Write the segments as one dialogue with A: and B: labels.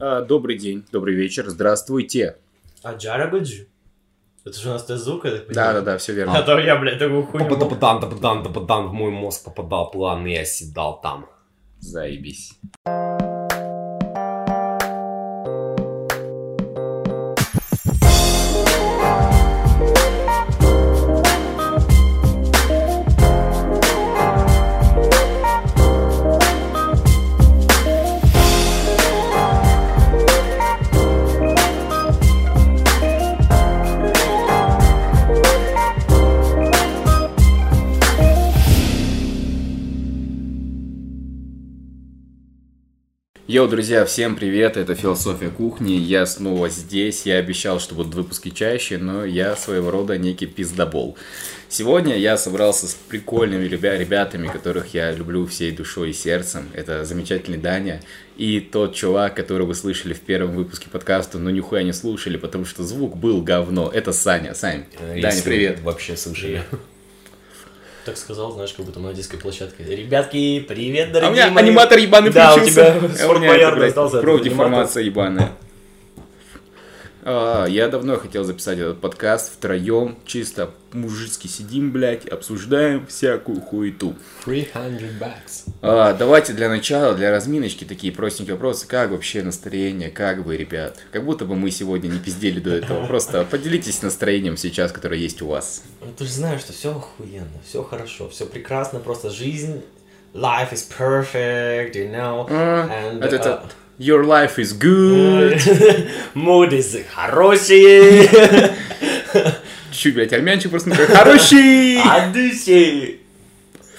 A: А, добрый день, добрый вечер, здравствуйте.
B: А Джарабадж? Это же у нас звук, я так
A: Да,
B: понимаю?
A: да, да, все
B: А
A: верно.
B: то я, блядь, такую хуйню...
C: Тападан, тападан, тападан, в мой мозг попадал план, и я седал там.
A: Заебись. Йоу, друзья, всем привет, это Философия Кухни, я снова здесь, я обещал, что будут выпуски чаще, но я своего рода некий пиздобол. Сегодня я собрался с прикольными ребя- ребятами, которых я люблю всей душой и сердцем, это замечательный Даня и тот чувак, которого вы слышали в первом выпуске подкаста, но нихуя не слушали, потому что звук был говно, это Саня, Сань,
C: Э,
A: Даня,
C: если
A: привет.
C: Вообще слышали.
B: Так сказал, знаешь, как будто мы на детской площадке. Ребятки, привет,
A: А
B: дорогие
A: у меня
B: мои.
A: аниматор ебаный
B: Да, у
A: включился.
B: тебя
A: А у меня
B: Форт Боярд остался,
A: Профдеформация ебаная. А, я давно хотел записать этот подкаст втроем, чисто мужицки сидим, блядь, обсуждаем всякую хуету.
C: 300 бакс.
A: А, давайте для начала, для разминочки такие простенькие вопросы. Как вообще настроение, как вы, ребят? Как будто бы мы сегодня не пиздели до этого. Просто поделитесь настроением сейчас, которое есть у вас.
B: Ну, Ты же знаешь, что все охуенно, все хорошо, все прекрасно, просто жизнь, life is perfect, you know.
A: А,
B: and,
A: это- это
B: uh,
A: Your life is good.
B: Моды хорошие,
A: Чуть, блядь, армянчик просто такой, хороший.
B: а души.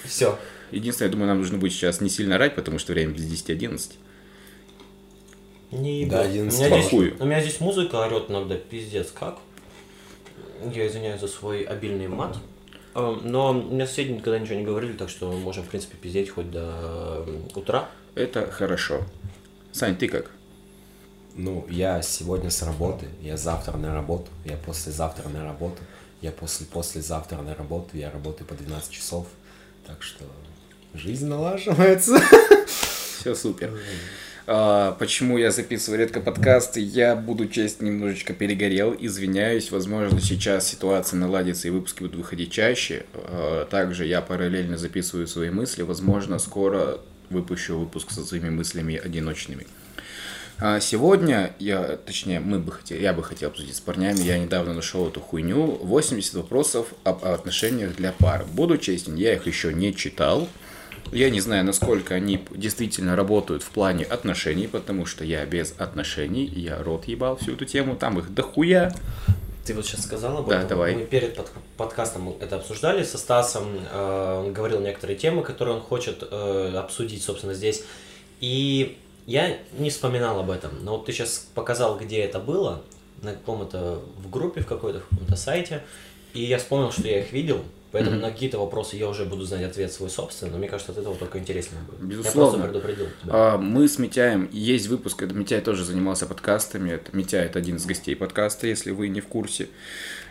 B: Все.
A: Единственное, я думаю, нам нужно будет сейчас не сильно орать, потому что время без 10-11.
B: Не
C: Да,
B: ебать. у,
C: 11
B: меня здесь, у меня здесь музыка орет иногда, пиздец, как. Я извиняюсь за свой обильный мат. А, Но мне соседи никогда ничего не говорили, так что можем, в принципе, пиздеть хоть до м, утра.
A: Это хорошо. Сань, ты как?
C: Ну, я сегодня с работы, я завтра на работу, я послезавтра на работу, я после послезавтра на работу, я работаю по 12 часов. Так что жизнь налаживается.
A: Все супер. А, почему я записываю редко подкасты? Я, буду честь, немножечко перегорел. Извиняюсь. Возможно, сейчас ситуация наладится и выпуски будут выходить чаще. А, также я параллельно записываю свои мысли. Возможно, скоро выпущу выпуск со своими мыслями одиночными. А сегодня я, точнее, мы бы хотели, я бы хотел обсудить с парнями, я недавно нашел эту хуйню, 80 вопросов об отношениях для пар. Буду честен, я их еще не читал, я не знаю, насколько они действительно работают в плане отношений, потому что я без отношений, я рот ебал всю эту тему, там их дохуя.
B: Ты вот сейчас сказал об
A: Да,
B: этом.
A: давай.
B: Мы перед под- подкастом это обсуждали со Стасом. э, Он говорил некоторые темы, которые он хочет э, обсудить, собственно, здесь. И я не вспоминал об этом. Но вот ты сейчас показал, где это было, на каком-то в группе, в какой-то в каком-то сайте. И я вспомнил, что я их видел. Поэтому на какие-то вопросы я уже буду знать ответ свой собственный, но мне кажется, от этого только интереснее будет. Я
A: Безусловно.
B: просто предупредил тебя.
A: А, Мы с Митяем, есть выпуск, это Митяй тоже занимался подкастами, это Митяй это один из гостей подкаста, если вы не в курсе.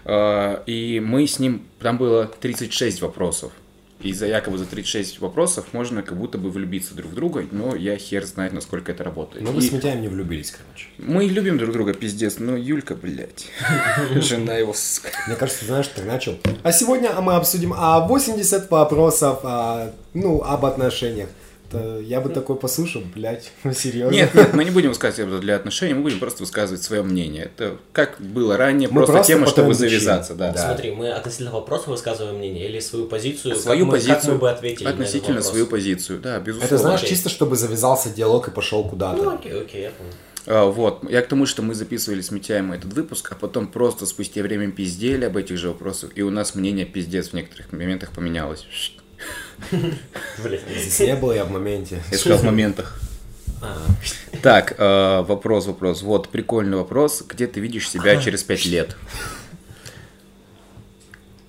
A: А, И мы с ним, там было 36 вопросов. И за якобы за 36 вопросов можно как будто бы влюбиться друг в друга, но я хер знает, насколько это работает.
C: Ну, вы
A: И
C: с Митяем не влюбились, короче.
A: Мы любим друг друга, пиздец, но Юлька, блядь, жена его, сука.
C: Мне кажется, знаешь, ты начал. А сегодня мы обсудим а, 80 вопросов, а, ну, об отношениях. Это я бы такой послушал, блядь, серьезно.
A: Нет, нет, мы не будем высказывать это для отношений, мы будем просто высказывать свое мнение. Это как было ранее,
C: Мы
A: просто,
C: просто
A: тема, чтобы
C: потом
A: завязаться, да.
C: Да.
B: Смотри, мы относительно вопроса высказываем мнение или свою позицию,
A: Свою
B: как, мы,
A: позицию,
B: как мы бы ответили на этот
A: относительно
B: вопрос?
A: свою позицию, да, безусловно.
C: Это, знаешь,
B: окей.
C: чисто чтобы завязался диалог и пошел
B: Ну,
C: куда-то.
B: окей, окей, я понял.
A: А, Вот, я к тому, что мы записывали с Митяем этот выпуск, а потом просто спустя время пиздели об этих же вопросах, и у нас мнение пиздец в некоторых моментах поменялось.
B: Блин.
C: Здесь не был я в моменте.
A: Я сказал в моментах.
B: А,
A: Так, э, вопрос, вопрос. Вот, прикольный вопрос. Где ты видишь себя через пять лет?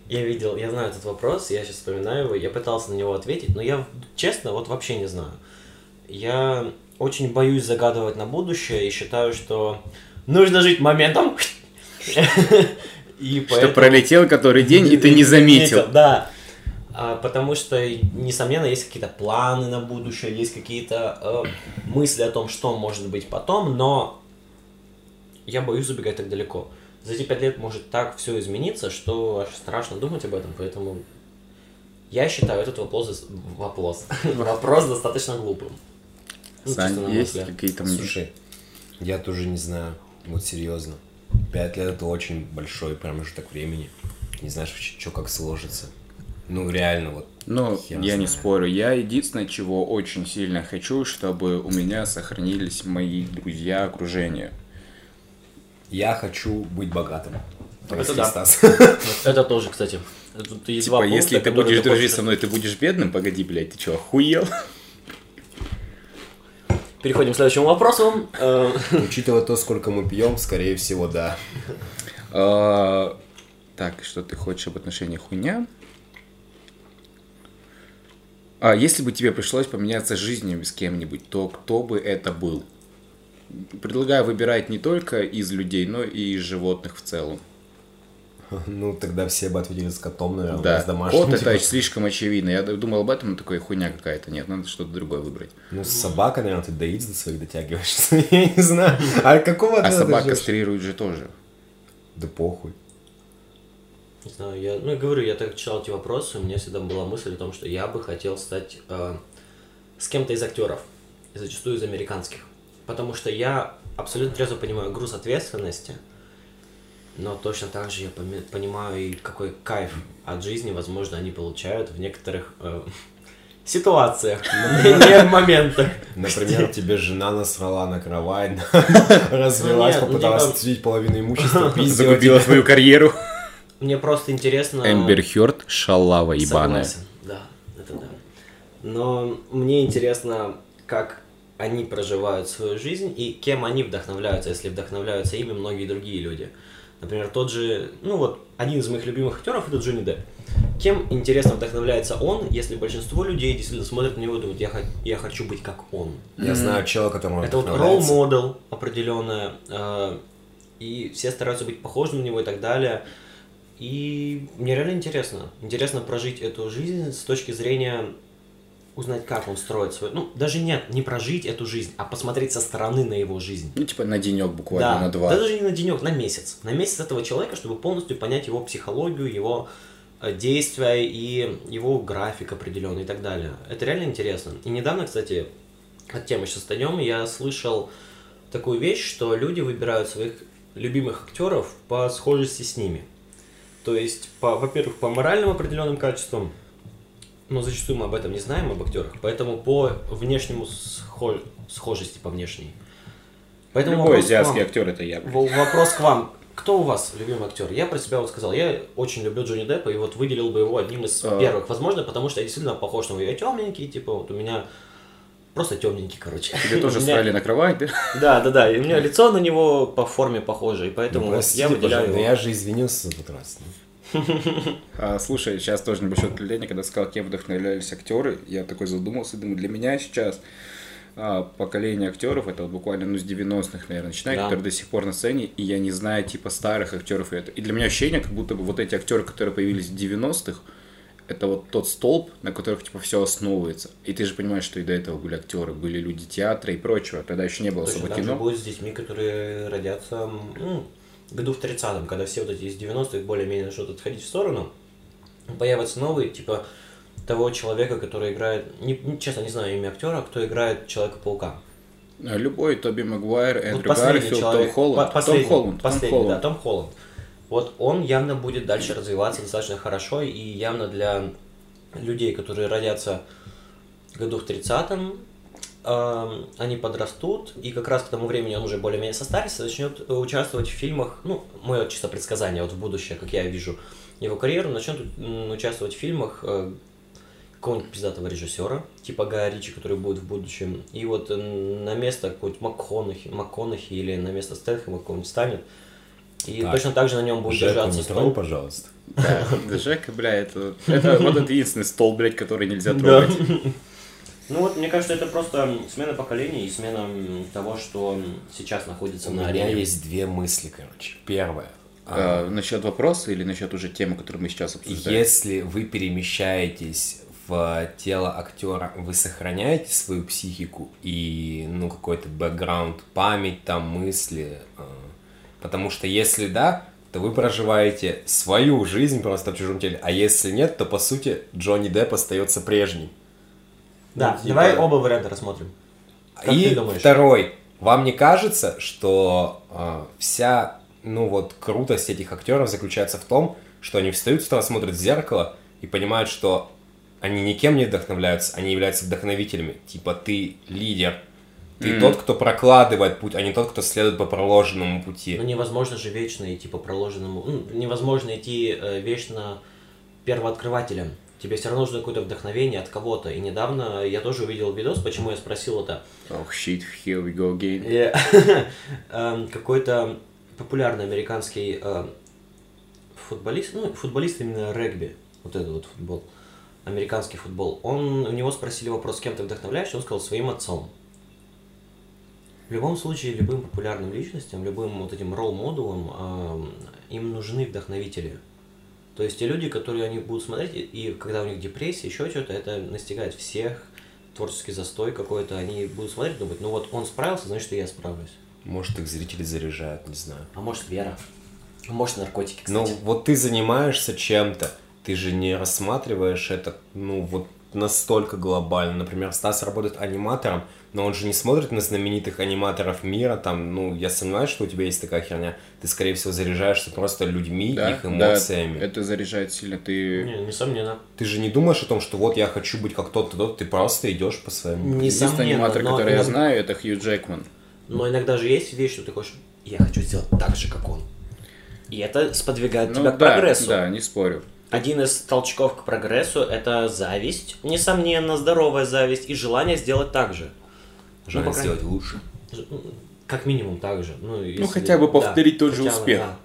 B: Я видел, я знаю этот вопрос, я сейчас вспоминаю его, я пытался на него ответить, но я, честно, вот вообще не знаю. Я очень боюсь загадывать на будущее и считаю, что нужно жить моментом. И
A: Что пролетел который день, и ты не заметил.
B: Да. А, потому что, несомненно, есть какие-то планы на будущее, есть какие-то э, мысли о том, что может быть потом, но я боюсь забегать так далеко. За эти пять лет может так все измениться, что аж страшно думать об этом, поэтому я считаю этот вопрос, вопрос, вопрос достаточно глупым.
A: Ну, Сань, есть какие-то...
C: Слушай, я тоже не знаю, вот серьезно. Пять лет это очень большой промежуток времени. Не знаешь, что как сложится. Ну, реально, вот.
A: Ну, я знаю. не спорю. Я единственное, чего очень сильно хочу, чтобы у меня сохранились мои друзья, окружение.
C: Я хочу быть богатым.
B: Это да. Это тоже, кстати.
A: Тут есть типа, пункта, если ты будешь дружить со мной, ты будешь бедным? Погоди, блядь, ты что, охуел?
B: Переходим к следующему вопросу.
C: Э, Учитывая то, сколько мы пьем, скорее всего, да.
A: А, так, что ты хочешь об отношениях хуйня? А если бы тебе пришлось поменяться жизнью с кем-нибудь, то кто бы это был? Предлагаю выбирать не только из людей, но и из животных в целом.
C: Ну, тогда все бы ответили с котом, наверное,
A: да. с домашним. Кот это слишком очевидно. Я думал об этом, но такой хуйня какая-то. Нет, надо что-то другое выбрать.
C: Ну, собака, наверное, ты до яиц до своих дотягиваешься. Я не знаю. А какого
A: А собака кастрирует же тоже.
C: Да похуй.
B: Не знаю, я, ну, я говорю, я так читал эти вопросы, у меня всегда была мысль о том, что я бы хотел стать э, с кем-то из актеров, и зачастую из американских. Потому что я абсолютно трезво понимаю груз ответственности – но точно так же я понимаю и какой кайф от жизни, возможно, они получают в некоторых э, ситуациях, не моментах.
C: Например, тебе жена насрала на кровать, развелась, ну, попыталась типа отсудить половину имущества,
A: Загубила свою карьеру.
B: Мне просто интересно...
A: Эмбер Хёрд, шалава ебаная.
B: да, это да. Но мне интересно, как они проживают свою жизнь и кем они вдохновляются, если вдохновляются ими многие другие люди. Например, тот же, ну вот, один из моих любимых актеров это Джонни Депп. Кем, интересно, вдохновляется он, если большинство людей действительно смотрят на него и думают, я, я хочу быть как он.
C: Я mm-hmm. знаю человека, которому
B: Это вот model определенное, э, и все стараются быть похожим на него и так далее. И мне реально интересно. Интересно прожить эту жизнь с точки зрения узнать, как он строит свой... Ну, даже нет, не прожить эту жизнь, а посмотреть со стороны на его жизнь.
A: Ну, типа на денек буквально,
B: да,
A: на два.
B: Да, даже не на денек, на месяц. На месяц этого человека, чтобы полностью понять его психологию, его э, действия и его график определенный и так далее. Это реально интересно. И недавно, кстати, от темы сейчас отойдем, я слышал такую вещь, что люди выбирают своих любимых актеров по схожести с ними. То есть, по, во-первых, по моральным определенным качествам, но зачастую мы об этом не знаем, об актерах, поэтому по внешнему схож... схожести по внешней.
A: Поэтому Любой азиатский актер это я.
B: Вопрос к вам. Кто у вас любимый актер? Я про себя вот сказал, я очень люблю Джонни Деппа и вот выделил бы его одним из а... первых. Возможно, потому что я действительно похож на него. Я темненький, типа вот у меня просто темненький, короче.
A: Тебе тоже меня... на кровать, да?
B: Да, да, да. И у меня лицо на него по форме похоже, и поэтому ну,
C: я выделяю его. я же извинился за этот раз.
A: А, слушай, сейчас тоже небольшое отвлечение, когда сказал, кем вдохновлялись актеры, я такой задумался, думаю, для меня сейчас а, поколение актеров, это вот буквально ну, с 90-х, наверное, начиная, да. которые до сих пор на сцене, и я не знаю, типа, старых актеров. И, это. и для меня ощущение, как будто бы вот эти актеры, которые появились в 90-х, это вот тот столб, на которых типа все основывается. И ты же понимаешь, что и до этого были актеры, были люди театра и прочего. Тогда еще не было
B: Точно
A: особо
B: так
A: кино.
B: Же будет с детьми, которые родятся ну, году в 30-м, когда все вот эти из 90-х более-менее начнут отходить в сторону, появятся новые, типа того человека, который играет, не, честно не знаю имя актера, кто играет Человека-паука.
A: А, любой, Тоби Магуайр, Эндрю вот Гарфилд, человек, Том Холланд.
B: Последний, Том Холланд. Последний, Том Холланд. да, Том Холланд. Вот он явно будет дальше развиваться достаточно хорошо, и явно для людей, которые родятся году в 30-м, они подрастут, и как раз к тому времени он уже более-менее состарится, начнет участвовать в фильмах, ну, мое чисто предсказание вот в будущее, как я вижу его карьеру, начнет участвовать в фильмах э, какого-нибудь пиздатого режиссера, типа Гая Ричи, который будет в будущем, и вот на место какой-нибудь МакКонахи, МакКонахи или на место Стэтхэма какого-нибудь станет, и так, точно так же на нем будет Жеку держаться
C: стол. пожалуйста.
A: Да, Жека, бля, это, это вот этот единственный стол, блядь, который нельзя трогать.
B: Ну вот, мне кажется, это просто смена поколения и смена того, что сейчас находится
C: У
B: на
C: арене. У меня есть две мысли, короче. Первое.
A: А, насчет вопроса или насчет уже темы, которую мы сейчас обсуждаем?
C: Если вы перемещаетесь в тело актера, вы сохраняете свою психику и, ну, какой-то бэкграунд, память, там, мысли? Потому что если да, то вы проживаете свою жизнь просто в чужом теле, а если нет, то, по сути, Джонни Депп остается прежним.
B: Да,
C: Ну, типа-
B: давай оба варианта рассмотрим. Как
C: и второй, вам не кажется, что э, вся, ну вот, крутость этих актеров заключается в том, что они встают с утра, смотрят в зеркало и понимают, что они никем не вдохновляются, они являются вдохновителями. Типа ты лидер, ты
A: Мгм.
C: тот, кто прокладывает путь, а не тот, кто следует по проложенному пути.
B: Ну невозможно же вечно идти по проложенному. ну, невозможно идти э, вечно первооткрывателем. Тебе все равно нужно какое-то вдохновение от кого-то. И недавно я тоже увидел видос, почему я спросил это.
A: Oh shit, here we go again.
B: Э, эм, Какой-то популярный американский э, футболист, ну, футболист именно регби, вот этот вот футбол, американский футбол. Он, у него спросили вопрос, кем ты вдохновляешься, он сказал, своим отцом. В любом случае, любым популярным личностям, любым вот этим ролл-модулам, эм, им нужны вдохновители. То есть те люди, которые они будут смотреть, и, и когда у них депрессия, еще что-то, это настигает всех, творческий застой какой-то, они будут смотреть и думать, ну вот он справился, значит, и я справлюсь.
C: Может, их зрители заряжают, не знаю.
B: А может, вера. А может, наркотики,
C: Ну,
B: кстати.
C: вот ты занимаешься чем-то, ты же не рассматриваешь это, ну, вот настолько глобально. Например, Стас работает аниматором, но он же не смотрит на знаменитых аниматоров мира, там, ну, я сомневаюсь, что у тебя есть такая херня. Ты, скорее всего, заряжаешься просто людьми,
A: Да,
C: их
A: да,
C: эмоциями.
A: это заряжает сильно. Ты
B: Не, несомненно.
C: Ты же не думаешь о том, что вот я хочу быть как тот-то, тот, ты просто идешь по своему.
B: Несомненно,
A: аниматор,
B: но
A: который я знаю, это Хью Джекман.
B: Но иногда же есть вещь, что ты хочешь, я хочу сделать так же, как он. И это сподвигает
A: Ну
B: тебя к
A: да,
B: прогрессу.
A: да, не спорю.
B: Один из толчков к прогрессу – это зависть, несомненно, здоровая зависть и желание сделать так же.
C: Желание
B: по крайней-
C: сделать лучше.
B: Как минимум так же. Ну, если-
A: хотя бы
B: да,
A: повторить тот же
B: хотя бы,
A: успех.
B: да.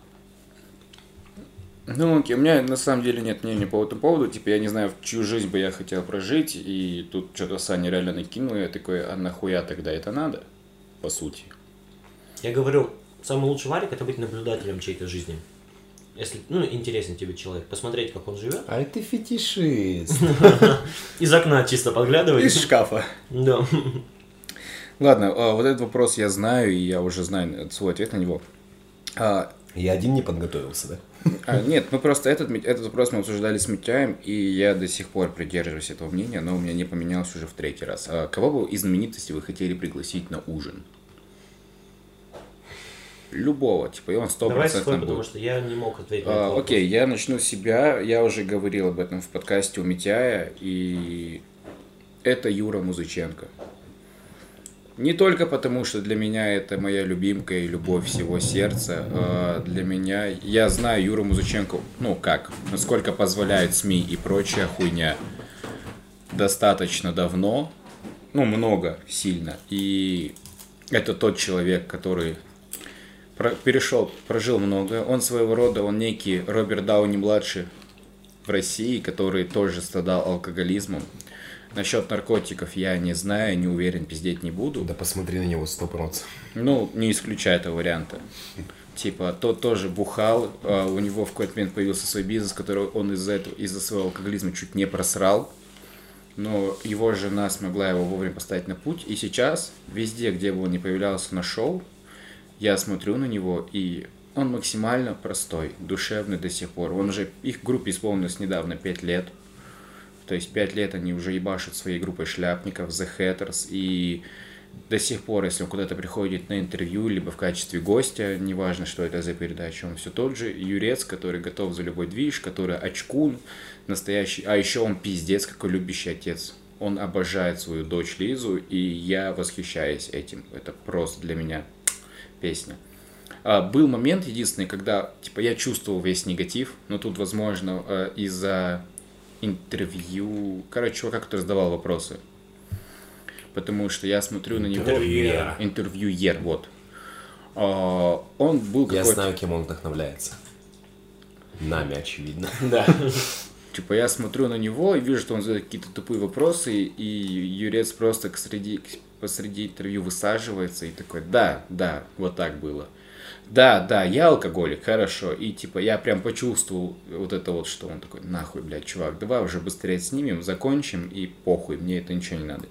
A: Ну, окей, у меня на самом деле нет мнения по этому поводу. Типа, я не знаю, в чью жизнь бы я хотел прожить, и тут что-то Саня реально накинул, и я такой, а нахуя тогда это надо? По сути.
B: Я говорю, самый лучший варик – это быть наблюдателем чьей-то жизни. Если, ну, интересен тебе человек, посмотреть, как он живет.
C: А ты фетишист.
B: Из окна чисто подглядывать.
A: Из шкафа.
B: Да.
A: Ладно, а, вот этот вопрос я знаю, и я уже знаю свой ответ на него. А,
C: Я один не подготовился, да?
A: а, нет, мы просто этот, этот вопрос мы обсуждали с Митяем, и я до сих пор придерживаюсь этого мнения, но у меня не поменялось уже в третий раз. А кого бы из знаменитостей вы хотели пригласить на ужин? Любого, типа, и он сто
B: Давай
A: процентов
B: свой,
A: будет.
B: потому что я не мог ответить на
A: А, окей, я начну с себя. Я уже говорил об этом в подкасте у Митяя, и это Юра Музыченко. Не только потому, что для меня это моя любимка и любовь всего сердца. а для меня... Я знаю Юру Музыченко, ну как, насколько позволяет СМИ и прочая хуйня, достаточно давно. Ну, много, сильно. И это тот человек, который про- перешел, прожил много. Он своего рода, он некий Роберт Дауни младший в России, который тоже страдал алкоголизмом. Насчет наркотиков я не знаю, не уверен, пиздеть не буду.
C: Да посмотри на него сто процентов.
A: Ну, не исключаю этого варианта. Типа, тот тоже бухал, а у него в какой-то момент появился свой бизнес, который он из-за этого, из-за своего алкоголизма чуть не просрал. Но его жена смогла его вовремя поставить на путь. И сейчас, везде, где бы он ни появлялся на шоу, я смотрю на него, и он максимально простой, душевный до сих пор. Он уже, их группе исполнилось недавно 5 лет. То есть 5 лет они уже ебашут своей группой шляпников, The Hatters, и до сих пор, если он куда-то приходит на интервью, либо в качестве гостя, неважно, что это за передача, он все тот же юрец, который готов за любой движ, который очкун, настоящий, а еще он пиздец, какой любящий отец. Он обожает свою дочь Лизу, и я восхищаюсь этим. Это просто для меня песня. А, был момент единственный, когда типа я чувствовал весь негатив, но тут, возможно, э, из-за интервью, короче, чувака, который задавал вопросы. Потому что я смотрю на него...
C: Интервьюер.
A: Интервьюер, вот. А, он был
C: Я
A: какой-то...
C: знаю, кем он вдохновляется. Нами, очевидно.
B: Да.
A: Типа я смотрю на него и вижу, что он задает какие-то тупые вопросы, и Юрец просто к среди, посреди интервью высаживается и такой, да, да, вот так было. Да, да, я алкоголик, хорошо. И типа я прям почувствовал вот это вот, что он такой, нахуй, блядь, чувак, давай уже быстрее снимем, закончим и похуй, мне это ничего не надо.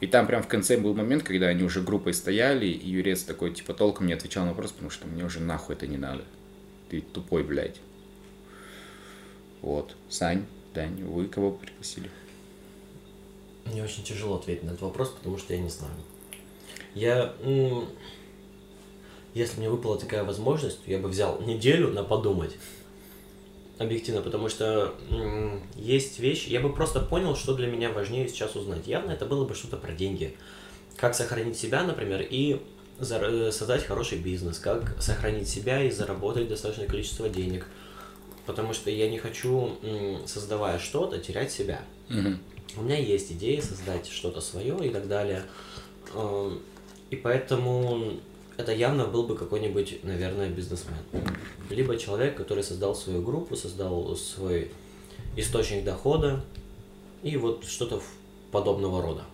A: И там прям в конце был момент, когда они уже группой стояли, и Юрец такой, типа, толком не отвечал на вопрос, потому что мне уже нахуй это не надо. Ты тупой, блядь. Вот. Сань, Дань, вы кого пригласили?
B: Мне очень тяжело ответить на этот вопрос, потому что я не знаю. Я... Если мне выпала такая возможность, я бы взял неделю на подумать. Объективно, потому что есть вещи... Я бы просто понял, что для меня важнее сейчас узнать. Явно это было бы что-то про деньги. Как сохранить себя, например, и э, создать хороший бизнес. Как сохранить себя и заработать достаточное количество денег. Потому что я не хочу, создавая что-то, терять себя.
A: Мгм.
B: У меня есть идея создать что-то свое и так далее. Эм, И поэтому это явно был бы какой-нибудь, наверное, бизнесмен. Либо человек, который создал свою группу, создал свой источник дохода и вот что-то подобного рода.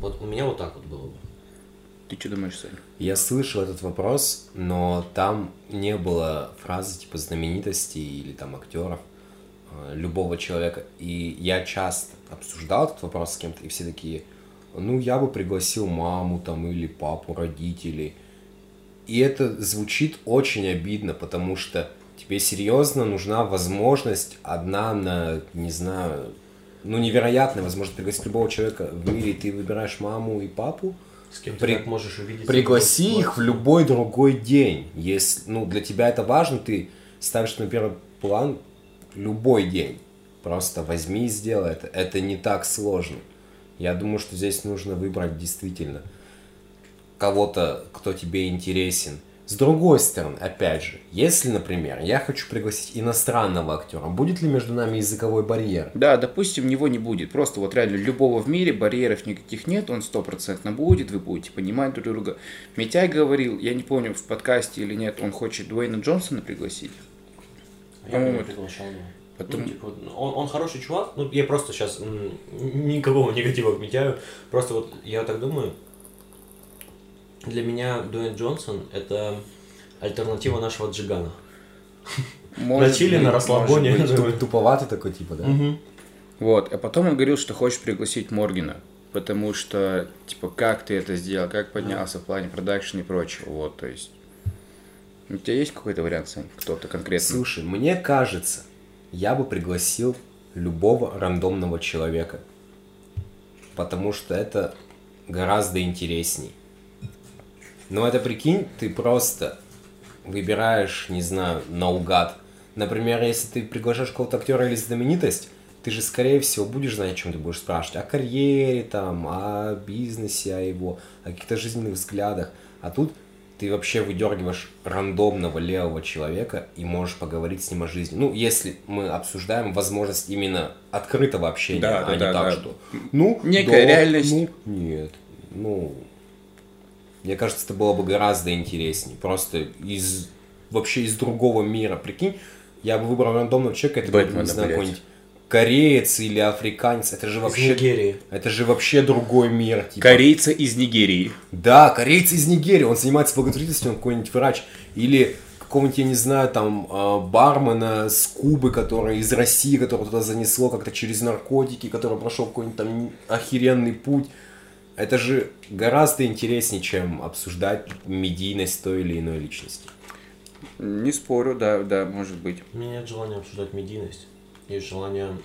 B: Вот у меня вот так вот было бы.
A: Ты что думаешь, Сань?
C: Я слышал этот вопрос, но там не было фразы типа знаменитости или там актеров, любого человека. И я часто обсуждал этот вопрос с кем-то, и все такие, ну, я бы пригласил маму там или папу, родителей. И это звучит очень обидно, потому что тебе серьезно нужна возможность одна на, не знаю, ну, невероятная возможность пригласить любого человека в мире, и ты выбираешь маму и папу,
B: С кем
C: При-
B: ты так можешь увидеть.
C: Пригласи их в любой другой день. Если, ну, для тебя это важно, ты ставишь на первый план любой день. Просто возьми и сделай это. Это не так сложно. Я думаю, что здесь нужно выбрать действительно кого-то, кто тебе интересен. С другой стороны, опять же, если, например, я хочу пригласить иностранного актера, будет ли между нами языковой барьер?
A: Да, допустим, него не будет. Просто вот реально любого в мире барьеров никаких нет, он стопроцентно будет, вы будете понимать друг друга. Митяй говорил, я не помню, в подкасте или нет, он хочет Дуэйна Джонсона пригласить.
B: Я
A: По-моему,
B: приглашал его.
A: Потом-
B: Ну, типа, он, он хороший чувак. Ну, я просто сейчас никакого негатива к Митяю. Просто вот я так думаю. Для меня Дуэйн Джонсон это альтернатива нашего Джигана.
A: Может
B: На чили,
A: быть.
B: на расслабоне.
C: Может быть, туп- туповатый такой типа, да?
A: Вот, а потом он говорил, что хочет пригласить Моргина, потому что, типа, как ты это сделал, как поднялся в плане продакшн и прочего, вот, то есть... У тебя есть какой-то вариант, Сань, кто-то конкретно?
C: Слушай, мне кажется, я бы пригласил любого рандомного человека. Потому что это гораздо интересней. Но это прикинь, ты просто выбираешь, не знаю, наугад. Например, если ты приглашаешь какого-то актера или знаменитость, ты же, скорее всего, будешь знать, о чем ты будешь спрашивать. О карьере, там, о бизнесе, о его, о каких-то жизненных взглядах. А тут ты вообще выдергиваешь рандомного левого человека и можешь поговорить с ним о жизни. Ну, если мы обсуждаем возможность именно открытого общения,
A: Да,
C: а
A: да,
C: не
A: да,
C: так,
A: да.
C: что... Ну,
A: Некая реальность.
C: Ну, нет. Ну, мне кажется, это было бы гораздо интереснее. Просто из вообще из другого мира. Прикинь, я бы выбрал рандомного человека, это был, бы,
A: Бэтмена,
C: не знаю, какой-нибудь кореец или африканец. Это же
B: Из
C: вообще...
B: Нигерии.
C: Это же вообще другой мир. Типа.
A: Корейца из Нигерии.
C: Да, корейец из Нигерии, он занимается благотворительностью, он какой-нибудь врач. Или какого-нибудь, я не знаю, там, а, бармена с Кубы, который из России, которого туда занесло как-то через наркотики, который прошел какой-нибудь там охеренный путь. Это же гораздо интереснее, чем обсуждать медийность той или иной личности.
A: Не спорю, да, да, может быть.
B: У меня нет желания обсуждать медийность. Есть желание,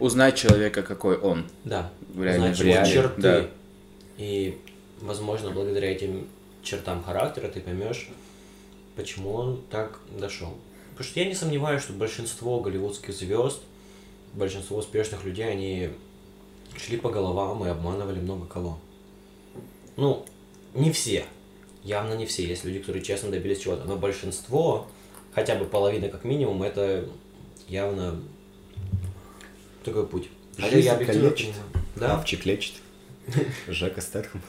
A: Узнать человека, какой он.
B: да,
A: В реальной-
B: знать
A: в реале,
B: черты.
A: да.
B: И, возможно, благодаря этим чертам характера ты поймешь, почему он так дошел. Потому что я не сомневаюсь, что большинство голливудских звезд, большинство успешных людей, они шли по головам и обманывали много кого. Ну, не все. Явно не все. Есть люди, которые честно добились чего-то. Но большинство, хотя бы половина как минимум, это явно такой путь. Хотя я объективно понимаю. Да,
C: Хавчик лечит. Жека Стэтхэм.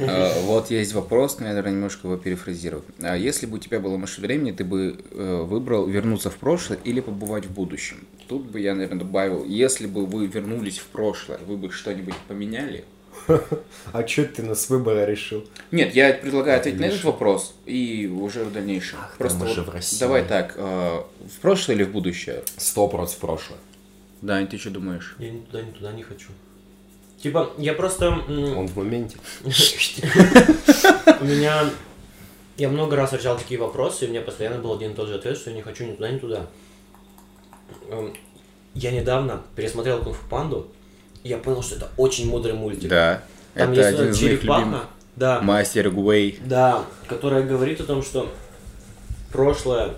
A: А, Вот есть вопрос, наверное, немножко его перефразирую. А Если бы у тебя была машина времени, ты бы э, выбрал вернуться в прошлое или побывать в будущем? Тут бы я, наверное, добавил, если бы вы вернулись в прошлое, вы бы что-нибудь поменяли?
C: А что ты на с выбора решил?
A: Нет, я предлагаю ответить на этот вопрос и уже в дальнейшем.
C: Ах,
A: Просто
C: же в России.
A: давай так, э, в прошлое или в будущее?
C: Сто против прошлого.
A: Дань, ты что думаешь?
B: Я ни туда, ни туда не хочу. Типа, я просто...
C: Он в моменте.
B: У меня... Я много раз встречал такие вопросы, и у меня постоянно был один и тот же ответ, что я не хочу ни туда, ни туда. Эм, Я недавно пересмотрел Кунг-фу Панду, и я понял, что это очень мудрый мультик.
A: Да,
B: Там
A: это
B: есть
A: один из моих любимых.
B: да,
A: Мастер Гуэй.
B: да, которая говорит о том, что прошлое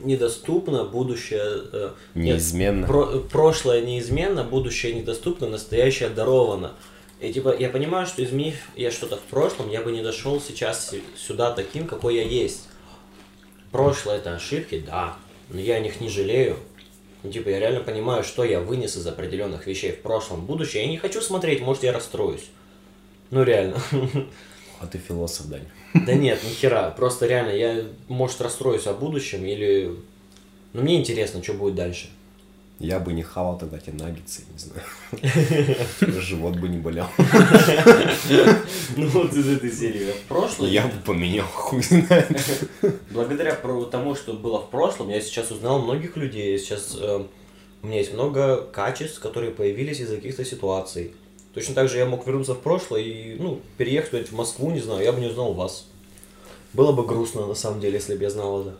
B: недоступно, будущее... э, нет,
C: Неизменно.
B: Про- прошлое неизменно, будущее недоступно, настоящее даровано. И типа я понимаю, что изменив я что-то в прошлом, я бы не дошел сейчас сюда таким, какой я есть. Прошлое это ошибки, да, но я о них не жалею. Ну, типа я реально понимаю, что я вынес из определенных вещей в прошлом, будущее. Я не хочу смотреть, может я расстроюсь. Ну реально.
C: А ты философ, Дань.
B: Да нет, ни хера. Просто реально, я, может, расстроюсь о будущем или... Ну, мне интересно, что будет дальше.
C: Я бы не хавал тогда те наггетсы, не знаю. Живот бы не болел.
B: Ну, вот из этой серии. В прошлом,
C: Я бы поменял, хуй знает.
B: благодаря тому, что было в прошлом, я сейчас узнал многих людей. Сейчас э, у меня есть много качеств, которые появились из каких-то ситуаций. Точно так же я мог вернуться в прошлое и, ну, переехать куда-нибудь в Москву, не знаю, я бы не узнал вас. Было бы грустно, на самом деле, если бы я знал это.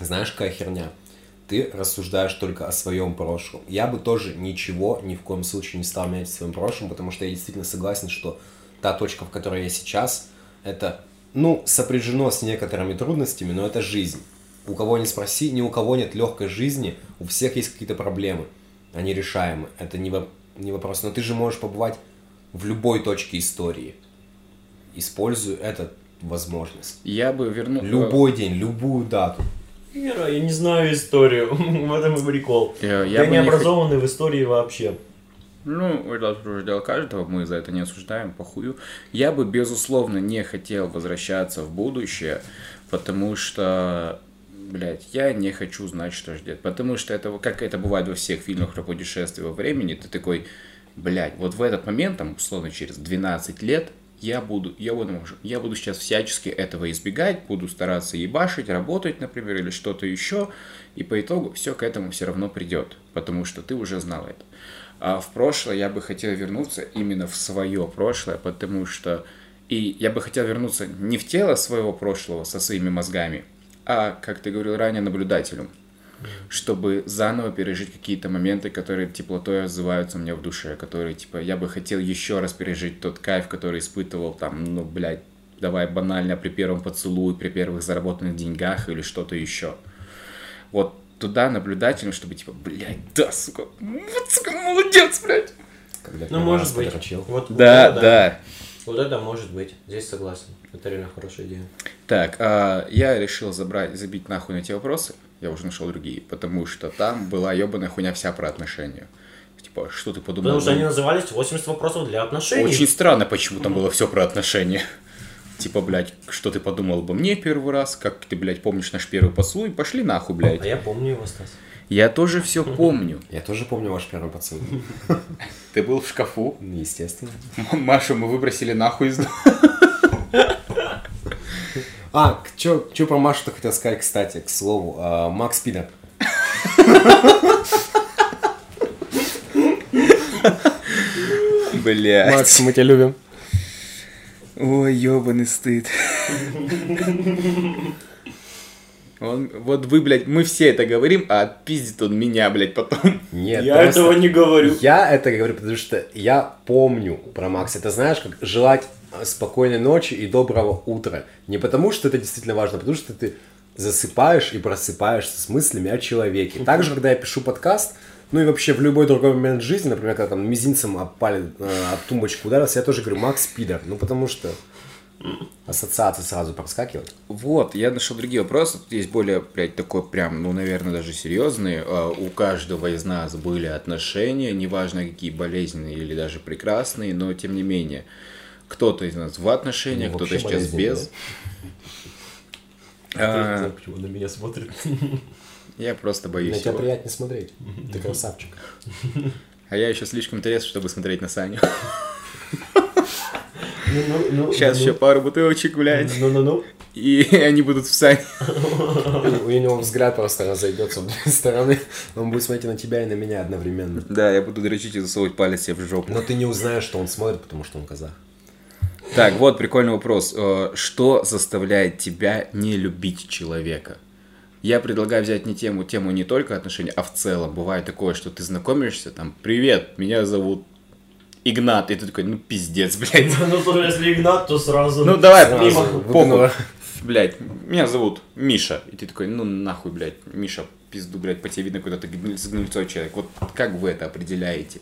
C: Знаешь, какая херня? Ты рассуждаешь только о своем прошлом. Я бы тоже ничего ни в коем случае не стал менять в своем прошлом, потому что я действительно согласен, что та точка, в которой я сейчас, это, ну, сопряжено с некоторыми трудностями, но это жизнь. У кого не спроси, ни у кого нет легкой жизни, у всех есть какие-то проблемы. Они решаемы, это не, не вопрос. Но ты же можешь побывать в любой точке истории. Используй эту возможность.
A: Я бы вернул...
C: Любой день, любую дату.
B: Мира, я не знаю историю. в этом и прикол.
A: Э,
B: Я,
A: Я
B: не
A: не
B: образованный в истории вообще.
A: Ну, это уже дело каждого, мы за это не осуждаем, похую. Я бы, безусловно, не хотел возвращаться в будущее, потому что, блядь, я не хочу знать, что ждет. Потому что это, как это бывает во всех фильмах про путешествие во времени, ты такой, блядь, вот в этот момент, там, условно, через 12 лет, я буду, я буду, я буду сейчас всячески этого избегать, буду стараться ебашить, работать, например, или что-то еще, и по итогу все к этому все равно придет, потому что ты уже знал это. А в прошлое я бы хотел вернуться именно в свое прошлое, потому что и я бы хотел вернуться не в тело своего прошлого со своими мозгами, а, как ты говорил ранее, наблюдателем, чтобы заново пережить какие-то моменты, которые теплотой отзываются мне в душе, которые, типа, я бы хотел еще раз пережить тот кайф, который испытывал там, ну, блядь, давай банально при первом поцелуе, при первых заработанных деньгах или что-то еще. Вот туда наблюдателем, чтобы типа, блядь, да, сука, вот, сука, молодец, блядь.
C: Когда
B: Ну, может быть.
C: подрочил.
B: Вот,
A: Да,
B: это
A: да.
B: Вот это может быть. Здесь согласен. Это реально хорошая идея.
A: Так, а, я решил забрать, забить нахуй на те вопросы, я уже нашел другие, потому что там была ебаная хуйня вся про отношения. Типа, что ты подумал?
B: Потому что они назывались 80 вопросов для отношений.
A: Очень странно, почему там было все про отношения. Типа, блядь, что ты подумал обо мне первый раз, как ты, блядь, помнишь наш первый поцелуй, пошли нахуй,
B: А
A: блядь.
B: я помню его, Стас.
A: Я тоже все помню.
C: Я тоже помню ваш первый поцелуй.
A: Ты был в шкафу,
C: Ну, Естественно.
A: Машу мы выбросили нахуй из дома.
C: А, что про Машу-то хотел сказать, кстати, к слову. А, Макс Пидор.
A: Блядь.
C: мы тебя любим.
A: Ой, ебаный стыд. Он, вот вы, блядь, мы все это говорим, а пиздит он меня, блядь, потом.
C: Нет,
B: я
C: просто
B: этого не говорю.
C: Я это говорю, потому что я помню про Макса. Это знаешь, как желать э, спокойной ночи и доброго утра. Не потому, что это действительно важно, а потому что ты засыпаешь и просыпаешься с мыслями о человеке. Также, когда я пишу подкаст, ну и вообще в любой другой момент жизни, например, когда там мизинцем об, палец, э, об тумбочку ударился, я тоже говорю Макс Пидор. Ну потому что ассоциации сразу проскакивают.
A: Вот, я нашел другие вопросы. Тут есть более, блядь, такой прям, ну, наверное, даже серьезные. А, У каждого из нас были отношения, неважно какие болезненные или даже прекрасные, но тем не менее. Кто-то из нас в отношениях,
C: Ну,
A: кто-то сейчас без. А,
B: Почему он на меня смотрит?
A: я просто
C: На
A: боюсь
C: тебя
A: его.
C: приятнее смотреть. Ты красавчик.
A: А я еще слишком интересен, чтобы смотреть на Саню. Сейчас еще пару бутылочек, блядь.
B: Ну-ну-ну.
A: И они будут в сане.
C: У него взгляд просто разойдется в две стороны. Он будет смотреть на тебя и на меня одновременно.
A: Да, я буду дрочить и засовывать палец себе в жопу.
C: Но ты не узнаешь, что он смотрит, потому что он казах.
A: Так, вот прикольный вопрос. Э, Что заставляет тебя не любить человека? Я предлагаю взять не тему, тему не только отношений, а в целом. Бывает такое, что ты знакомишься, там, привет, меня зовут Игнат, и ты такой, ну пиздец, блядь.
B: Ну, слушай, если Игнат, то сразу...
A: Ну давай, похуй. Блядь, меня зовут Миша. И ты такой, ну нахуй, блядь, Миша, пизду, блядь, по тебе видно, куда ты гнильцой человек. Вот как вы это определяете?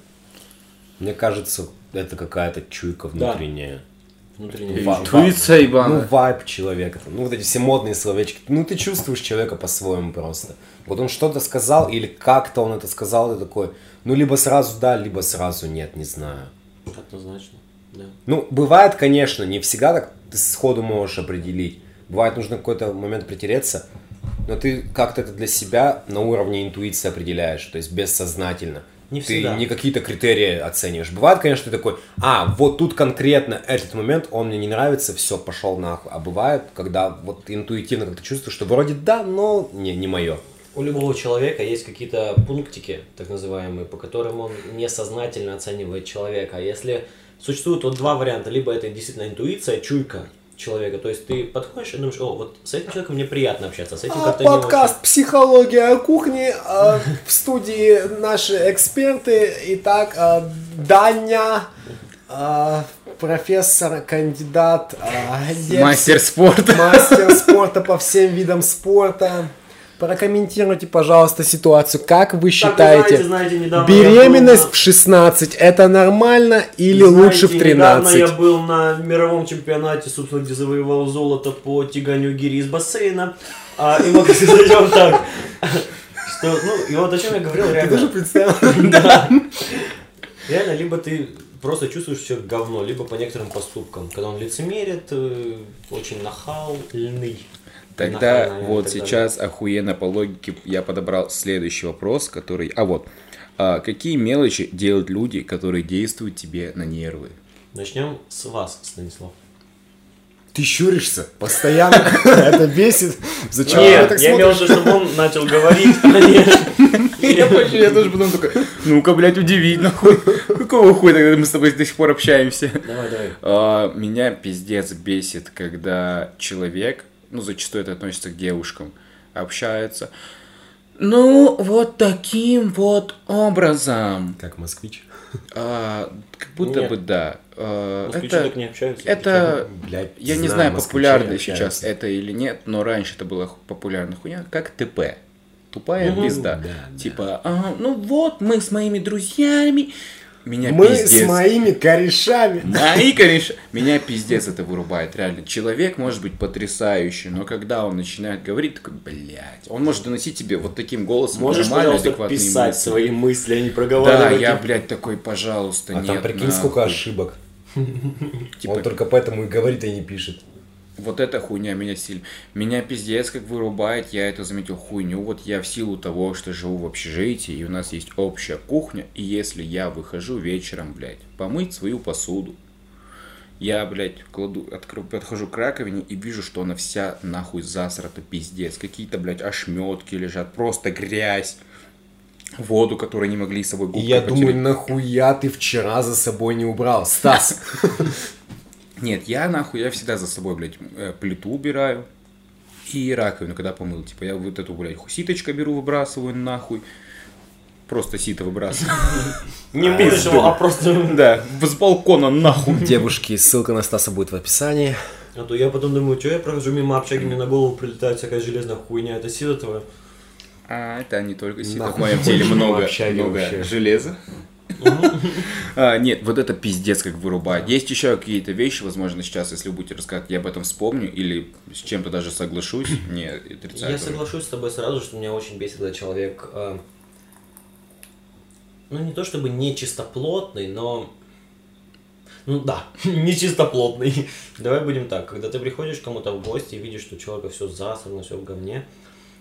C: Мне кажется, это какая-то чуйка внутренняя.
B: Внутренний
C: Ва-
A: Интуиция,
C: Ну,
A: ебаная.
C: вайб человека. Ну, вот эти все модные словечки. Ну, ты чувствуешь человека по-своему просто. Вот он что-то сказал, или как-то он это сказал, ты такой, ну, либо сразу да, либо сразу нет, не знаю.
B: Однозначно, да.
C: Ну, бывает, конечно, не всегда так ты сходу можешь определить. Бывает, нужно какой-то момент притереться, но ты как-то это для себя на уровне интуиции определяешь, то есть бессознательно.
B: Не
C: ты
B: всегда.
C: не какие-то критерии оцениваешь. Бывает, конечно, ты такой, а, вот тут конкретно этот момент, он мне не нравится, все, пошел нахуй. А бывает, когда вот интуитивно как-то чувствуешь, что вроде да, но не, не мое.
B: У любого человека есть какие-то пунктики, так называемые, по которым он несознательно оценивает человека. А если существует вот два варианта, либо это действительно интуиция, чуйка человека, то есть ты подходишь и думаешь, о, вот с этим человеком мне приятно общаться, а с этим как-то не очень.
C: «Психология кухни». а, В студии наши эксперты. Итак, а, Даня, а, профессор, кандидат, а,
A: Мастер спорта.
C: мастер спорта по всем видам спорта. Прокомментируйте, пожалуйста, ситуацию. Как вы считаете,
B: знаете, знаете, недавно я
C: беременность
B: был на-
C: в 16 это нормально или
B: Знаете,
C: лучше в
B: Недавно
C: 13?
B: я был на мировом чемпионате, собственно, где завоевал золото по тяганию гири из бассейна. А, и могу сказать вам так, что, ну, и вот о чем я говорил, реально.
C: представил?
B: Да. Реально, либо ты просто чувствуешь все говно, либо по некоторым поступкам. Когда он лицемерит, э, очень нахальный.
A: Тогда
B: и
A: вот сейчас охуенно по логике я подобрал следующий вопрос, который... А вот, а какие мелочи делают люди, которые действуют тебе на нервы?
B: Начнем с вас, Станислав.
C: Ты щуришься постоянно. Это бесит. Зачем ты
B: Нет,
C: так
B: я имел в виду, чтобы он начал говорить, конечно.
A: Я тоже потом такой, ну-ка, блядь, удивить, нахуй. Какого хуя тогда мы с тобой до сих пор общаемся?
B: Давай, давай.
A: А, Меня пиздец бесит, когда человек, ну, зачастую это относится к девушкам, общается. Ну, вот таким вот образом.
C: Как москвич.
A: А, как будто
B: Нет.
A: бы да. А,
B: Москвичи
A: это,
B: так не общаются.
A: это,
C: Блядь,
A: я не знаю, популярно сейчас это или нет, но раньше это была ху- популярная хуйня, как ТП. Тупая
B: Мгм.
A: пизда.
C: Да, да.
A: Типа, «Ага, ну вот, мы с моими друзьями. Меня
C: Мы
A: пиздец.
C: с моими корешами.
A: Мои, конечно. Меня пиздец это вырубает, реально. Человек может быть потрясающий, но когда он начинает говорить, такой, блядь, он может доносить тебе вот таким голосом
B: Можешь, пожалуйста,
A: адекватные
B: писать
A: мысли.
B: свои мысли, а не
A: Да,
B: проговаривать.
A: я,
B: их?
A: блядь, такой, пожалуйста,
C: А
A: нет.
C: там прикинь,
A: нахуй.
C: сколько ошибок.
A: Типа,
C: Он только поэтому и говорит, и не пишет.
A: Вот эта хуйня меня сильно... Меня пиздец как вырубает, я это заметил хуйню. Вот я в силу того, что живу в общежитии, и у нас есть общая кухня, и если я выхожу вечером, блядь, помыть свою посуду, я, блядь, кладу, открою, подхожу к раковине и вижу, что она вся нахуй засрата, пиздец. Какие-то, блядь, ошметки лежат, просто грязь. Воду, которую не могли с собой губкой
C: я
A: потереть.
C: думаю, нахуя ты вчера за собой не убрал? Стас,
A: Нет, я нахуй, я всегда за собой, блядь, э, плиту убираю и раковину, когда помыл. Типа, я вот эту, блядь, ситочка беру, выбрасываю нахуй. Просто сито выбрасываю.
B: Не будешь его, а просто...
A: Да, с балкона нахуй.
C: девушки, ссылка на Стаса будет в описании.
B: А то я потом думаю, что я прохожу мимо общаги, мне на голову прилетает всякая железная хуйня, это сила твоя.
A: А, это не только сито. В моем теле много, много железа. А, нет, вот это пиздец как вырубает. Есть еще какие-то вещи, возможно, сейчас, если вы будете рассказывать, я об этом вспомню или с чем-то даже соглашусь. Не, отрицаю.
B: Я
A: тоже.
B: соглашусь с тобой сразу, что меня очень бесит, когда человек, э, ну не то чтобы не чистоплотный, но, ну да, не чистоплотный. Давай будем так, когда ты приходишь кому-то в гости и видишь, что у человека все засрано, все в говне,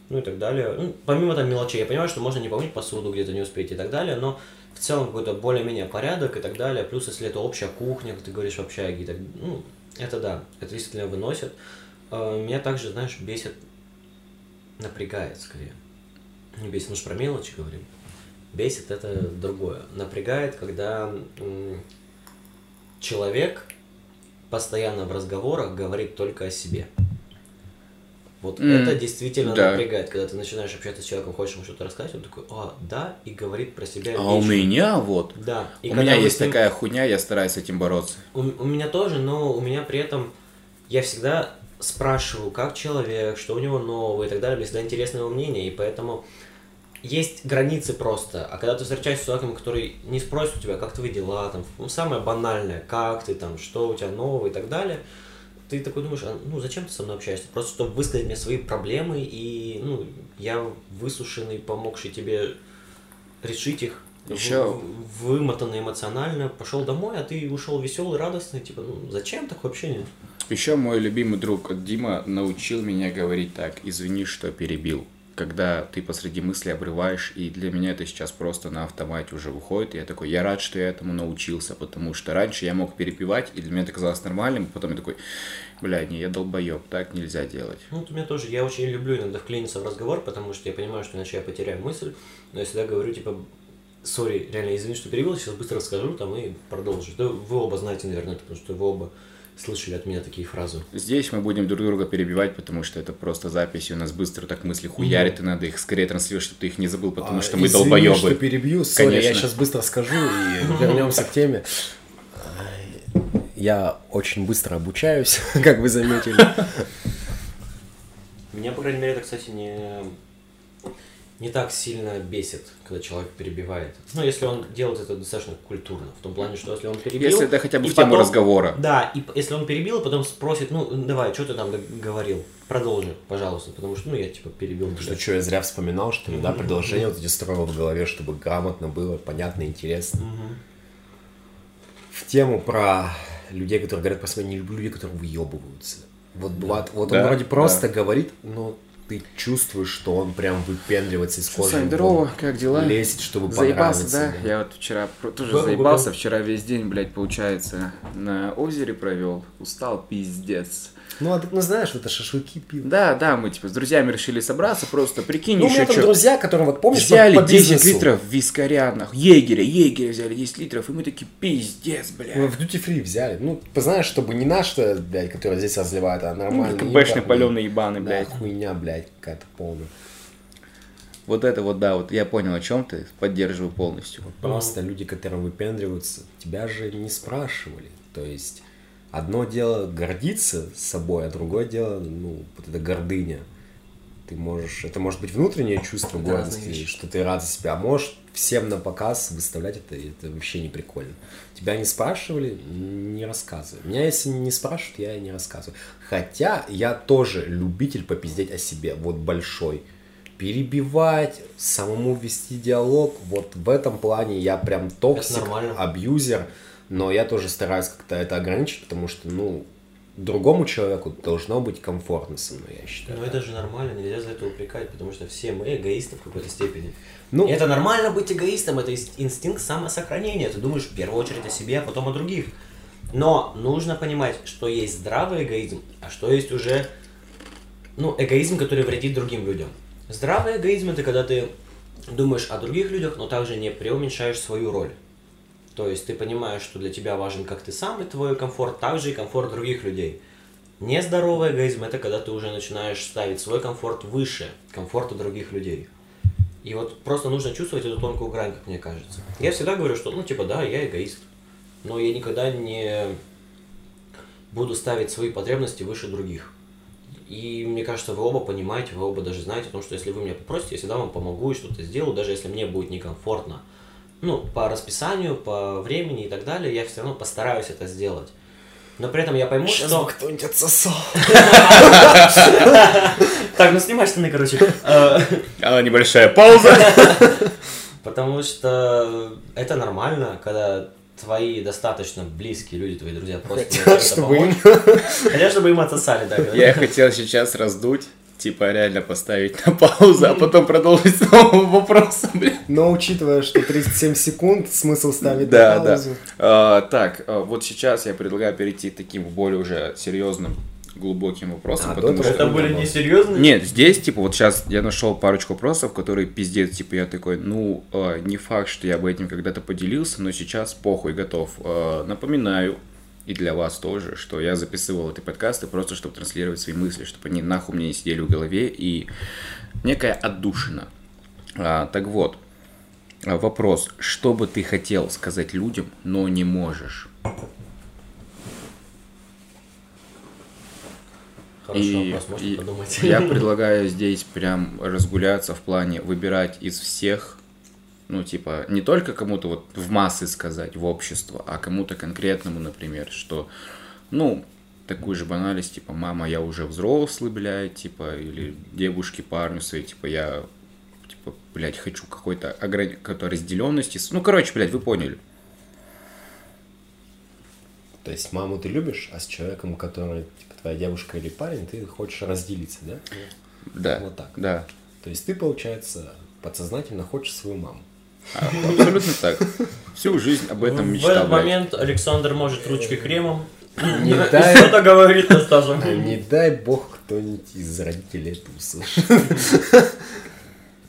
B: ну и так далее. Ну, помимо там мелочей, я понимаю, что можно не помыть посуду, где-то не успеть и так далее, но в целом какой-то более-менее порядок и так далее. Плюс, если это общая кухня, как ты говоришь, в общаге, так, ну, это да, это действительно выносит. А, меня также, знаешь, бесит, напрягает скорее. Не бесит, мы же про мелочи говорим. Бесит это другое. Напрягает, когда человек постоянно в разговорах говорит только о себе. Вот
A: М,
B: это действительно
A: да.
B: напрягает, когда ты начинаешь общаться с человеком, хочешь ему что-то рассказать, он такой, а, да, и говорит про себя.
A: А у
B: вещи.
A: меня вот.
B: Да. И
A: у меня есть
B: ним-
A: такая хуйня, я стараюсь с этим бороться.
B: У, у меня тоже, но у меня при этом я всегда спрашиваю, как человек, что у него нового и так далее, мне всегда интересно его мнение, и поэтому есть границы просто. А когда ты встречаешься с человеком, который не спросит у тебя, как твои дела, там, ну, самое банальное, как ты там, что у тебя нового и так далее, ты такой думаешь, а, ну зачем ты со мной общаешься? Просто чтобы высказать мне свои проблемы, и ну, я выслушанный, помогший тебе решить их, в- вымотанный эмоционально, пошел домой, а ты ушел веселый, радостный, типа, ну зачем такое общение?
A: Еще мой любимый друг Дима научил меня говорить так, извини, что перебил. Когда ты посреди мысли обрываешь, и для меня это сейчас просто на автомате уже выходит, я такой, я рад, что я этому научился, потому что раньше я мог перепевать, и для меня это казалось нормальным, потом я такой, бля, не, я долбоеб, так нельзя делать.
B: Ну, вот у меня тоже, я очень люблю иногда вклиниться в разговор, потому что я понимаю, что иначе я потеряю мысль, но я всегда говорю, типа, сори, реально, извини, что перебил, сейчас быстро расскажу там и продолжу. Да вы оба знаете, наверное, это, потому что вы оба слышали от меня такие фразы.
A: Здесь мы будем друг друга перебивать, потому что это просто запись, и у нас быстро так мысли хуярит, и надо их скорее транслировать, чтобы ты их не забыл, потому
C: А,
A: что мы
C: извини,
A: долбоебы.
C: что перебью. Сори, я
A: Конечно.
C: сейчас быстро скажу и вернемся к теме. Я очень быстро обучаюсь, как вы заметили.
B: Меня, по крайней мере, это, кстати, не, не так сильно бесит, когда человек перебивает. Ну, если он делает это достаточно культурно, в том плане, что если он перебил...
A: Если это хотя бы в тему
B: потом-
A: разговора.
B: Да, и если он перебил, и потом спросит, ну, давай, что ты там говорил? Продолжи, пожалуйста, потому что, ну, я, типа, перебил.
C: Что, что я зря вспоминал, что ли, да, предложения вот эти строил в голове, чтобы грамотно было, понятно, интересно. В тему про людей, которые говорят про себя, не люблю людей, которые выебываются. Вот, вот, вот
A: Да,
C: он вроде
A: да.
C: просто говорит, но ты чувствуешь, что он прям выпендривается из кожи.
A: Сань,
C: вон,
A: здорово, как дела?
C: Лезет, чтобы
A: Заебался,
C: понравиться.
A: да? Я вот вчера тоже заебался, вчера весь день, блядь, получается, на озере провел. Устал, пиздец.
C: Ну, а ты, ну знаешь, это шашлыки пил.
A: Да, да, мы типа с друзьями решили собраться, просто прикинь,
C: Ну,
A: еще что.
C: друзья, которые вот помнишь,
A: Взяли
C: по, по
A: 10
C: бизнесу?
A: литров вискаря, нахуй. Егеря, егеря взяли 10 литров, и мы такие, пиздец,
C: Ну,
A: блядь.
C: в duty free взяли. Ну, ты знаешь, чтобы не наш, блядь, который здесь разливает, а
A: Ну,
C: нормальный.
A: КБшный паленый ебаный,
C: Да,
A: блядь.
C: хуйня, блядь, какая-то полная.
A: Вот это вот, да, вот я понял, о чем ты, поддерживаю полностью.
C: Просто люди, которые выпендриваются, тебя же не спрашивали. То есть, одно дело гордиться собой, а другое дело, ну, вот эта гордыня. Ты можешь, это может быть внутреннее чувство
B: Это
C: гордости, что ты рад за себя, а можешь всем на показ выставлять это, это вообще не прикольно. Тебя не спрашивали, не рассказывай. Меня если не спрашивают, я и не рассказываю. Хотя я тоже любитель попиздеть о себе, вот большой. Перебивать, самому вести диалог, вот в этом плане я прям токсик, абьюзер, но я тоже стараюсь как-то это ограничить, потому что, ну, другому человеку должно быть комфортно со мной, я считаю.
B: Ну, это же нормально, нельзя за это упрекать, потому что все мы эгоисты в какой-то степени.
C: Ну,
B: И это нормально быть эгоистом, это инстинкт самосохранения. Ты думаешь в первую очередь о себе, а потом о других. Но нужно понимать, что есть здравый эгоизм, а что есть уже ну, эгоизм, который вредит другим людям. Здравый эгоизм это когда ты думаешь о других людях, но также не преуменьшаешь свою роль. То есть ты понимаешь, что для тебя важен как ты сам и твой комфорт, так же и комфорт других людей. Нездоровый эгоизм это когда ты уже начинаешь ставить свой комфорт выше комфорта других людей. И вот просто нужно чувствовать эту тонкую грань, как мне кажется. Я всегда говорю, что, ну, типа, да, я эгоист. Но я никогда не буду ставить свои потребности выше других. И мне кажется, вы оба понимаете, вы оба даже знаете о том, что если вы меня попросите, я всегда вам помогу и что-то сделаю, даже если мне будет некомфортно. Ну, по расписанию, по времени и так далее, я все равно постараюсь это сделать. Но при этом я пойму, что...
C: кто-нибудь отсосал.
B: Так, ну снимай штаны, короче.
A: А, небольшая пауза.
B: Потому что это нормально, когда твои достаточно близкие люди, твои друзья просто
C: Хотят, чтобы им...
B: Хотят, чтобы им отсосали, да.
A: Я хотел сейчас раздуть типа реально поставить на паузу, а потом продолжить с новым вопросом, блин.
C: Но учитывая, что 37 секунд, смысл ставить
A: Да,
C: на
A: да.
C: паузу.
A: А, так, а, вот сейчас я предлагаю перейти к таким более уже серьезным, глубоким вопросам,
C: А,
A: потому что...
B: Это были
C: было.
B: несерьезные?
A: Нет, здесь, типа, вот сейчас я нашел парочку вопросов, которые пиздец, типа, я такой, ну, э, не факт, что я бы этим когда-то поделился, но сейчас похуй, готов. Э, напоминаю, и для вас тоже, что я записывал эти подкасты просто, чтобы транслировать свои мысли, чтобы они нахуй мне не сидели в голове, и некая отдушина. А, так вот, а, вопрос, что бы ты хотел сказать людям, но не можешь?
B: Хороший
A: И-
B: вопрос, можно
A: и
B: подумать.
A: Я предлагаю здесь прям разгуляться в плане выбирать из всех, ну, типа, не только кому-то вот в массы сказать, в общество, а кому-то конкретному, например, что, ну, такую же банальность, типа, мама, я уже взрослый, блядь, типа, или девушке, парню своей, типа, я, типа, блядь, хочу какой-то ограни... какой-то разделенности. Ну, короче, блядь, вы поняли.
C: То есть маму ты любишь, а с человеком, который типа, твоя девушка или парень, ты хочешь разделиться, да?
A: Да,
C: Вот так.
A: да.
C: То есть ты, получается, подсознательно хочешь свою маму.
A: А, Абсолютно так. Всю жизнь об этом
B: В
A: мечтал,
B: этот
A: блядь.
B: момент Александр может ручкой кремом
C: Не дай,
B: что-то говорит на
C: не дай бог кто-нибудь из родителей это услышит.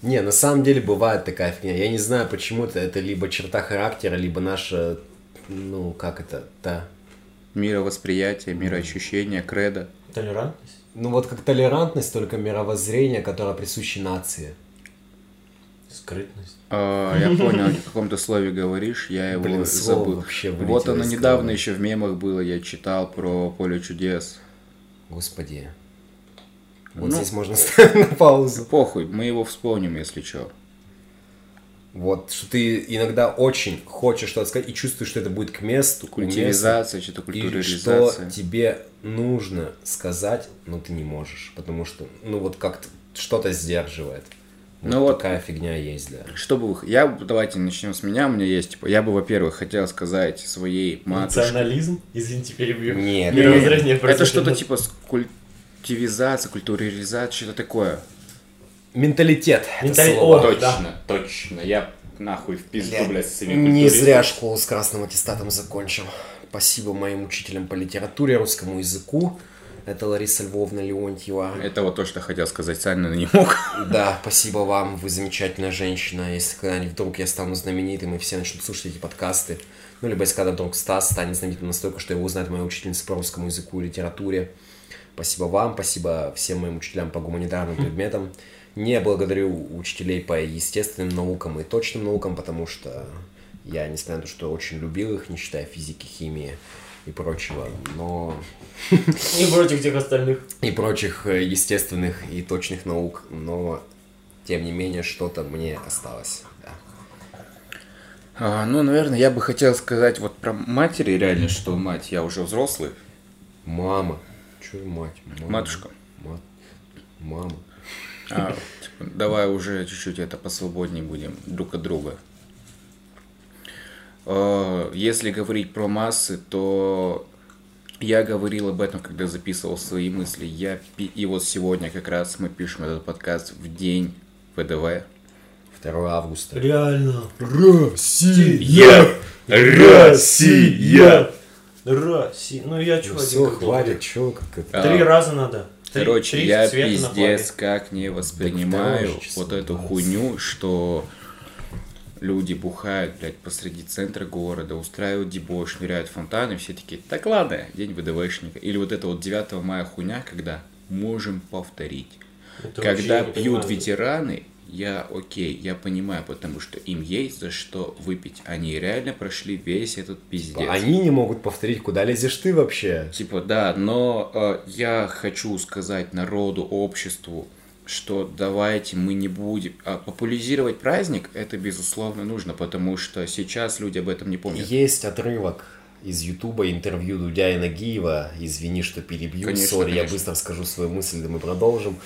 C: Не, на самом деле бывает такая фигня. Я не знаю, почему-то это либо черта характера, либо наша, ну, как это, та...
A: Мировосприятие, мироощущение, кредо.
B: Толерантность?
C: Ну, вот как толерантность, только мировоззрение, которое присуще нации.
B: Скрытность.
A: А, я понял, о каком-то слове говоришь, я его
C: Блин, слово
A: забыл.
C: вообще
A: Вот оно недавно еще в мемах было, я читал про поле чудес.
C: Господи. Вот
A: Ну.
C: здесь можно ставить на паузу.
A: Похуй, мы его вспомним, если что.
C: Вот, что ты иногда очень хочешь что-то сказать и чувствуешь, что это будет к месту,
A: Культивизация, что-то
C: и что
A: культурализация.
C: тебе нужно сказать, но ты не можешь, потому что, ну вот как-то что-то сдерживает. Вот
A: Ну вот.
C: такая фигня есть, да.
A: Что бы вы... Я, давайте начнем с меня, у меня есть, типа, я бы, во-первых, хотел сказать своей матушке...
B: Национализм? Извините, перебью.
C: Нет,
B: Мировоззрение
A: Это что-то типа культивизация, культурализация, что-то такое.
C: Менталитет. это
B: Ментали-
C: слово.
B: О,
A: точно, точно. Я нахуй в пизду, блядь, с этими
C: Не зря школу с красным аттестатом закончил. Спасибо моим учителям по литературе, русскому языку. Это Лариса Львовна Леонтьева.
A: Это вот то, что хотел сказать Саня, не мог.
C: Да, спасибо вам, вы замечательная женщина. Если когда-нибудь вдруг я стану знаменитым, и все начнут слушать эти подкасты, ну, либо если когда вдруг Стас станет знаменитым настолько, что его узнает моя учительница по русскому языку и литературе. Спасибо вам, спасибо всем моим учителям по гуманитарным предметам. Не благодарю учителей по естественным наукам и точным наукам, потому что я, несмотря на то, что очень любил их, не считая физики, химии и прочего, но
B: И против тех остальных.
C: и прочих э, естественных и точных наук, но тем не менее что-то мне осталось. Да.
A: А, ну, наверное, я бы хотел сказать вот про матери реально, что мать, я уже взрослый.
C: Мама. Че мать? Мама.
A: Матушка.
C: Мат- Мама.
A: А, типа, давай уже чуть-чуть это посвободнее будем друг от друга. А, Если говорить про массы, то я говорил об этом, когда записывал свои мысли. Я и вот сегодня как раз мы пишем этот подкаст в день ВДВ.
C: 2 августа.
B: Реально.
C: Россия!
B: Россия! Россия. Ну я чё,
C: Ну
B: один
C: все, хватит, чё, как это...
A: А,
B: Три раза надо. Три-
A: Короче,
B: три
A: я пиздец как не воспринимаю вот эту
C: 20.
A: хуйню, что люди бухают, блядь, посреди центра города, устраивают дебош, ныряют в фонтаны, все такие, так ладно, день ВДВшника. Или вот это вот 9 мая хуйня, когда можем повторить.
B: Это
A: когда пьют
B: понимаю.
A: ветераны, я окей, я понимаю, потому что им есть за что выпить. Они реально прошли весь этот пиздец.
C: Они не могут повторить, куда лезешь ты вообще.
A: Типа, да, но э, я хочу сказать народу, обществу, что давайте мы не будем... а популяризировать праздник, это безусловно нужно, потому что сейчас люди об этом не помнят.
C: Есть отрывок из Ютуба интервью Дудя и Нагиева. Извини, что перебью.
A: Конечно,
C: Сори, я
A: конечно.
C: быстро скажу свою мысль, да мы продолжим.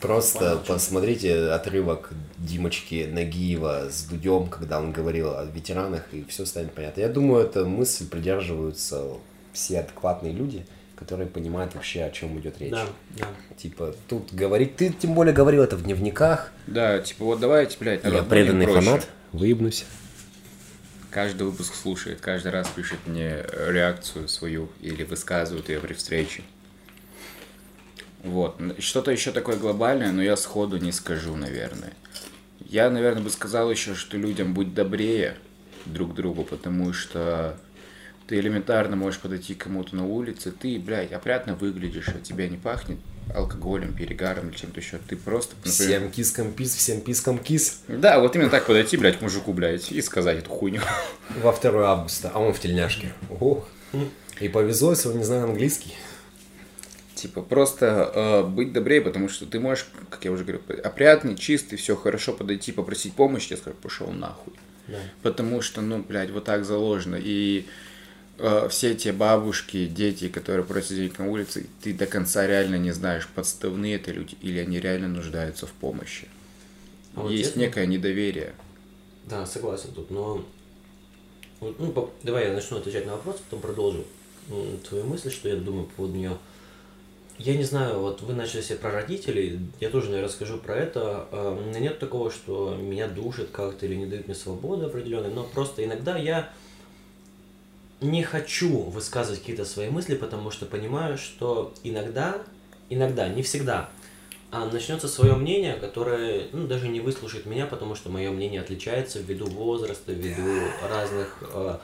C: Просто посмотрите отрывок Димочки Нагиева с Дудем, когда он говорил о ветеранах, и все станет понятно. Я думаю, эта мысль придерживаются все адекватные люди, которые понимают вообще, о чем идет речь.
B: Да, да.
C: Типа, тут говорить, ты тем более говорил это в дневниках.
A: Да, типа вот давайте, блядь,
C: Я преданный фанат, выебнусь.
A: Каждый выпуск слушает, каждый раз пишет мне реакцию свою или высказывает ее при встрече. Вот. Что-то еще такое глобальное, но я сходу не скажу, наверное. Я, наверное, бы сказал еще, что людям будь добрее друг к другу, потому что ты элементарно можешь подойти к кому-то на улице, ты, блядь, опрятно выглядишь, от тебя не пахнет алкоголем, перегаром или чем-то еще. Ты просто, например,
C: Всем кискам пис, всем пискам кис.
A: Да, вот именно так подойти, блядь, к мужику, блядь, и сказать эту хуйню.
C: Во 2 августа, а он в тельняшке. Ого. И повезло, если он не знает английский.
A: Типа, просто э, быть добрее, потому что ты можешь, как я уже говорил, опрятный, чистый, все хорошо подойти, попросить помощи, я скажу, пошел нахуй.
B: Да.
A: Потому что, ну, блядь, вот так заложено. И э, все те бабушки, дети, которые просят денег на улице, ты до конца реально не знаешь, подставные это люди или они реально нуждаются в помощи.
B: А вот
A: Есть
B: честно?
A: некое недоверие.
B: Да, согласен тут, но... Ну, давай я начну отвечать на вопрос, потом продолжу твою мысль, что я думаю по поводу нее. Я не знаю, вот вы начали себе про родителей, я тоже, наверное, расскажу про это. Э, У меня нет такого, что меня душит как-то или не дают мне свободы определенной, но просто иногда я не хочу высказывать какие-то свои мысли, потому что понимаю, что иногда, иногда, не всегда, а начнется свое мнение, которое ну, даже не выслушает меня, потому что мое мнение отличается ввиду возраста, ввиду разных э,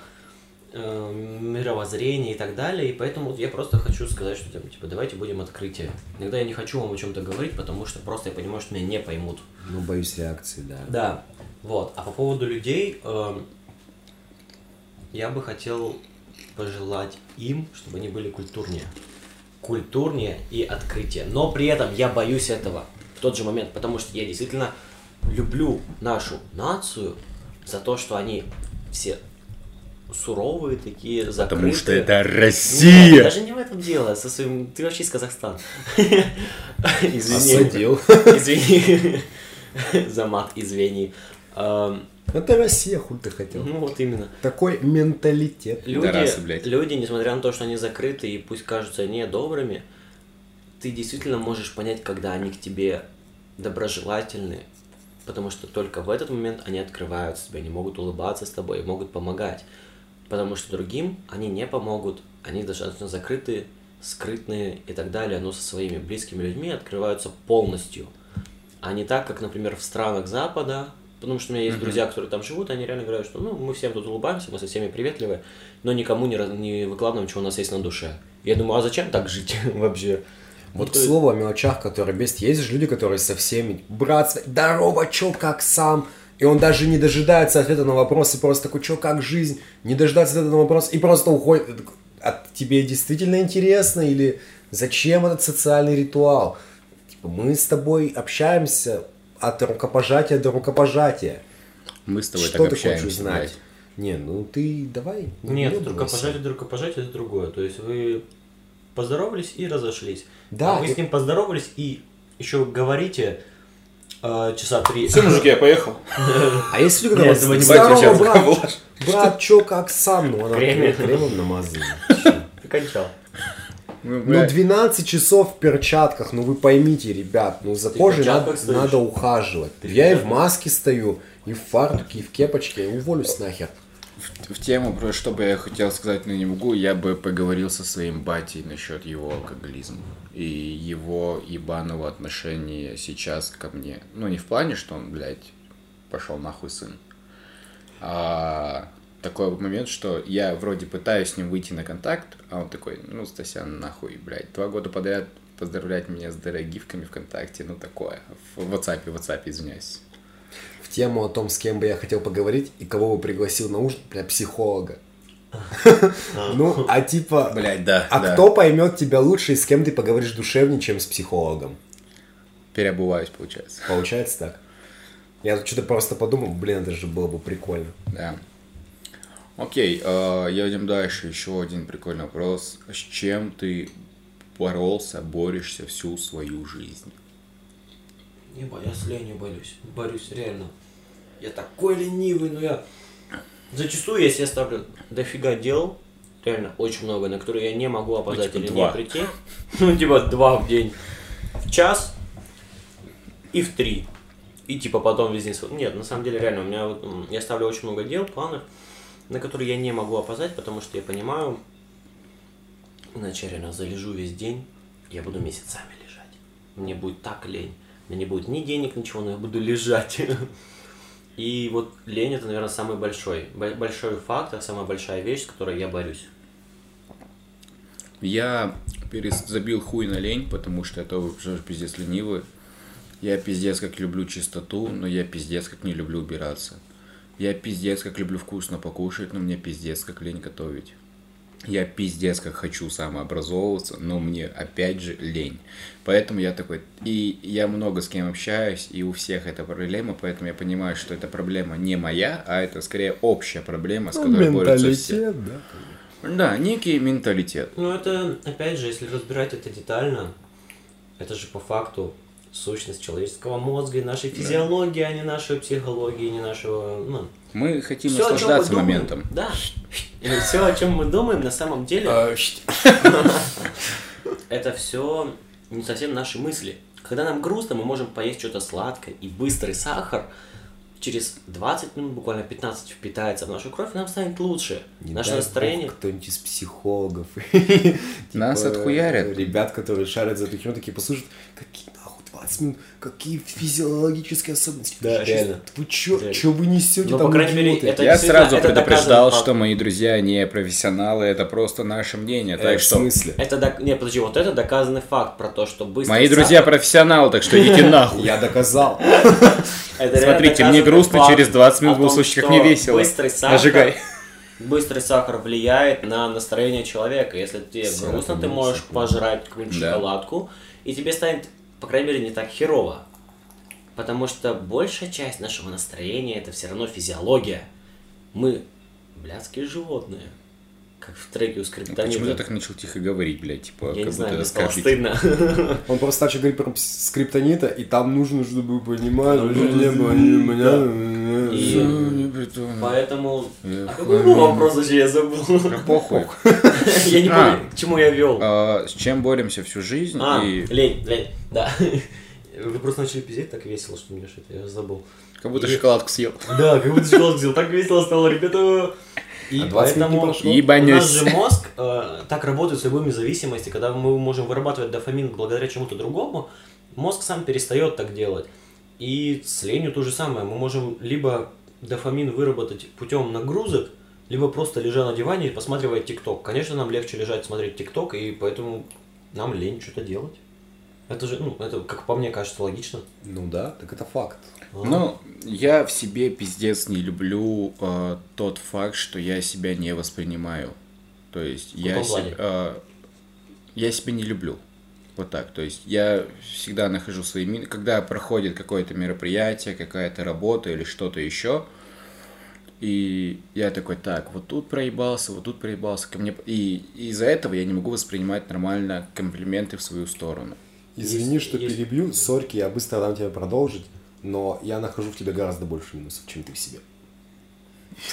B: э, мировоззрений и так далее. И поэтому я просто хочу сказать, что типа, давайте будем открытие. Иногда я не хочу вам о чем-то говорить, потому что просто я понимаю, что меня не поймут.
C: Ну, боюсь реакции, да.
B: Да, вот. А по поводу людей, эм, я бы хотел пожелать им, чтобы они были культурнее. Культурнее и открытие. Но при этом я боюсь этого в тот же момент, потому что я действительно люблю нашу нацию за то, что они все суровые такие, закрытые.
A: Потому что это
B: Нет,
A: Россия!
B: даже не в этом дело. Со своим... Ты вообще из Казахстана. Извини.
C: Осудил.
B: Извини. За мат, извини.
C: Это Россия, хуй ты хотел.
B: Ну вот именно.
C: Такой менталитет.
B: Люди,
A: Пидорасы, блядь.
B: люди, несмотря на то, что они закрыты и пусть кажутся не добрыми, ты действительно можешь понять, когда они к тебе доброжелательны, потому что только в этот момент они открывают себя, они могут улыбаться с тобой, могут помогать, потому что другим они не помогут, они достаточно закрыты, скрытные и так далее, но со своими близкими людьми открываются полностью, а не так, как, например, в странах Запада, потому что у меня есть друзья, которые там живут, они реально говорят, что ну, мы всем тут улыбаемся, мы со всеми приветливы, но никому не, раз- не выкладываем, что у нас есть на душе. Я думаю, а зачем так жить вообще?
C: Вот
B: Ну,
C: к
B: есть-
C: слову о мелочах, которые бесит. Есть же люди, которые со всеми, брат, здорово, чё, как сам? И он даже не дожидается ответа на вопрос, и просто такой, чё, как жизнь? Не дожидается ответа на вопрос, и просто уходит. А тебе действительно интересно? Или зачем этот социальный ритуал? Типа, мы с тобой общаемся от рукопожатия до рукопожатия.
A: Мы с тобой
C: Что
A: так
C: ты
A: общаемся,
C: хочешь знать?
A: блядь.
C: Не, ну ты давай. не
B: Нет, рукопожатие, рукопожатие это другое. То есть вы поздоровались и разошлись.
C: Да,
B: А вы
C: и-
B: с ним поздоровались и еще говорите э, часа три.
A: Все, мужики, я поехал.
C: А если
B: не
C: «Здорово, брат,
A: влажь».
C: брат, чё, как сам? Ну, она
B: Кремом.
C: намазана.
B: Ты кончал.
A: Ну,
C: Ну,
A: блядь.
C: 12 часов в перчатках, ну вы поймите, ребят, ну за кожей надо,
B: стоишь?
C: надо ухаживать.
B: Ты
C: Я и в маске стою, и в фартуке, и в кепочке, и уволюсь нахер.
A: В, в тему, про что бы я хотел сказать, но не могу, я бы поговорил со своим батей насчет его алкоголизма и его ебаного отношения сейчас ко мне. Ну, не в плане, что он, блядь, пошел нахуй сын. А такой вот момент, что я вроде пытаюсь с ним выйти на контакт, а он такой, ну, Стасян, нахуй, блядь, два года подряд поздравлять меня с дорогивками ВКонтакте, ну, такое. В WhatsApp, в WhatsApp, извиняюсь.
C: В тему о том, с кем бы я хотел поговорить и кого бы пригласил на ужин, бля, психолога. Ну, а типа,
A: Блядь, да,
C: а кто поймет тебя лучше и с кем ты поговоришь душевнее, чем с психологом?
A: Переобуваюсь, получается.
C: Получается так? Я тут что-то просто подумал, блин, это же было бы прикольно.
A: Да. Окей, э, едем дальше. Еще один прикольный вопрос. С чем ты боролся, борешься всю свою жизнь?
B: Не бо- я с ленью борюсь. Борюсь, реально. Я такой ленивый, но я... Зачастую, если я ставлю дофига дел, реально очень много, на которые я не могу опоздать
A: типа
B: или
A: два.
B: не прийти. Ну, типа два в день. В час и в три. И типа потом весь день... св- Нет, на самом деле реально, у меня вот, я ставлю очень много дел, планов, на которые я не могу опоздать, потому что я понимаю, иначе я реально залежу весь день, я буду месяцами лежать. Мне будет так лень. Меня не будет ни денег, ничего, но я буду лежать. И вот лень это, наверное, самый большой, бо- большой фактор, самая большая вещь, с которой я борюсь.
A: Я перес- забил хуй на лень, потому что это уже пиздец ленивый. Я пиздец как люблю чистоту, но я пиздец как не люблю убираться. Я пиздец как люблю вкусно покушать, но мне пиздец как лень готовить. Я пиздец как хочу самообразовываться, но мне опять же лень. Поэтому я такой... И я много с кем общаюсь, и у всех это проблема, поэтому я понимаю, что эта проблема не моя, а это скорее общая проблема, с
C: Ну,
A: которой борются все.
C: менталитет, да.
A: Да, некий менталитет.
B: Ну, это, опять же, если разбирать это детально, это же по факту сущность человеческого мозга и нашей физиологии, а не нашей психологии, не нашего, ну,
A: Мы хотим
B: мы
A: наслаждаться
B: думаем,
A: моментом.
B: Да. И все, о чем мы думаем, на самом деле,
C: А,
B: это все не совсем наши мысли. Когда нам грустно, мы можем поесть что-то сладкое, и быстрый сахар через 20 минут, буквально 15, впитается в нашу кровь, и нам станет лучше.
C: Не
B: Наше
C: дай
B: настроение...
C: кто-нибудь из психологов.
A: Нас
C: Типа,
A: отхуярят.
C: Ребят, которые шарят за эту херню, такие послушают, какие 20 минут, какие физиологические особенности.
B: Да,
C: Чё-
B: реально.
C: Вы чё,
B: Реально.
C: чё вы несете
B: Ну,
C: там,
B: по крайней мере, это-
A: Я сразу
B: это
A: предупреждал, что мои друзья не профессионалы, это просто наше мнение.
C: Э,
A: Так
C: в
A: что
C: смысле?
B: Это док- Не, подожди, вот это доказанный факт про то, что быстро...
A: мои друзья профессионалы, так что идите нахуй.
C: Я доказал.
A: Смотрите, мне грустно, через 20 минут вы услышите, как мне весело.
B: Быстрый сахар,
A: Нажигай.
B: быстрый сахар влияет на настроение человека. Если тебе грустно, ты можешь пожрать какую-нибудь
A: Да.
B: шоколадку, и тебе станет, по крайней мере, не так херово. Потому что большая часть нашего настроения это все равно физиология. Мы блядские животные. Как в треке у скриптонита.
A: Почему ты так начал тихо говорить, блядь, типа,
B: Я не
A: как
B: знаю,
A: будто
B: стало стыдно.
C: Он просто начал говорить про скриптонита, и там нужно, чтобы понимать, что не было, не
B: И-
C: понятно.
B: Поэтому... А какой был вопрос вообще, я забыл.
A: Похуй.
B: Я не
A: А.
B: помню, к чему я вел.
A: А, С чем боремся всю жизнь
B: А, лень, лень, да. Вы просто начали пиздеть так весело, что мне что-то я забыл.
A: как будто
B: И-
A: шоколадку съел.
B: Да, как будто шоколад сделал. Так весело стало, ребята. И
C: А 20 минут не
B: поэтому
C: прошло?
B: у
A: Ебанюсь.
B: нас же мозг э, так работает с любыми зависимостями, когда мы можем вырабатывать дофамин благодаря чему-то другому, мозг сам перестает так делать. И с ленью то же самое. Мы можем либо дофамин выработать путем нагрузок, либо просто лежа на диване и посматривая ТикТок. Конечно, нам легче лежать смотреть ТикТок, и поэтому нам лень что-то делать. Это же, ну, это, как по мне кажется, логично.
C: Ну да, так это факт.
A: Ну, я в себе пиздец не люблю э, тот факт, что я себя не воспринимаю. То есть я
B: плане?
A: э, я себя не люблю. Вот так. То есть я всегда нахожу свои мины. Когда проходит какое-то мероприятие, какая-то работа или что-то еще, и я такой, так, вот тут проебался, вот тут проебался ко мне. И из-за этого я не могу воспринимать нормально комплименты в свою сторону.
C: Извини,
B: Есть-
C: что
B: есть-
C: перебью, сорки, я быстро дам тебе продолжить, но я нахожу в тебе гораздо больше минусов, чем ты в себе.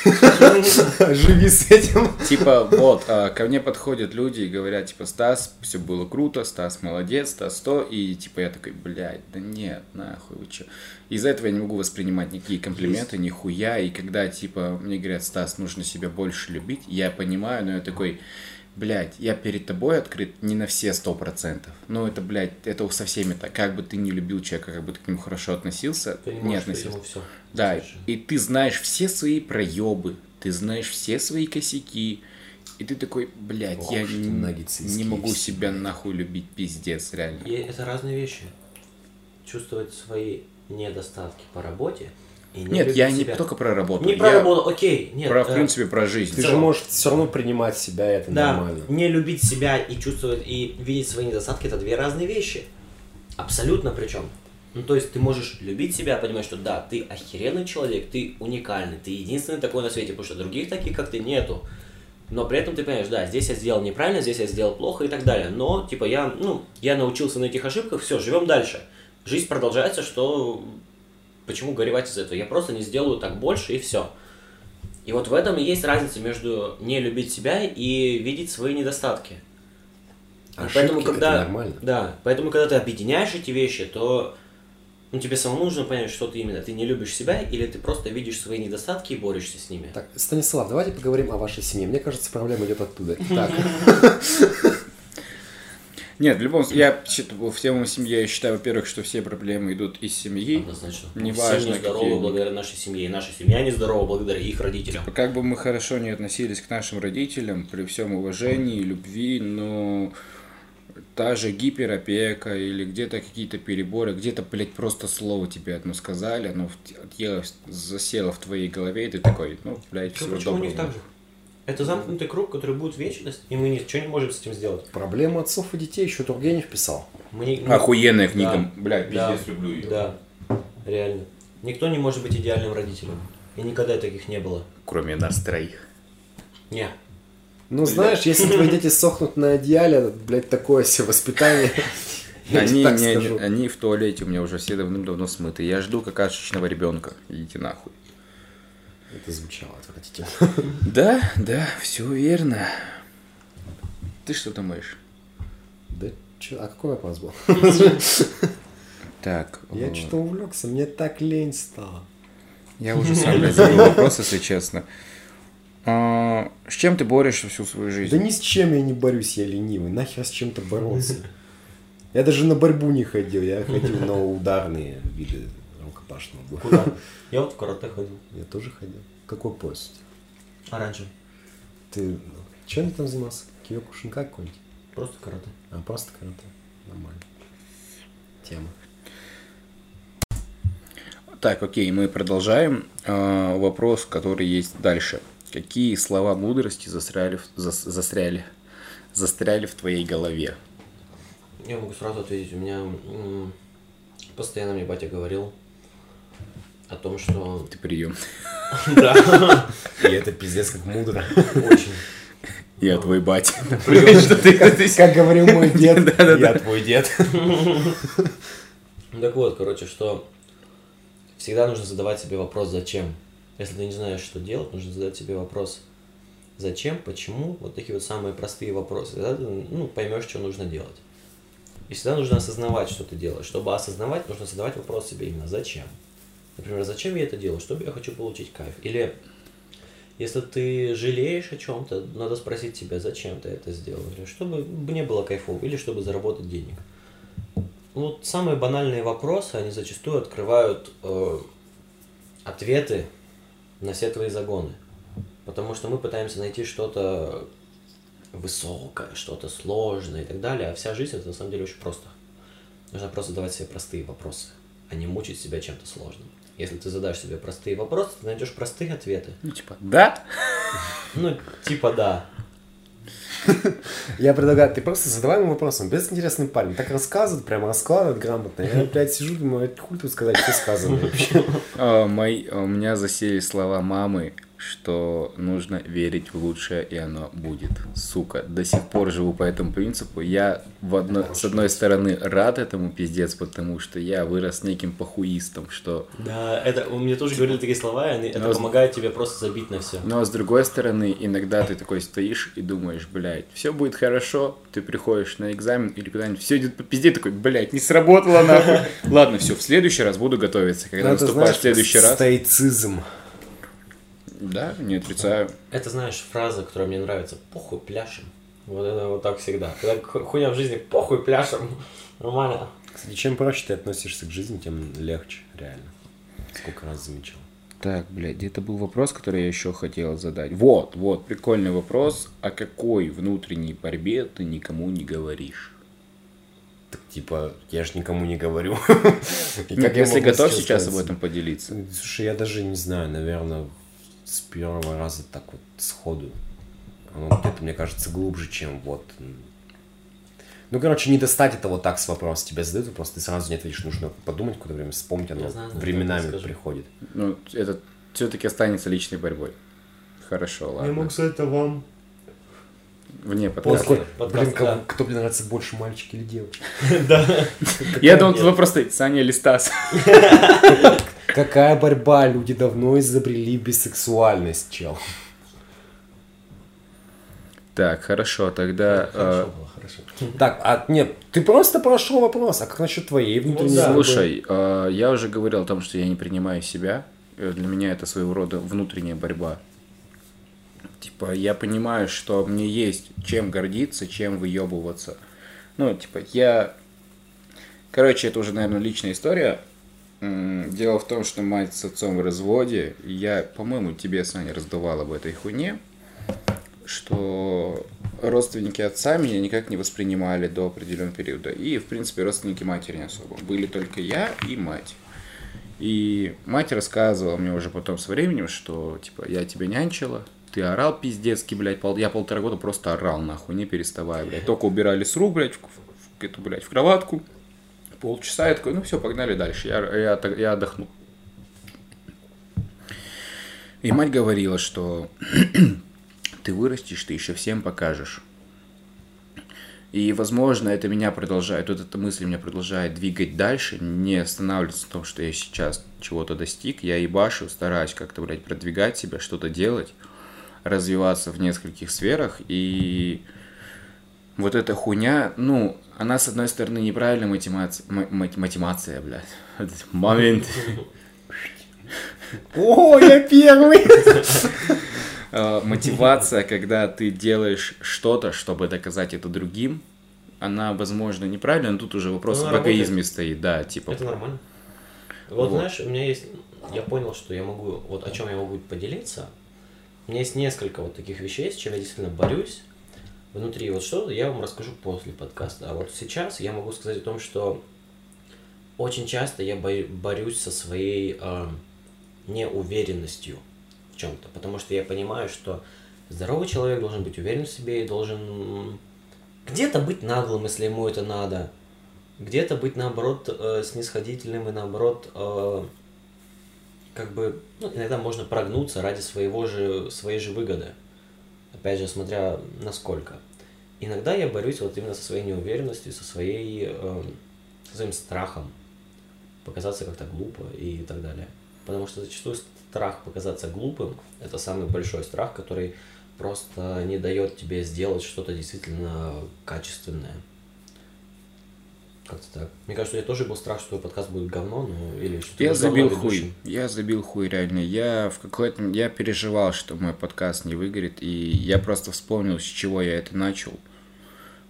C: Живи с этим.
A: Типа, вот, а, ко мне подходят люди и говорят, типа, Стас, все было круто, Стас молодец, Стас то, и типа я такой, блядь, да нет, нахуй, вы чё. Из-за этого я не могу воспринимать никакие комплименты, нихуя, и когда, типа, мне говорят, Стас, нужно себя больше любить, я понимаю, но я такой, блядь, я перед тобой открыт не на все сто процентов. Ну, это, блядь, это со всеми так. Как бы ты не любил человека, как бы ты к нему хорошо относился,
B: Ты не
A: не относился.
B: все.
A: Да, и ты знаешь все свои проебы, ты знаешь все свои косяки, и ты такой, блядь,
C: Ох
A: я не, не могу себя нахуй любить, пиздец, реально.
B: И это разные вещи. Чувствовать свои недостатки по работе и не
A: Нет, я не
B: себя.
A: только про работу.
B: Не про работу, окей, нет.
A: про, в
B: э,
A: принципе, про жизнь.
C: Ты же можешь все равно принимать себя, это
B: Да,
C: нормально.
B: не любить себя и чувствовать, и видеть свои недостатки, это две разные вещи. Абсолютно причем. Ну, то есть ты можешь любить себя, понимать, что да, ты охеренный человек, ты уникальный, ты единственный такой на свете, потому что других таких, как ты, нету. Но при этом ты понимаешь, да, здесь я сделал неправильно, здесь я сделал плохо и так далее. Но, типа, я, ну, я научился на этих ошибках, все, живем дальше. Жизнь продолжается, что... Почему горевать из этого? Я просто не сделаю так больше и все. И вот в этом и есть разница между не любить себя и видеть свои недостатки.
C: Ошибки
B: поэтому,
C: это
B: когда,
C: нормально.
B: Да, поэтому, когда ты объединяешь эти вещи, то ну, тебе самому нужно понять, что ты именно. Ты не любишь себя или ты просто видишь свои недостатки и борешься с ними.
C: Так, Станислав, давайте поговорим о вашей семье. Мне кажется, проблема идет оттуда. Так,
A: Нет, в любом случае, я счит- в тему семьи я считаю, во-первых, что все проблемы идут из семьи.
B: Однозначно.
A: Неважно,
B: Все нездоровы
A: какие-
B: благодаря нашей семье. И наша семья нездорова благодаря их родителям.
A: Как бы мы хорошо не относились к нашим родителям, при всем уважении, любви, но та же гиперопека или где-то какие-то переборы, где-то, блядь, просто слово тебе одно сказали, оно в- отъело, засело в твоей голове, и ты такой, ну, блядь, всего
B: почему у них так же? Это замкнутый круг, который будет вечность, и мы ничего не можем с этим сделать.
C: проблема отцов и детей еще Тургенев писал.
B: Мы не-
A: Охуенная книга,
B: Да.
A: блядь,
B: Да.
A: пиздец, люблю ее.
B: Да, реально. Никто не может быть идеальным родителем. И никогда таких не было.
A: Кроме нас троих.
B: Не.
C: Ну, знаешь, если твои дети сохнут на одеяле, блядь, такое себе воспитание.
A: Они, не- они в туалете у меня уже все давным-давно смыты. Я жду какашечного ребенка. Идите нахуй.
C: Это звучало отвратительно.
A: Да, да, все верно. Ты что думаешь?
C: Да чё, а какой вопрос был?
A: Так,
C: Я
A: э,
C: что-то увлекся, мне так лень стало.
A: я уже сам забыл вопрос, если честно. А, С чем ты борешься всю свою
C: Да
A: жизнь?
C: ни с чем я не борюсь, я ленивый. Нахер с чем-то бороться. Я даже на борьбу не ходил, я ходил на ударные виды боя.
B: Куда? Я вот в карате ходил.
C: Я тоже ходил. Какой пояс?
B: Оранжевый.
C: Ты ну, чем ты там занимался? Киокушинка какой-нибудь?
B: Просто карате.
C: А, просто карате. Нормально. Тема.
A: Так, окей, мы продолжаем. А, Вопрос, который есть дальше. Какие слова мудрости застряли, в- зас- застряли, застряли в твоей голове?
B: Я могу сразу ответить. У меня м, постоянно мне батя говорил о том, что...
A: Ты прием.
B: Да,
C: И это пиздец как мудро.
B: очень.
A: Я твой батя.
C: Как говорил мой дед, я твой дед.
B: Так вот, короче, что всегда нужно задавать себе вопрос «зачем?». Если ты не знаешь, что делать, нужно задать себе вопрос «зачем?», «почему?». Вот такие вот самые простые вопросы. Тогда ты ну, поймешь, что нужно делать. И всегда нужно осознавать, что ты делаешь. Чтобы осознавать, нужно задавать вопрос себе именно «зачем?». Например, «зачем я это делаю?», «чтобы я хочу получить кайф?». Или если ты жалеешь о чем-то, надо спросить себя, зачем ты это сделал. Чтобы мне было кайфово, или чтобы заработать денег. Ну, Вот самые банальные вопросы, они зачастую открывают э, ответы на все твои загоны. Потому что мы пытаемся найти что-то высокое, что-то сложное и так далее, а вся жизнь это на самом деле очень просто. Нужно просто задавать себе простые вопросы, а не мучить себя чем-то сложным. Если ты задашь себе простые вопросы, ты найдешь простые ответы.
A: Ну, типа, да?
B: Ну, типа да.
C: Я предлагаю, ты просто задавай ему вопросом, без интересный парень. Так рассказывает, прямо раскладывает грамотно. Я, блядь, сижу, думаю, это хуй тут сказать, что сказано вообще.
A: А, мои, у меня засели слова мамы, что нужно верить в лучшее, и оно будет. Сука, до сих пор живу по этому принципу. Я в одно, с одной стороны рад этому пиздец, потому что я вырос неким похуистом, что...
B: Да, это у меня тоже говорили такие слова, и они, это помогает тебе просто забить на все.
A: Но с другой стороны, иногда ты такой стоишь и думаешь, блядь, все будет хорошо, ты приходишь на экзамен или куда-нибудь, все идет по пизде, такой, блядь, не сработало нахуй. Ладно, все, в следующий раз буду готовиться. Когда наступает
C: знаешь,
A: следующий раз...
C: Стоицизм.
A: Да, не отрицаю.
B: Это, знаешь, фраза, которая мне нравится. Похуй, пляшем. Вот это вот так всегда. Когда ху- хуйня в жизни, похуй, пляшем. Нормально.
C: Кстати, чем проще ты относишься к жизни, тем легче, реально. Сколько раз замечал.
A: Так, блядь, где-то был вопрос, который я еще хотел задать. Вот, вот, прикольный вопрос. О какой внутренней борьбе ты никому не говоришь?
C: Так, типа, я ж никому не говорю.
A: Если готов сейчас об этом поделиться.
C: Слушай, я даже не знаю, наверное, с первого раза так вот сходу. Оно где-то, мне кажется, глубже, чем вот... Ну, короче, не достать это вот так с вопроса. Тебе задают вопрос, ты сразу не ответишь, нужно подумать какое-то время, вспомнить, оно
B: Я знаю,
C: временами
B: я
C: приходит.
A: Ну, это все-таки останется личной борьбой. Хорошо, ладно.
C: сказать это вам.
A: Вне подкаста.
B: подкаст,
C: блин, кому-
B: да.
C: кто мне нравится больше, мальчик или девочка?
B: Да.
A: Я думал, тут вопрос стоит, Саня или Стас.
C: Какая борьба? Люди давно изобрели бисексуальность, чел.
A: Так, хорошо, тогда...
B: Хорошо
A: э,
B: хорошо.
C: Так, а нет, ты просто прошел вопрос, а как насчет твоей внутренней
B: да.
C: борьбы?
A: Слушай, э, я уже говорил о том, что я не принимаю себя. Э, Для меня это своего рода внутренняя борьба. Типа, я понимаю, что мне есть чем гордиться, чем выебываться. Ну, типа, я... Короче, это уже, наверное, личная история. Дело в том, что мать с отцом в разводе. Я, по-моему, тебе, Саня, раздавал об этой хуйне, что родственники отца меня никак не воспринимали до определенного периода. И, в принципе, родственники матери не особо. Были только я и мать. И мать рассказывала мне уже потом со временем, что, типа, я тебя нянчила, ты орал пиздецки, блядь, пол... я полтора года просто орал, нахуй, не переставая, блядь. Только убирали с рук, блядь, в, в- эту, блядь, в кроватку. Полчаса, я такой, ну все, погнали дальше, я, я, я отдохну. И мать говорила, что ты вырастешь, ты еще всем покажешь. И, возможно, это меня продолжает, вот эта мысль меня продолжает двигать дальше, не останавливаться в том, что я сейчас чего-то достиг, я ебашу, стараюсь как-то, блядь, продвигать себя, что-то делать, развиваться в нескольких сферах, и вот эта хуйня, ну, она, с одной стороны, неправильная мотивация, мотивация, блядь, этот момент,
C: О, я первый!
A: Э, мотивация, когда ты делаешь что-то, чтобы доказать это другим, она, возможно, неправильная, но тут уже вопрос
B: работает.
A: эгоизме стоит, да, типа.
B: Это нормально. Вот,
A: Вот.
B: знаешь, у меня есть... Я понял, что я могу... Вот о чем я могу поделиться. У меня есть несколько вот таких вещей, с чем я действительно борюсь. Внутри вот что я вам расскажу после подкаста. А вот сейчас я могу сказать о том, что очень часто я бо- борюсь со своей э, неуверенностью в чем-то. Потому что я понимаю, что здоровый человек должен быть уверен в себе и должен где-то быть наглым, если ему это надо где-то быть наоборот э, снисходительным и наоборот э, как бы ну, иногда можно прогнуться ради своего же своей же выгоды опять же смотря насколько иногда я борюсь вот именно со своей неуверенностью со своей э, со своим страхом показаться как-то глупо и так далее. Потому что зачастую страх показаться глупым это самый большой страх который просто не дает тебе сделать что-то действительно качественное как-то так. Мне кажется, тебя тоже был страх, что подкаст будет говно, ну, или что ты
A: Я забил хуй. Я забил хуй, реально. Я в какой-то... Я переживал, что мой подкаст не выгорит, и я просто вспомнил, с чего я это начал.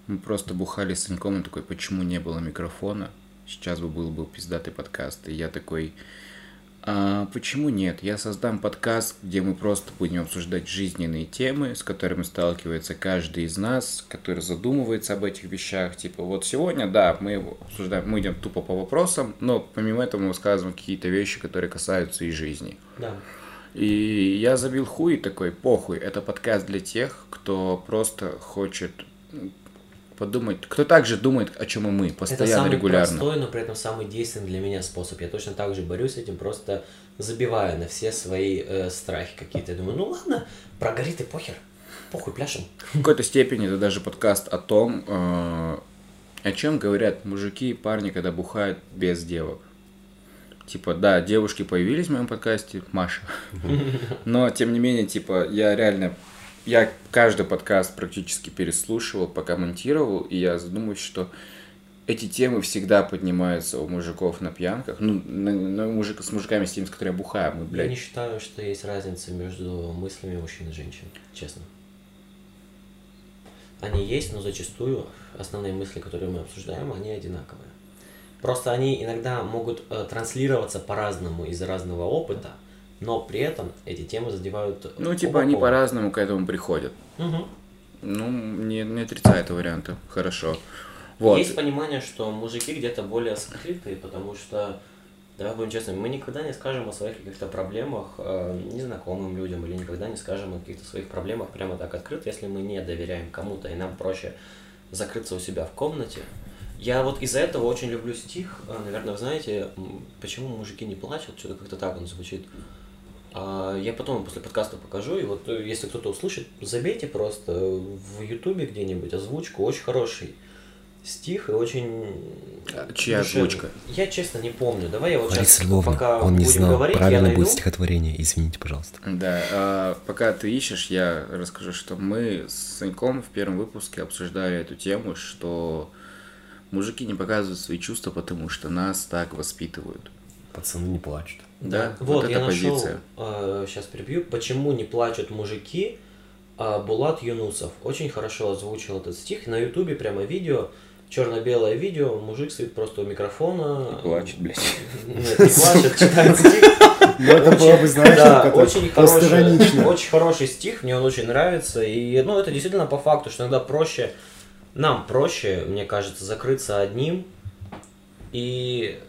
A: Мы просто бухали с Саньком, он такой, почему не было микрофона? Сейчас бы был бы пиздатый подкаст. И я такой, а почему нет? Я создам подкаст, где мы просто будем обсуждать жизненные темы, с которыми сталкивается каждый из нас, который задумывается об этих вещах. Типа, вот сегодня, да, мы обсуждаем, мы идем тупо по вопросам, но помимо этого мы высказываем какие-то вещи, которые касаются и жизни.
B: Да.
A: И я забил хуй такой, похуй, это подкаст для тех, кто просто хочет м, подумать, кто также думает, о чем и мы,
B: Это
A: постоянно,
B: самый
A: регулярно.
B: простой, но при этом самый действенный для меня способ. Я точно так же борюсь с этим, просто забивая на все свои э, страхи какие-то. Я думаю, ну ладно, прогорит и похер. Похуй, пляшем.
A: В какой-то степени это даже подкаст о том, э, о чем говорят мужики и парни, когда бухают без девок. Типа, да, девушки появились в моем подкасте, Маша. Но, тем не менее, типа, я реально, я каждый подкаст практически переслушивал, пока монтировал, и я задумываюсь, что эти темы всегда поднимаются у мужиков на пьянках. Ну, на, на мужик, с мужиками, с теми, с которыми я бухаю, мы,
B: Я
A: блядь,
B: не считаю, что есть разница между мыслями мужчин и женщин, честно. Они есть, но зачастую основные мысли, которые мы обсуждаем, они одинаковые. Просто они иногда могут э, транслироваться по-разному из-за разного опыта, но при этом эти темы задевают...
A: ну, типа, они по-разному к этому приходят.
B: Мгм.
A: Ну, не, не отрицаю этого варианта. Хорошо. Вот.
B: Есть понимание, что мужики где-то более скрытые, потому что, давай будем честными, мы никогда не скажем о своих каких-то проблемах э, незнакомым людям или никогда не скажем о каких-то своих проблемах прямо так открыто, если мы не доверяем кому-то, и нам проще закрыться у себя в комнате. Я вот из-за этого очень люблю стих, э, наверное, вы знаете, почему мужики не плачут, что-то как-то так он звучит. А, Я потом после подкаста покажу, и вот э, если кто-то услышит, забейте просто в Ютубе где-нибудь озвучку, очень хороший стих и очень...
A: А чья
B: душевный.
A: озвучка?
B: Я честно не помню. Давай я вот
C: Лариса
B: сейчас,
C: Львовна,
B: пока
C: он не
B: будем
C: знал,
B: говорить, я
C: правильно
B: найду.
C: будет стихотворение, извините, пожалуйста.
A: Да, а, пока ты ищешь, я расскажу, что мы с Саньком в первом выпуске обсуждали эту тему, что мужики не показывают свои чувства, потому что нас так воспитывают.
C: Пацаны не плачут.
A: Да,
B: Вот,
A: вот
B: я
A: эта
B: нашел,
A: позиция.
B: сейчас перебью, почему не плачут мужики, а, Булат Юнусов очень хорошо озвучил этот стих. На ютубе прямо видео, черно-белое видео, мужик стоит просто у микрофона.
A: Плачет, блядь.
B: Нет, не плачет, читает стих.
C: Ну, это было бы, знаешь,
B: Да, очень хороший, очень хороший стих, мне он очень нравится. И, ну, это действительно по факту, что иногда проще, нам проще, мне кажется, закрыться одним и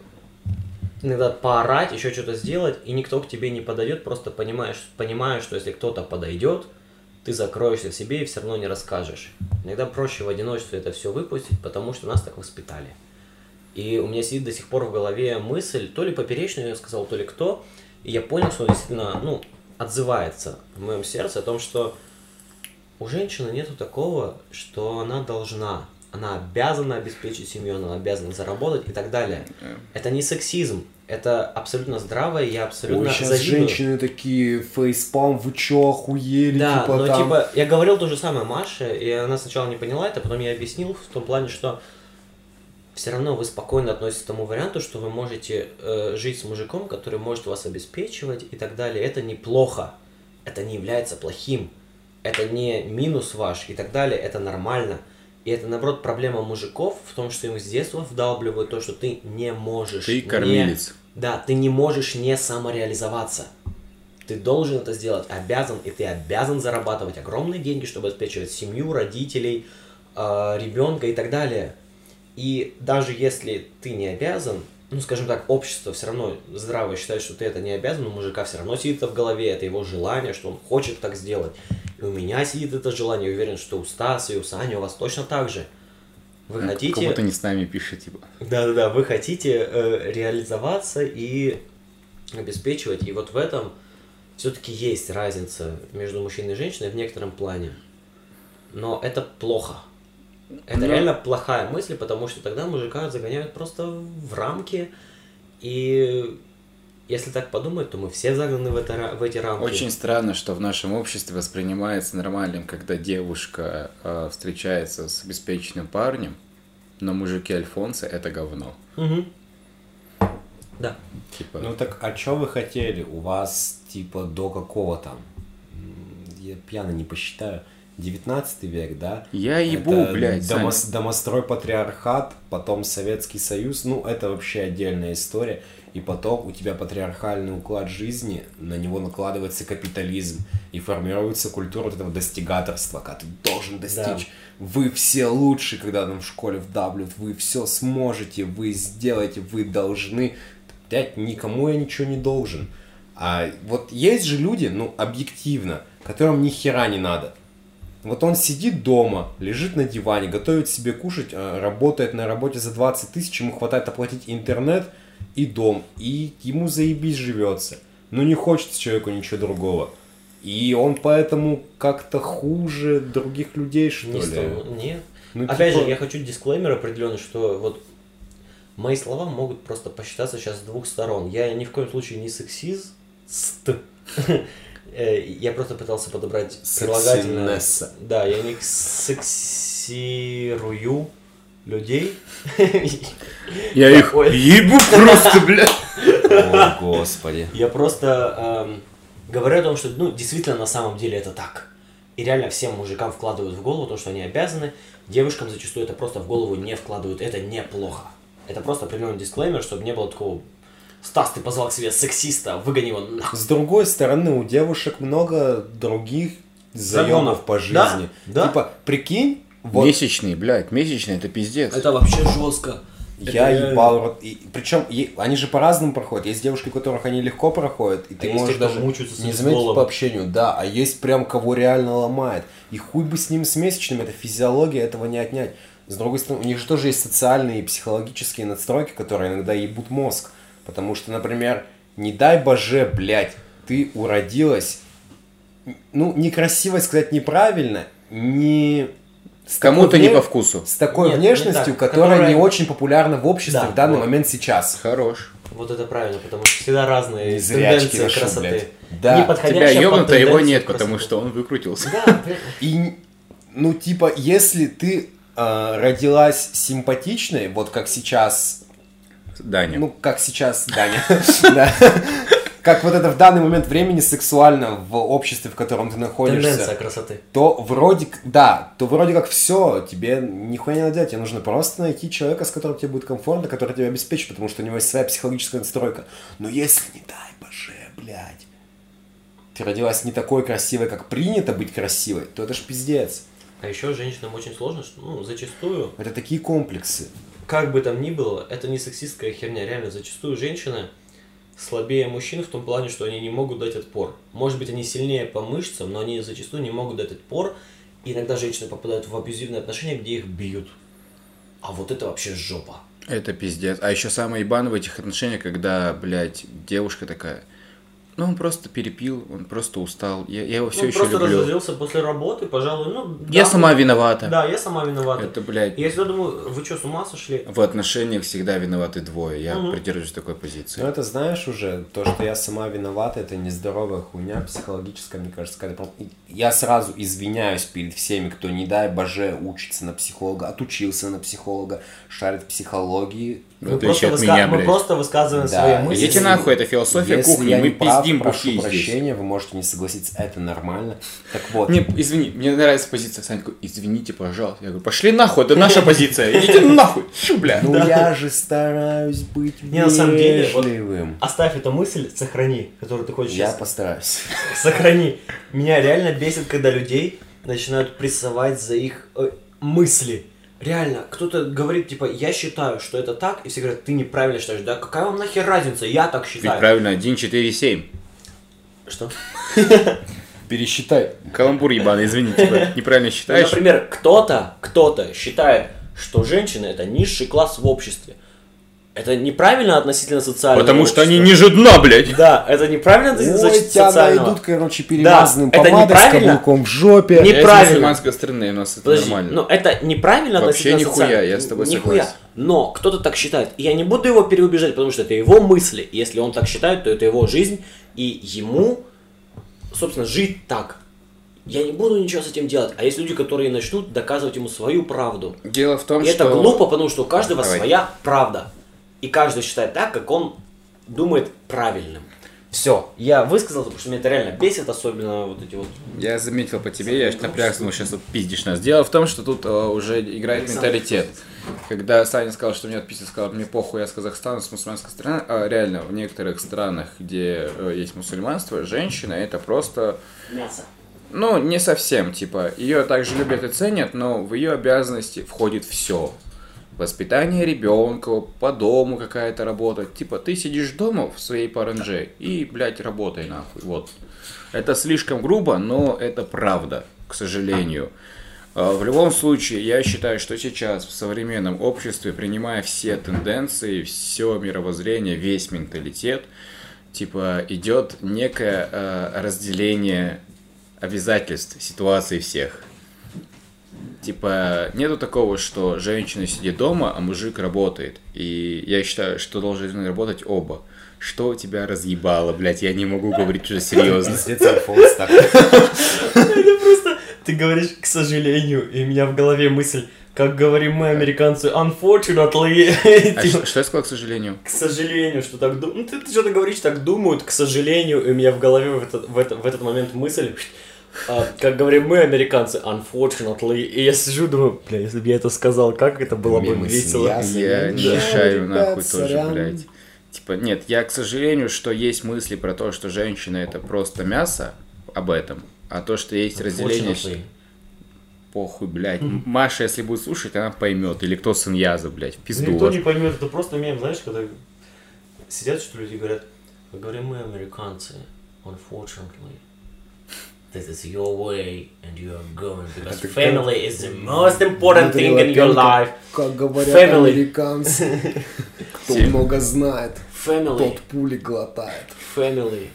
B: иногда поорать, еще что-то сделать, и никто к тебе не подойдет, просто понимаешь, понимаешь, что если кто-то подойдет, ты закроешься в себе и все равно не расскажешь. Иногда проще в одиночестве это все выпустить, потому что нас так воспитали. И у меня сидит до сих пор в голове мысль, то ли поперечную я сказал, то ли кто, и я понял, что он действительно, ну, отзывается в моем сердце о том, что у женщины нету такого, что она должна, она обязана обеспечить семью, она обязана заработать и так далее. Это не сексизм, это абсолютно здравое, я абсолютно
C: Ой, сейчас
B: завидую.
C: женщины такие, фейспалм, вы чё, охуели,
B: Да,
C: типа
B: но
C: там...
B: типа, я говорил то же самое Маше, и она сначала не поняла это, потом я объяснил в том плане, что все равно вы спокойно относитесь к тому варианту, что вы можете э, жить с мужиком, который может вас обеспечивать и так далее. Это неплохо, это не является плохим, это не минус ваш и так далее, это нормально. И это, наоборот, проблема мужиков в том, что им с детства вдалбливают то, что ты не можешь.
A: Ты
B: не-
A: кормилец.
B: да, ты не можешь не самореализоваться. Ты должен это сделать, обязан, и ты обязан зарабатывать огромные деньги, чтобы обеспечивать семью, родителей, ребенка и так далее. И даже если ты не обязан, ну, скажем так, общество все равно здраво считает, что ты это не обязан, у мужика все равно сидит это в голове, это его желание, что он хочет так сделать. И у меня сидит это желание, я уверен, что у Стаса и у Сани у вас точно так же. Вы
A: Ну,
B: хотите...
A: Как будто не с нами пишет, типа.
B: Да-да-да, вы хотите э, реализоваться и обеспечивать. И вот в этом все-таки есть разница между мужчиной и женщиной в некотором плане. Но это плохо. Это
A: Ну.
B: реально плохая мысль, потому что тогда мужика загоняют просто в рамки. И если так подумать, то мы все загнаны в, это, в эти рамки.
A: Очень странно, что в нашем обществе воспринимается нормальным, когда девушка э, встречается с обеспеченным парнем, но мужики Альфонсы это говно.
B: Мгм. Да.
A: Типа,
C: Ну так, а чё вы хотели? У вас, типа, до какого там? Я пьяно не посчитаю. 19 век, да?
A: Я ебу,
C: Это
A: блядь,
C: домос-
A: Саня.
C: домострой патриархат, потом Советский Союз, ну, это вообще отдельная история. И потом у тебя патриархальный уклад жизни, на него накладывается капитализм, и формируется культура вот этого достигаторства, когда ты должен достичь. Вы все лучше, когда нам в школе вдавливают, вы все сможете, вы сделаете, вы должны. Блядь, никому я ничего не должен. А вот есть же люди, ну, объективно, которым ни хера не надо. Вот он сидит дома, лежит на диване, готовит себе кушать, э, работает на работе за 20 тысяч, ему хватает оплатить интернет и дом, и ему заебись живется. Но не хочется человеку ничего другого. И он поэтому как-то хуже других людей, что
B: Не
C: ли?
B: стал- Нет.
C: Ну,
B: Опять
C: типа-
B: же, я хочу дисклеймер определенный, что вот мои слова могут просто посчитаться сейчас с двух сторон. Я ни в коем случае не сексист. Э, Я просто пытался подобрать прилагательное. Да, я не сексирую людей.
A: Я их ебу просто, блядь.
C: О, господи.
B: Я просто эм, говорю о том, что ну, действительно на самом деле это так. И реально всем мужикам вкладывают в голову то, что они обязаны. Девушкам зачастую это просто в голову не вкладывают. Это неплохо. Это просто определенный дисклеймер, чтобы не было такого Стас, ты позвал к себе сексиста, выгони его нахуй.
C: С другой стороны, у девушек много других заемов по жизни.
B: Да, да.
C: Типа, прикинь, вот
A: Месячный, блядь, месячный, это пиздец.
B: вообще жестко.
C: я ебал рот. И, причем е- они же по-разному проходят. Есть девушки, у которых они легко проходят, и ты
B: А есть
C: можешь даже
B: мучаются с
C: не заметить по общению. Да, а есть прям кого реально ломает. И хуй бы с ним с месячным, это физиология, этого не отнять. С другой стороны, у них же тоже есть социальные и психологические надстройки, которые иногда ебут мозг. Потому что, например, не дай боже, блядь, ты уродилась, ну, некрасиво сказать неправильно, не
A: Кому-то не по вкусу.
C: С такой
B: Нет, не
C: внешностью,
B: так,
C: которая,
B: которая-
C: не очень популярна в обществе
B: Да,
C: в данный
B: вот.
C: момент сейчас.
A: Хорош.
B: Вот это правильно, потому что всегда разные
C: Зрячки
B: тенденции
C: ношу,
B: красоты.
C: блядь. Да.
B: Не
A: Тебя ёбнуто, его
B: тенденцию
A: нет,
B: красоты.
A: потому что он выкрутился.
B: Да.
C: И, ну, типа, если ты э, родилась симпатичной, вот как сейчас,
A: Даня.
C: ну, как сейчас, Даня, да, как вот это в данный момент времени сексуально в обществе, в котором ты
B: Тенденция
C: находишься,
B: красоты.
C: то вроде, да, то вроде как все, тебе нихуя не надо делать, тебе нужно просто найти человека, с которым тебе будет комфортно, который тебя обеспечит, потому что у него есть своя психологическая настройка. Но если, не дай боже, блядь, ты родилась не такой красивой, как принято быть красивой, то это ж пиздец.
B: А еще женщинам очень сложно, что, ну, зачастую,
C: Это такие комплексы.
B: Как бы там ни было, это не сексистская херня, реально, зачастую женщины слабее мужчин в том плане, что они не могут дать отпор. Может быть, они сильнее по мышцам, но они зачастую не могут дать отпор. И иногда женщины попадают в абьюзивные отношения, где их бьют. А вот это вообще жопа.
A: Это пиздец. А еще самое ебаное в этих отношениях, когда, блядь, девушка такая, ну он просто перепил, он просто устал, я, я его все
B: он
A: еще
B: просто
A: люблю.
B: разозлился после работы, пожалуй, ну...
A: Я
B: да,
A: сама виновата.
B: Да, я сама виновата.
A: Это, блядь,
B: Я всегда думаю, вы что, с ума сошли?
A: в отношениях всегда виноваты двое. Я
B: Мгм.
A: придерживаюсь такой позиции.
C: Ну это знаешь уже, то, что я сама виновата, это нездоровая хуйня психологическая, мне кажется. Когда... Я сразу извиняюсь перед всеми, кто, не дай боже, учится на психолога, отучился на психолога, шарит в психологии.
A: Ну,
B: мы,
A: ты
B: просто выска-
A: меня,
B: мы
A: блядь.
B: просто высказываем
C: Да,
B: свои мысли.
A: Идите нахуй, это философия
C: Если
A: кухни,
C: я
A: мы
C: прав,
A: пиздим
C: прошу
A: бухи здесь.
C: прощения, вы можете не согласиться, это нормально. Так вот,
A: Не, извини, мне нравится позиция Саня такой, извините, пожалуйста. Я говорю, пошли нахуй, это наша позиция, идите нахуй, Шу, бля.
C: ну я же стараюсь быть
B: Не, на самом деле, вот-. Оставь эту мысль, сохрани, которую ты хочешь
C: Я постараюсь.
B: Сохрани. Меня реально бесит, когда людей начинают прессовать за их э, мысли. Реально, кто-то говорит, типа, я считаю, что это так, и все говорят, ты неправильно считаешь. Да какая вам нахер разница, я так
A: Ведь
B: считаю.
A: правильно, 1, 4, 7.
B: Что?
C: Пересчитай.
A: Каламбур ебаный, извини, типа, неправильно
B: Ну,
A: считаешь?
B: например, кто-то, кто-то считает, что женщины это низший класс в обществе. Это неправильно относительно социального
A: Потому что они
B: общества.
A: не жидна, блядь.
B: Да, это неправильно относительно
C: Ой, тебя
B: социального.
C: найдут, короче, перемазанным
B: это
C: помадой с
B: неправильно.
C: каблуком в жопе.
B: Не-
A: Я
B: Неправильно.
A: мусульманской страны, у нас это
B: Подожди,
A: нормально.
B: ну это неправильно
A: Вообще
B: относительно
A: нихуя,
B: социально-
A: я с тобой
B: Нихуя.
A: согласен.
B: Но кто-то так считает. И я не буду его переубеждать, потому что это его мысли. Если он так считает, то это его жизнь. И ему, собственно, жить так. Я не буду ничего с этим делать. А есть люди, которые начнут доказывать ему свою правду.
A: Дело в том,
B: И
A: что...
B: это глупо, потому что у каждого
A: Давай.
B: своя правда. И каждый считает так, как он думает правильным. Все, я высказал, потому что меня это реально бесит, особенно вот эти вот
A: Я заметил по тебе, я напрягся, ну сейчас вот пиздишь нас. Дело в том, что тут э, уже играет
B: Александр
A: менталитет. Когда Саня сказал, что мне отписывает, сказал, мне похуй, я с Казахстана, с мусульманской страны. А реально, в некоторых странах, где э, есть мусульманство, женщина это просто
B: мясо.
A: Ну, не совсем, типа, ее также любят и ценят, но в ее обязанности входит все. Воспитание ребенка, по дому какая-то работа. Типа, ты сидишь дома в своей паранже и, блядь, работай нахуй. Вот. Это слишком грубо, но это правда, к сожалению. А, В любом случае, я считаю, что сейчас в современном обществе, принимая все тенденции, все мировоззрение, весь менталитет, типа идет некое э, разделение обязательств ситуации всех. Типа, нету такого, что женщина сидит дома, а мужик работает. И я считаю, что должны работать оба. Что тебя разъебало, блядь, я не могу говорить уже серьезно.
B: Это просто... Ты говоришь, к сожалению, и у меня в голове мысль, как говорим мы, американцы, unfortunately.
A: А
B: Типа,
A: что, что я сказал, к сожалению?
B: К сожалению, что так думают. Ну, ты, ты что-то говоришь, так думают, к сожалению, и у меня в голове в этот, в этот, в этот момент мысль, а, как говорим мы, американцы, unfortunately, и я сижу, думаю, бля, если бы я это сказал, как это было бы весело.
A: Я
C: Да,
A: не шарю
C: ребят,
A: нахуй тоже, блядь. Типа, нет, я, к сожалению, что есть мысли про то, что женщина это просто мясо, об этом. А то, что есть разделение... Похуй, блядь. Маша, если будет слушать, она поймет. Или кто сын Яза, блядь, в пизду.
B: Никто не поймет, это просто мем, знаешь, когда сидят, что люди говорят, как говорим мы, американцы, unfortunately, this is your way, and you are going, because
C: Это
B: family is the most important thing in your life.
C: Как говорят
B: Family.
C: американцы, кто
A: Всем.
C: много знает,
B: Family,
C: тот пули глотает.
B: family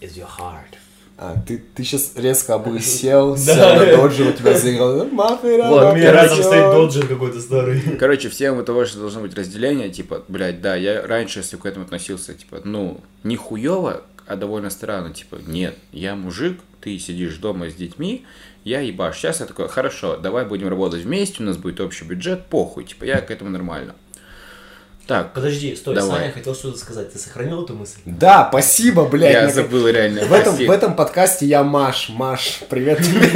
B: is your heart.
C: А, ты, ты сейчас резко обрысел,
B: Да.
C: сел на доджи, у тебя заиграл. Мафия,
A: Вот,
B: У меня рядом стоит доджер какой-то старый.
A: Короче, в тему того, что должно быть разделение, типа, блядь, да, я раньше, если к этому относился, типа, ну, не хуёво, а довольно странно, типа, нет, я мужик, ты сидишь дома с детьми, я ебаш. Сейчас я такой, хорошо, давай будем работать вместе, у нас будет общий бюджет, похуй, типа, я к этому нормально. Так,
B: Подожди, стой,
A: Давай.
B: Саня хотел что-то сказать. Ты сохранил эту мысль?
C: Да, спасибо, блядь.
A: я
C: мне
A: забыл реально.
C: В этом, в этом подкасте я Маш. Маш, привет тебе.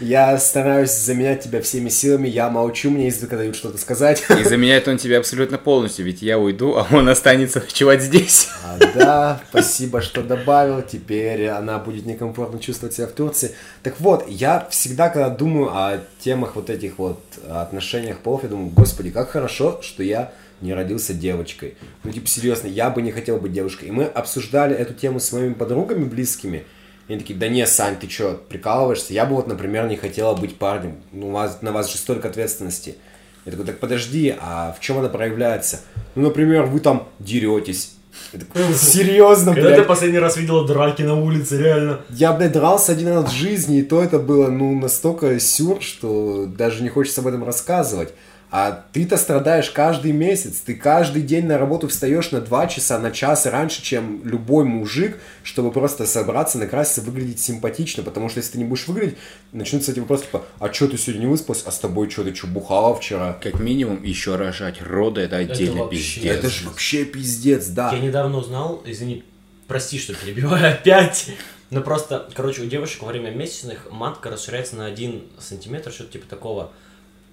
C: Я стараюсь заменять тебя всеми силами. Я молчу, мне изредка дают что-то сказать.
A: И заменяет он тебя абсолютно полностью, ведь я уйду, а он останется ночевать здесь.
C: А, да, спасибо, что добавил. Теперь она будет некомфортно чувствовать себя в Турции. Так вот, я всегда, когда думаю о темах вот этих вот отношениях полов, я думаю, господи, как хорошо, что я не родился девочкой. Ну, типа, серьезно, я бы не хотел быть девушкой. И мы обсуждали эту тему с моими подругами близкими. И они такие, да не, Сань, ты что, прикалываешься? Я бы вот, например, не хотела быть парнем. Ну, у вас, на вас же столько ответственности. Я такой, так подожди, а в чем она проявляется? Ну, например, вы там деретесь. Такой, Серьезно,
B: Когда ты последний раз видела драки на улице, реально?
C: Я, блядь, дрался один раз в жизни, и то это было, ну, настолько сюр, что даже не хочется об этом рассказывать. А ты-то страдаешь каждый месяц, ты каждый день на работу встаешь на два часа, на час раньше, чем любой мужик, чтобы просто собраться, накраситься, выглядеть симпатично, потому что если ты не будешь выглядеть, начнутся эти вопросы, типа, а что ты сегодня не выспалась, а с тобой что, ты что, бухала вчера?
A: Как минимум, еще рожать роды, это отдельный
B: вообще-
A: пиздец.
C: Это же вообще пиздец, да.
B: Я недавно узнал, извини, прости, что перебиваю опять. Но просто, короче, у девушек во время месячных матка расширяется на 1 сантиметр, что-то типа такого.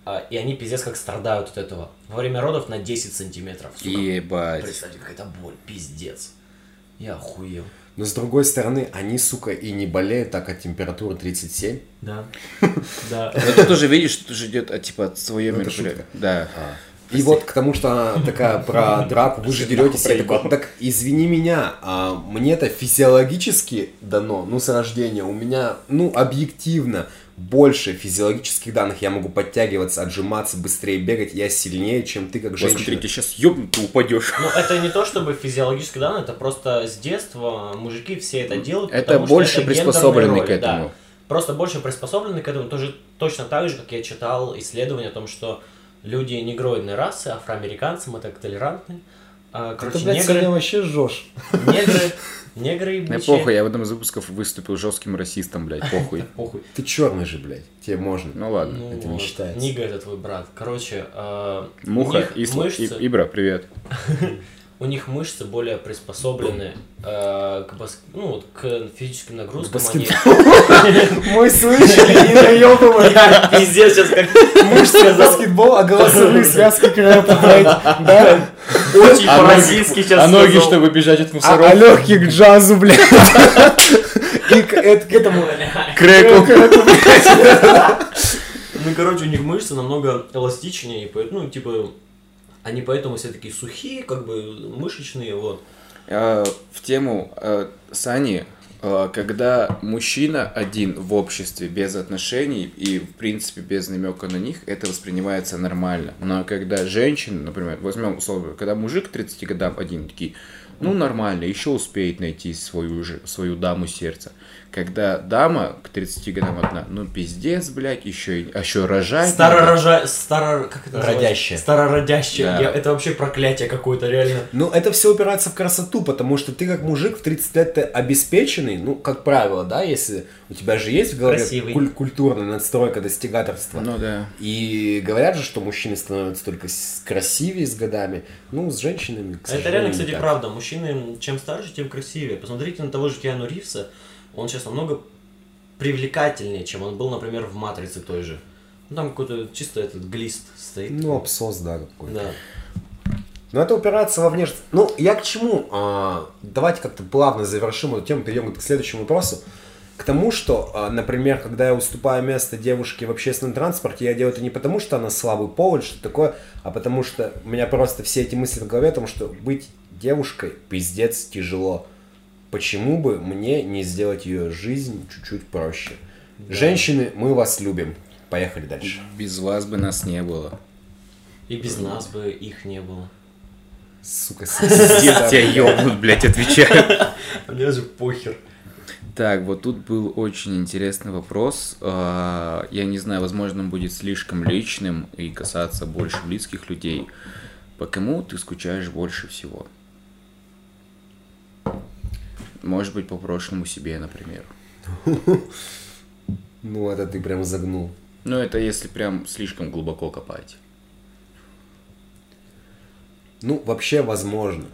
B: А, И они пиздец как страдают от этого. Во время родов на 10 сантиметров. сука.
A: Ебать.
B: Представьте, какая-то боль, пиздец. Я охуел.
C: Но с другой стороны, они, сука, и не болеют так от температуры 37.
B: Да. Да.
A: Но тут уже видишь, что тоже идет от, типа, от
C: это
A: мероприятия. Да.
C: И вот к тому, что она такая про драку, вы же деретесь, я такой, так извини меня, а мне это физиологически дано, ну, с рождения, у меня, ну, объективно, больше физиологических данных, я могу подтягиваться, отжиматься, быстрее бегать, я сильнее, чем ты как
A: Посмотри,
C: женщина.
A: ты сейчас ёбнут, ты упадешь.
B: Ну, это не то чтобы физиологически данно, это просто с детства мужики все это делают.
A: Это больше
B: это
A: приспособлены
B: роли,
A: к этому.
B: да. Просто больше приспособлены к этому. Тоже точно так же, как я читал исследования о том, что люди негроидной расы, афроамериканцы, мы так толерантны. А, Короче,
C: Ты, блядь,
B: негры,
C: сегодня вообще жжешь.
B: негры, негры ебучие.
A: похуй, я в одном из выпусков выступил жестким расистом, блядь, похуй.
B: Похуй.
C: Ты черный же, блядь, тебе можно.
A: Ну ладно.
B: Ну,
C: Это не
B: вот,
C: считается.
B: Нига это твой брат. Короче, э,
A: Муха,
B: них
A: Исла,
B: мышцы,
A: И- Ибра, привет.
B: у них мышцы более приспособлены э, к, бас- ну, вот, к физическим нагрузкам. Они...
C: Мой случай, не наебывай.
B: Пиздец, сейчас как
C: Мышцы баскетбол, а голосовые связки крэпа, блядь, да?
B: очень
A: А
B: по-российски сейчас
A: А ноги,
B: сказал.
A: чтобы бежать от
C: А,
A: мусоров.
C: а легкие к джазу, блядь. И к, это- к этому...
A: Крэку.
B: Ну, короче, у них мышцы намного эластичнее, и поэтому, ну, типа, они поэтому все такие сухие, как бы мышечные, вот.
A: Э, В тему э, Сани, э, когда мужчина один в обществе без отношений и, в принципе, без намека на них, это воспринимается нормально. Но когда женщина, например, возьмем условно, когда мужик к 30 годам один, такие, ну, нормально, еще успеет найти свою, же, свою даму сердца. Когда дама к 30 годам одна, ну, пиздец, блядь, еще, и- а еще рожать. надо.
B: Старорожа... Старо... Как это?
C: Родящая.
B: Старородящая.
A: Да.
B: Я- Это вообще проклятие какое-то, реально.
C: Ну, это все упирается в красоту, потому что ты как мужик в 30 лет ты обеспеченный, ну, как правило, да, если у тебя же есть в голове
B: Красивый.
C: куль- культурная надстройка достигаторства.
A: Ну, да.
C: И говорят же, что мужчины становятся только красивее с годами. Ну, с женщинами, к
B: Это реально, кстати,
C: так.
B: правда. Мужчины, чем старше, тем красивее. Посмотрите на того же Киану Ривза. Он сейчас намного привлекательнее, чем он был, например, в «Матрице» той же. Ну, там какой-то чисто этот глист стоит.
C: Ну, абсос, да, какой-то.
B: Да.
C: Но это упирается во внешность. Ну, я к чему? А, давайте как-то плавно завершим эту тему, перейдем к следующему вопросу. К тому, что, а, например, когда я уступаю место девушке в общественном транспорте, я делаю это не потому, что она слабый пол или что такое, а потому что у меня просто все эти мысли в голове о том, что быть девушкой пиздец тяжело. Почему бы мне не сделать ее жизнь чуть-чуть проще? Женщины, мы вас любим. Поехали дальше.
A: Без вас бы нас не было.
B: И без нас бы их не было.
C: Сука,
A: Пиздец, тебя ёбнут, блядь, отвечаю.
B: Мне же похер.
A: Так, вот тут был очень интересный вопрос. А, Я не знаю, возможно, он будет слишком личным и касаться больше близких людей. По кому ты скучаешь больше всего? Может быть, по прошлому себе, например.
C: Ну, это ты прям загнул.
A: Ну, это если прям слишком глубоко копать.
C: Ну, вообще возможно.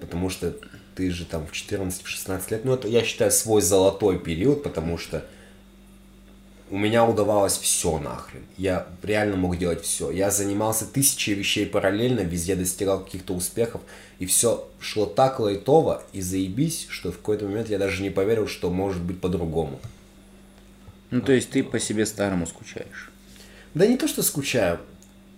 C: Потому что ты же там в 14-16 лет, ну это, я считаю, свой золотой период, потому что у меня удавалось все нахрен. Я реально мог делать все. Я занимался тысячей вещей параллельно, везде достигал каких-то успехов, и все шло так лайтово и заебись, что в какой-то момент я даже не поверил, что может быть по-другому.
A: Ну, то есть ты по себе старому скучаешь.
C: Да не то, что скучаю.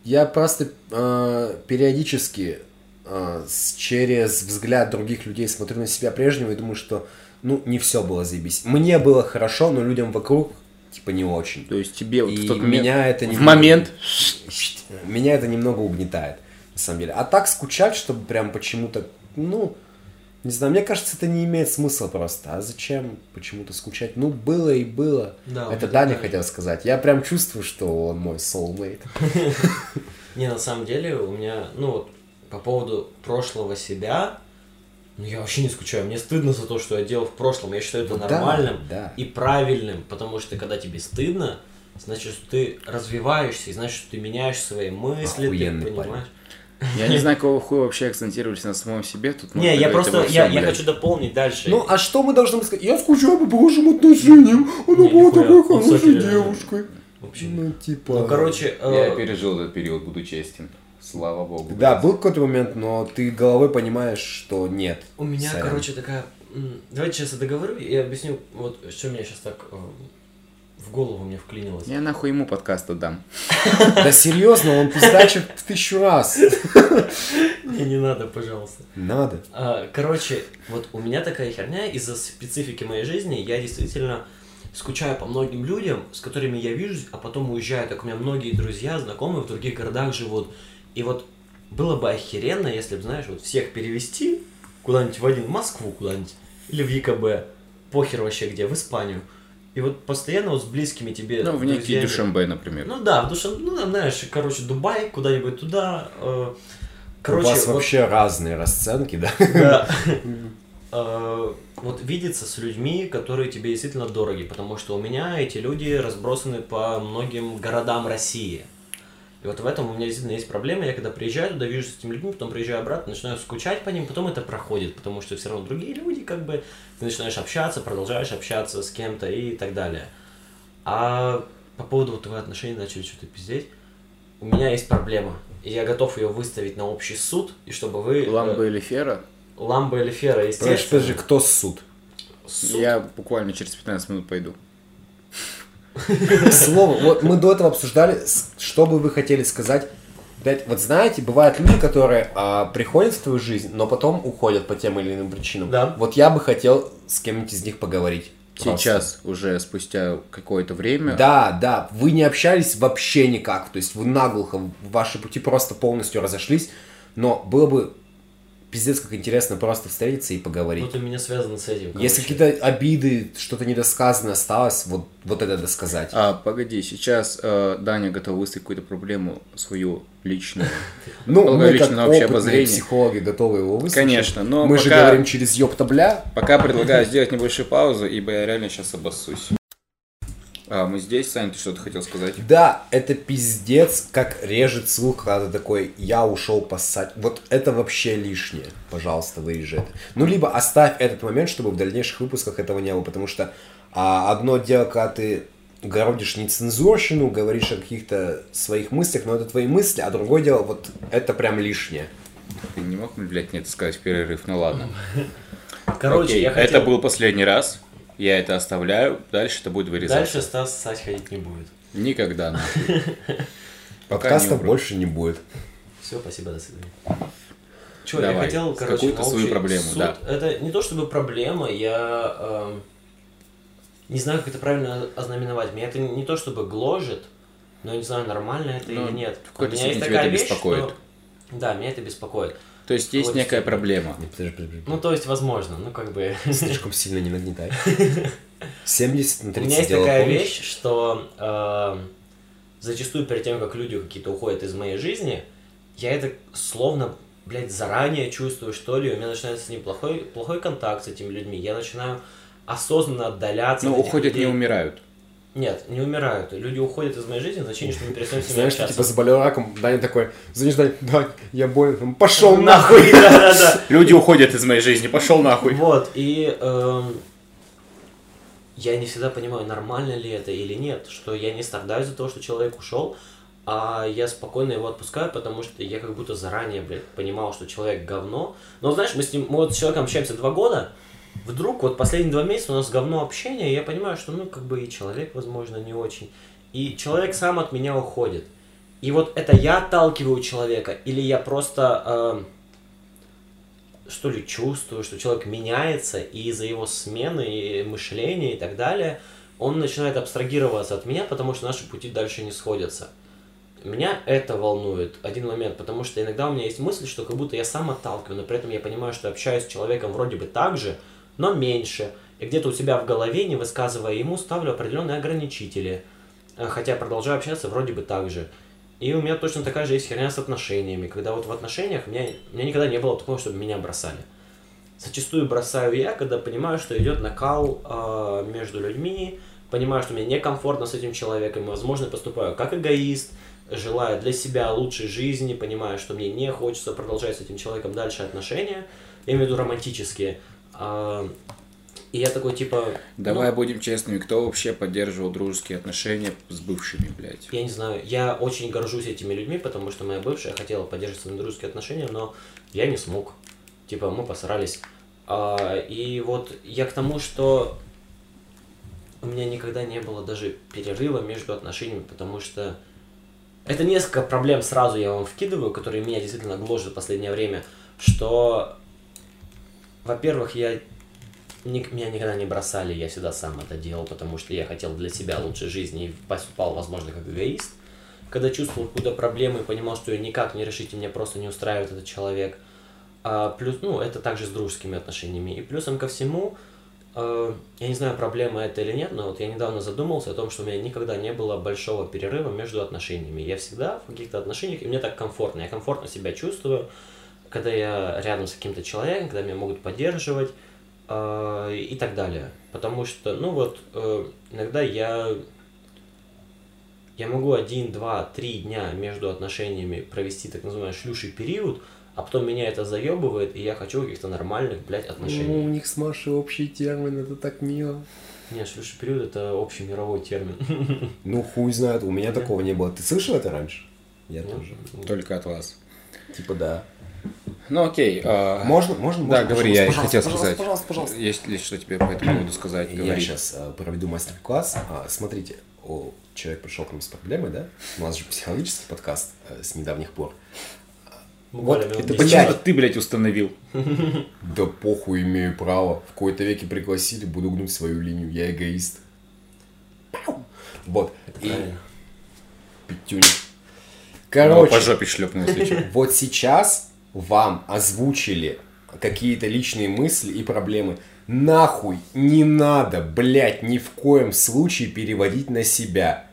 C: Я просто э, периодически э, через взгляд других людей смотрю на себя прежнего и думаю, что ну не все было заебись. Мне было хорошо, но людям вокруг типа не очень.
A: То есть тебе вот
C: И
A: в тот момент...
C: меня это
A: в
C: немного-
A: момент...
C: Меня это немного угнетает, на самом деле. А так скучать, чтобы прям почему-то, ну, не знаю, мне кажется, это не имеет смысла просто. А зачем почему-то скучать? Ну, было и было.
B: Да,
C: это Даня
B: это-
C: хотел сказать. Я прям чувствую, что он мой soulmate.
B: Не, на самом деле, у меня, ну вот, по поводу прошлого себя, я вообще не скучаю. Мне стыдно за то, что я делал в прошлом. Я считаю это
C: Ну да,
B: нормальным
C: да.
B: и правильным, потому что когда тебе стыдно, значит, что ты развиваешься, и значит, что ты меняешь свои мысли,
C: Охуенный
B: ты
C: парень.
B: понимаешь.
A: Я не знаю, какого хуя вообще акцентировались на самом себе. Тут
B: Не, я просто, я, я хочу дополнить дальше.
C: Ну, а что мы должны сказать? Я скучаю по прошлым отношениям. Она
B: Не,
C: была такой
B: он
C: хорошей девушкой.
B: Вообще.
C: Ну, типа...
B: Ну, короче, э,
A: Я пережил этот период, буду честен. Слава богу.
C: Да, был какой-то момент, но ты головой понимаешь, что нет.
B: У меня,
C: Сорян.
B: короче, такая... Давайте сейчас я договорю и объясню, вот что меня сейчас так э, в голову мне вклинилось.
A: Я нахуй ему подкаст отдам.
C: Да серьезно, он пиздачит в тысячу раз.
B: Не, не надо, пожалуйста.
C: Надо.
B: А, Короче, вот у меня такая херня, из-за специфики моей жизни, я действительно скучаю по многим людям, с которыми я вижусь, а потом уезжаю. Так у меня многие друзья, знакомые в других городах живут. И вот было бы охеренно, если бы, знаешь, вот всех перевести куда-нибудь в один, в Москву куда-нибудь, или в ЕКБ, похер вообще где, в Испанию. И вот постоянно вот с близкими тебе
A: Ну, в некий
B: друзьями-
A: Дюшамбе, например.
B: Ну да, в душе, ну знаешь, короче, Дубай, куда-нибудь туда. э, Короче,
C: У вас
B: вот-
C: вообще разные расценки, да?
B: да. Э, Вот видеться с людьми, которые тебе действительно дороги, потому что у меня эти люди разбросаны по многим городам России. И вот в этом у меня действительно есть проблема. Я когда приезжаю туда, вижу с этими людьми, потом приезжаю обратно, начинаю скучать по ним, потом это проходит, потому что все равно другие люди, как бы, ты начинаешь общаться, продолжаешь общаться с кем-то и так далее. А по поводу вот вы отношений начали что-то пиздеть, у меня есть проблема. И я готов ее выставить на общий суд, и чтобы вы... э,
A: Ламба или Фера?
B: Ламба или Фера, естественно.
C: подожди, кто суд?
B: Суд.
A: Я буквально через 15 минут пойду.
C: К слову, вот мы до этого обсуждали, что бы вы хотели сказать. Вот знаете, бывают люди, которые а, приходят в твою жизнь, но потом уходят по тем или иным причинам.
B: Да.
C: Вот я бы хотел с кем-нибудь из них поговорить. Просто.
A: Сейчас, уже спустя какое-то время.
C: Да, да, вы не общались вообще никак, то есть вы наглухо, ваши пути просто полностью разошлись, но было бы пиздец как интересно просто встретиться и поговорить.
B: Вот у меня связано с этим.
C: Если
B: короче.
C: какие-то обиды, что-то недосказанное осталось, вот, вот это досказать.
A: А, погоди, сейчас э, Даня готов выставить какую-то проблему свою личную.
C: Ну, мы как опытные психологи готовы его выслушать.
A: Конечно, но
C: Мы же говорим через ёпта-бля.
A: Пока предлагаю сделать небольшую паузу, ибо я реально сейчас обоссусь. А, мы здесь, Сань, ты что-то хотел сказать?
C: Да, это пиздец, как режет слух, когда ты такой, я ушел поссать. Вот это вообще лишнее. Пожалуйста, вырежи это. Ну, либо оставь этот момент, чтобы в дальнейших выпусках этого не было, потому что а, одно дело, когда ты городишь нецензурщину, говоришь о каких-то своих мыслях, но это твои мысли, а другое дело, вот это прям лишнее.
A: Ты не мог, блядь, мне это сказать в перерыв? Ну ладно.
B: Короче,
A: Окей,
B: я хотел...
A: Это был последний раз. Я это оставляю. Дальше это будет вырезаться.
B: Дальше Стас ссать ходить не будет.
A: Никогда, нахуй. Не
C: Подкастов больше не будет.
B: Все, спасибо, до свидания. Че, я
A: Давай,
B: хотел, короче,
A: какую-то
B: на
A: свою
B: общий
A: проблему,
B: суд.
A: да.
B: Это не то чтобы проблема, я эм, не знаю, как это правильно ознаменовать. Меня это не то чтобы гложет, но я не знаю, нормально это
A: Ну,
B: или нет.
A: в какой-то
B: У меня
A: степени
B: есть
A: тебя
B: такая
A: это
B: вещь,
A: беспокоит.
B: что- Да, меня это беспокоит.
A: То есть есть
B: Какой-то
A: некая проблема.
C: Не, подожди, подожди,
B: Ну, то есть, возможно, ну, как бы...
C: Слишком сильно не нагнетай. 70 на
B: У
C: 30
B: меня есть такая
C: помнишь?
B: вещь, что э, зачастую перед тем, как люди какие-то уходят из моей жизни, я это словно, блядь, заранее чувствую, что ли, у меня начинается с ним плохой, плохой контакт с этими людьми, я начинаю осознанно отдаляться.
A: Но
B: от этих
A: уходят, не
B: людей.
A: умирают.
B: Нет, не умирают. Люди уходят из моей жизни в значении, что мы перестаем с ними
C: Знаешь,
B: общаться.
C: типа заболел раком, Даня такой, звонишь, Дань, Дань, я болен, пошел нахуй.
B: Нахуй, да-да-да.
A: Люди уходят из моей жизни, пошел нахуй.
B: Вот, и эм, я не всегда понимаю, нормально ли это или нет, что я не страдаю из-за того, что человек ушел, а я спокойно его отпускаю, потому что я как будто заранее, блядь, понимал, что человек говно. Но знаешь, мы с ним, мы вот с человеком общаемся два года, вдруг вот последние два месяца у нас говно общение, и я понимаю, что, ну, как бы и человек, возможно, не очень. И человек сам от меня уходит. И вот это я отталкиваю человека, или я просто... эм, что ли, чувствую, что человек меняется, и из-за его смены и мышления и так далее, он начинает абстрагироваться от меня, потому что наши пути дальше не сходятся. Меня это волнует один момент, потому что иногда у меня есть мысль, что как будто я сам отталкиваю, но при этом я понимаю, что общаюсь с человеком вроде бы так же, но меньше. И где-то у себя в голове, не высказывая ему, ставлю определенные ограничители. Э, Хотя продолжаю общаться вроде бы так же. И у меня точно такая же есть херня с отношениями, когда вот в отношениях у меня, у меня никогда не было такого, чтобы меня бросали. Зачастую бросаю я, когда понимаю, что идет накал э, между людьми, понимаю, что мне некомфортно с этим человеком, и, возможно, поступаю как эгоист, желаю для себя лучшей жизни, понимаю, что мне не хочется продолжать с этим человеком дальше отношения, я имею в виду романтические. А, и я такой, типа...
A: Давай
B: ну,
A: будем честными, кто вообще поддерживал дружеские отношения с бывшими, блядь?
B: Я не знаю, я очень горжусь этими людьми, потому что моя бывшая хотела поддерживать с ними дружеские отношения, но я не смог. Типа, мы посрались. А, и вот я к тому, что у меня никогда не было даже перерыва между отношениями, потому что это несколько проблем сразу я вам вкидываю, которые меня действительно гложат в последнее время, что, во-первых, я меня никогда не бросали, я всегда сам это делал, потому что я хотел для себя лучшей жизни и поступал, возможно, как эгоист. Когда чувствовал какую-то проблему и понимал, что ее никак не решить, и меня просто не устраивает этот человек. А, плюс, ну, это также с дружескими отношениями. И плюсом ко всему, э, я не знаю, проблема это или нет, но вот я недавно задумался о том, что у меня никогда не было большого перерыва между отношениями. Я всегда в каких-то отношениях, и мне так комфортно. Я комфортно себя чувствую, когда я рядом с каким-то человеком, когда меня могут поддерживать э, и так далее. Потому что, ну вот, э, иногда я я могу один, два, три дня между отношениями провести так называемый шлюший период, а потом меня это заебывает, и я хочу каких-то нормальных, блядь,
C: Ну,
B: отношений.
C: у них с Машей общий термин, это так мило.
B: Нет, шлюший период это общий мировой термин.
C: Ну, хуй знает, у меня такого не было. Ты слышал это раньше? Я
B: Ну,
C: тоже.
A: Только от вас.
C: Типа, да.
A: Ну окей. а,
C: Можно, можно,
A: Да,
C: можно,
A: говори, я хотел
C: пожалуйста,
A: сказать.
C: Пожалуйста, пожалуйста.
A: Есть ли что тебе по этому поводу сказать?
C: Я
A: Говори.
C: сейчас проведу мастер-класс. А, смотрите, о, человек пришел к нам с проблемой, да? У нас же психологический подкаст э, с недавних пор.
B: Буквально
C: Вот это
B: 10.
A: Почему ты, блядь, установил?
C: Да похуй, имею право. В какой-то веке пригласили, буду гнуть свою линию. Я эгоист. Вот. И
B: Правильно.
C: пятюня.
A: Ну,
C: Короче,
A: по жопе шлепнул, если чё.
C: вот сейчас вам озвучили какие-то личные мысли и проблемы. Нахуй не надо, блядь, ни в коем случае переводить на себя.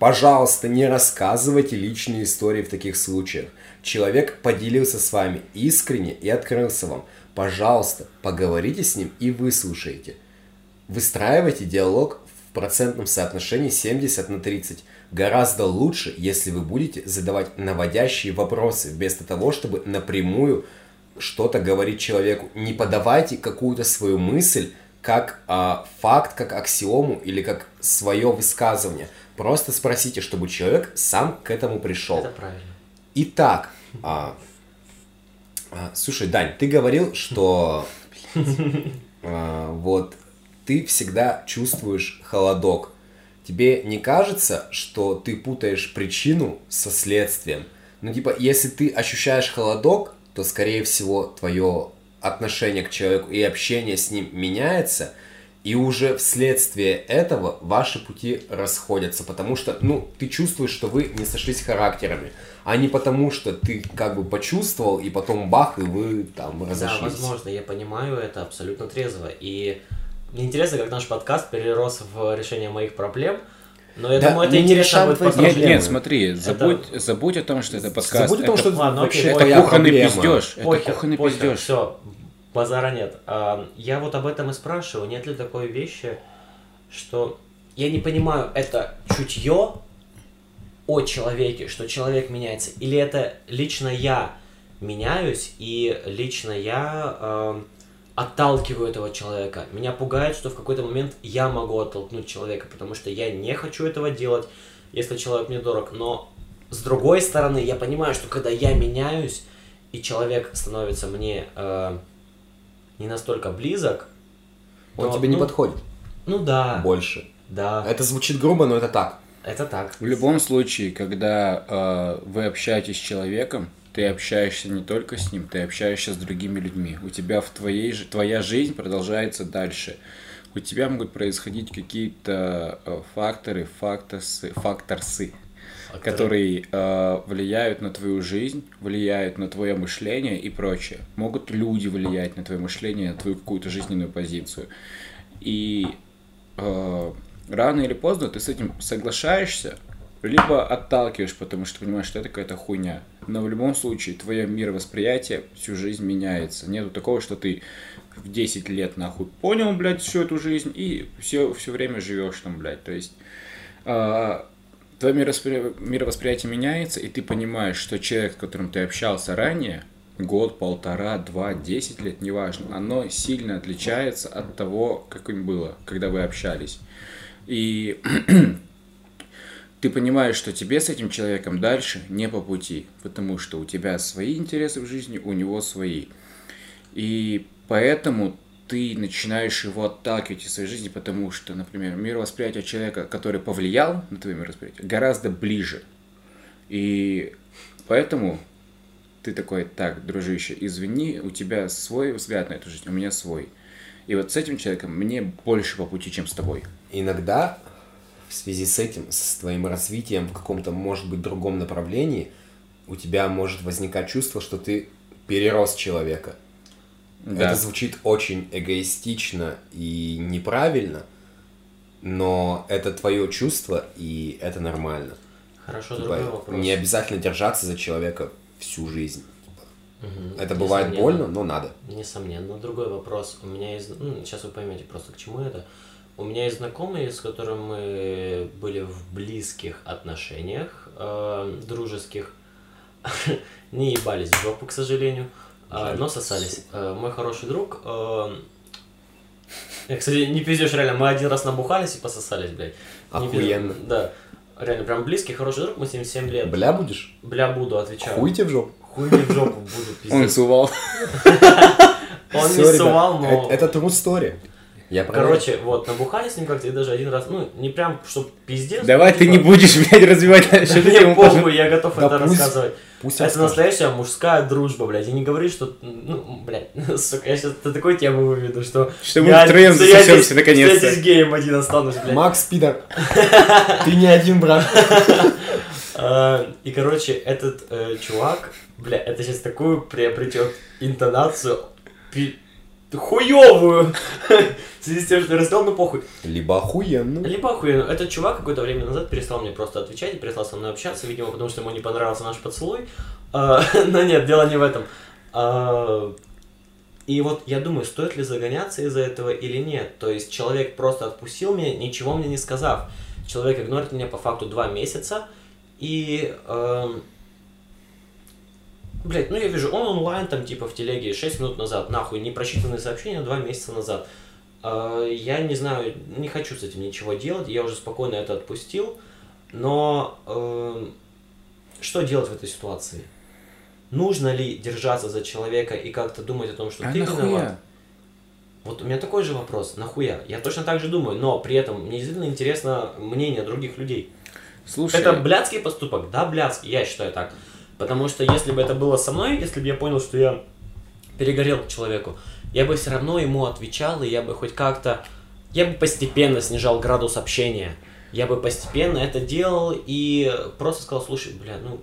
C: Пожалуйста, не рассказывайте личные истории в таких случаях. Человек поделился с вами искренне и открылся вам. Пожалуйста, поговорите с ним и выслушайте. Выстраивайте диалог в процентном соотношении 70 на 30. Гораздо лучше, если вы будете задавать наводящие вопросы, вместо того, чтобы напрямую что-то говорить человеку. Не подавайте какую-то свою мысль как а, факт, как аксиому или как свое высказывание. Просто спросите, чтобы человек сам к этому пришел.
B: Это правильно.
C: Итак, а, а, слушай, Дань, ты говорил, что а, вот ты всегда чувствуешь холодок. Тебе не кажется, что ты путаешь причину со следствием? Ну, типа, если ты ощущаешь холодок, то, скорее всего, твое отношение к человеку и общение с ним меняется, И уже вследствие этого ваши пути расходятся, потому что, ну, ты чувствуешь, что вы не сошлись характерами, а не потому, что ты как бы почувствовал, и потом бах, и вы там разошлись.
B: Да, возможно, я понимаю это абсолютно трезво. И мне интересно, как наш подкаст перерос в решение моих проблем, но я
C: Да,
B: думаю, это
C: не
B: интересно будет
C: твои
B: послушать.
A: Нет, нет, смотри, забудь, забудь о том, что это подкаст.
C: Забудь о том,
A: это,
C: что
B: Ладно,
C: вообще
A: это кухонный пиздеж. Это кухонный пиздеж.
B: все, базара нет. А, я вот об этом и спрашиваю, нет ли такой вещи, что я не понимаю, это чутье о человеке, что человек меняется, или это лично я меняюсь, и лично я э, отталкиваю этого человека. Меня пугает, что в какой-то момент я могу оттолкнуть человека, потому что я не хочу этого делать, если человек мне дорог. Но с другой стороны, я понимаю, что когда я меняюсь, и человек становится мне э, не настолько близок,
C: Он
B: то,
C: тебе не
B: ну,
C: подходит
B: Ну да,
C: больше.
B: да,
C: Это звучит грубо, но это так.
B: это так.
A: В любом случае, когда э, вы общаетесь с человеком, ты общаешься не только с ним, ты общаешься с другими людьми. У тебя в твоей жи- твоя жизнь продолжается дальше. У тебя могут происходить какие-то э, факторы, факторсы, факторсы, которые э, влияют на твою жизнь, влияют на твое мышление и прочее. Могут люди влиять на твое мышление, на твою какую-то жизненную позицию. И э, рано или поздно ты с этим соглашаешься, либо отталкиваешь, потому что понимаешь, что это какая-то хуйня. Но в любом случае твое мировосприятие всю жизнь меняется. Нету такого, что ты в 10 лет нахуй понял, блядь, всю эту жизнь и все, все время живешь там, блядь. То есть а, твое мироспри- мировосприятие меняется, и ты понимаешь, что человек, с которым ты общался ранее, год, полтора, два, десять лет, неважно, оно сильно отличается от того, каким было, когда вы общались. И ты понимаешь, что тебе с этим человеком дальше не по пути, потому что у тебя свои интересы в жизни, у него свои. И поэтому ты начинаешь его отталкивать из своей жизни, потому что, например, мировосприятие человека, который повлиял на твое мировосприятие, гораздо ближе. И поэтому ты такой, так, дружище, извини, у тебя свой взгляд на эту жизнь, у меня свой. И вот с этим человеком мне больше по пути, чем с тобой.
C: Иногда в связи с этим, с твоим развитием в каком-то, может быть, другом направлении, у тебя может возникать чувство, что ты перерос человека.
A: Да.
C: Это звучит очень эгоистично и неправильно, но это твое чувство, и это нормально.
B: Хорошо,
C: Типа,
B: другой вопрос.
C: не обязательно держаться за человека всю жизнь.
B: Мгм.
C: Это бывает
B: Несомненно.
C: больно, но надо.
B: Несомненно. Другой вопрос. У меня есть... Ну, сейчас вы поймете просто, к чему это. У меня есть знакомый, с которым мы были в близких отношениях, э, дружеских. Не ебались в жопу, к сожалению, э, но сосались. Э, мой хороший друг... э, я, кстати, не пиздешь, реально, мы один раз набухались и пососались, блядь. Не.
C: Охуенно.
B: Да. Реально, прям близкий, хороший друг, мы с ним 7 лет.
C: Бля будешь?
B: Бля, буду, отвечаю.
C: Хуй тебе в жопу.
B: Хуй мне в жопу буду,
A: Он
B: пиздец.
A: сувал.
B: Он не сувал, но...
C: Это, это true story. Я
B: Короче, вот, набухали с ним как-то и даже один раз, ну, не прям, чтоб пиздец.
A: Давай ты не
B: типа,
A: будешь, блядь, развивать дальше эту
B: Мне
A: тему,
B: похуй, я готов
C: Да
B: это рассказывать.
C: Пусть
B: Это настоящая мужская дружба, блядь. И не говори, что, ну, блядь, сука, я сейчас до такой темы выведу, что...
A: Что мы втроем засосемся наконец-то.
B: что Я здесь геем один останусь, блядь.
C: Макс Пидор, ты не один, брат.
B: А, И, короче, этот э, чувак, бля, это сейчас такую приобретет интонацию хуёвую. В связи с тем, что рассказал, ну похуй.
C: Либо охуенно.
B: Либо охуенно. Этот чувак какое-то время назад перестал мне просто отвечать и перестал со мной общаться, видимо, потому что ему не понравился наш поцелуй. А, Но нет, дело не в этом. А, И вот я думаю, стоит ли загоняться из-за этого или нет. То есть человек просто отпустил меня, ничего мне не сказав. Человек игнорит меня по факту два месяца. И... эм, Блять, ну я вижу, он онлайн там типа в телеге 6 минут назад, нахуй, непрочитанные сообщения 2 месяца назад. Э, Я не знаю, не хочу с этим ничего делать, я уже спокойно это отпустил, но эм, что делать в этой ситуации? Нужно ли держаться за человека и как-то думать о том, что
A: А
B: ты виноват?
A: нахуя?
B: Вот у меня такой же вопрос, нахуя? Я точно так же думаю, но при этом мне действительно интересно мнение других людей.
A: Слушай,
B: Это блядский поступок? Да, блядский, я считаю так. Потому что если бы это было со мной, если бы я понял, что я перегорел к человеку, я бы все равно ему отвечал, и я бы хоть как-то... я бы постепенно снижал градус общения. Я бы постепенно это делал и просто сказал, слушай, бля, ну,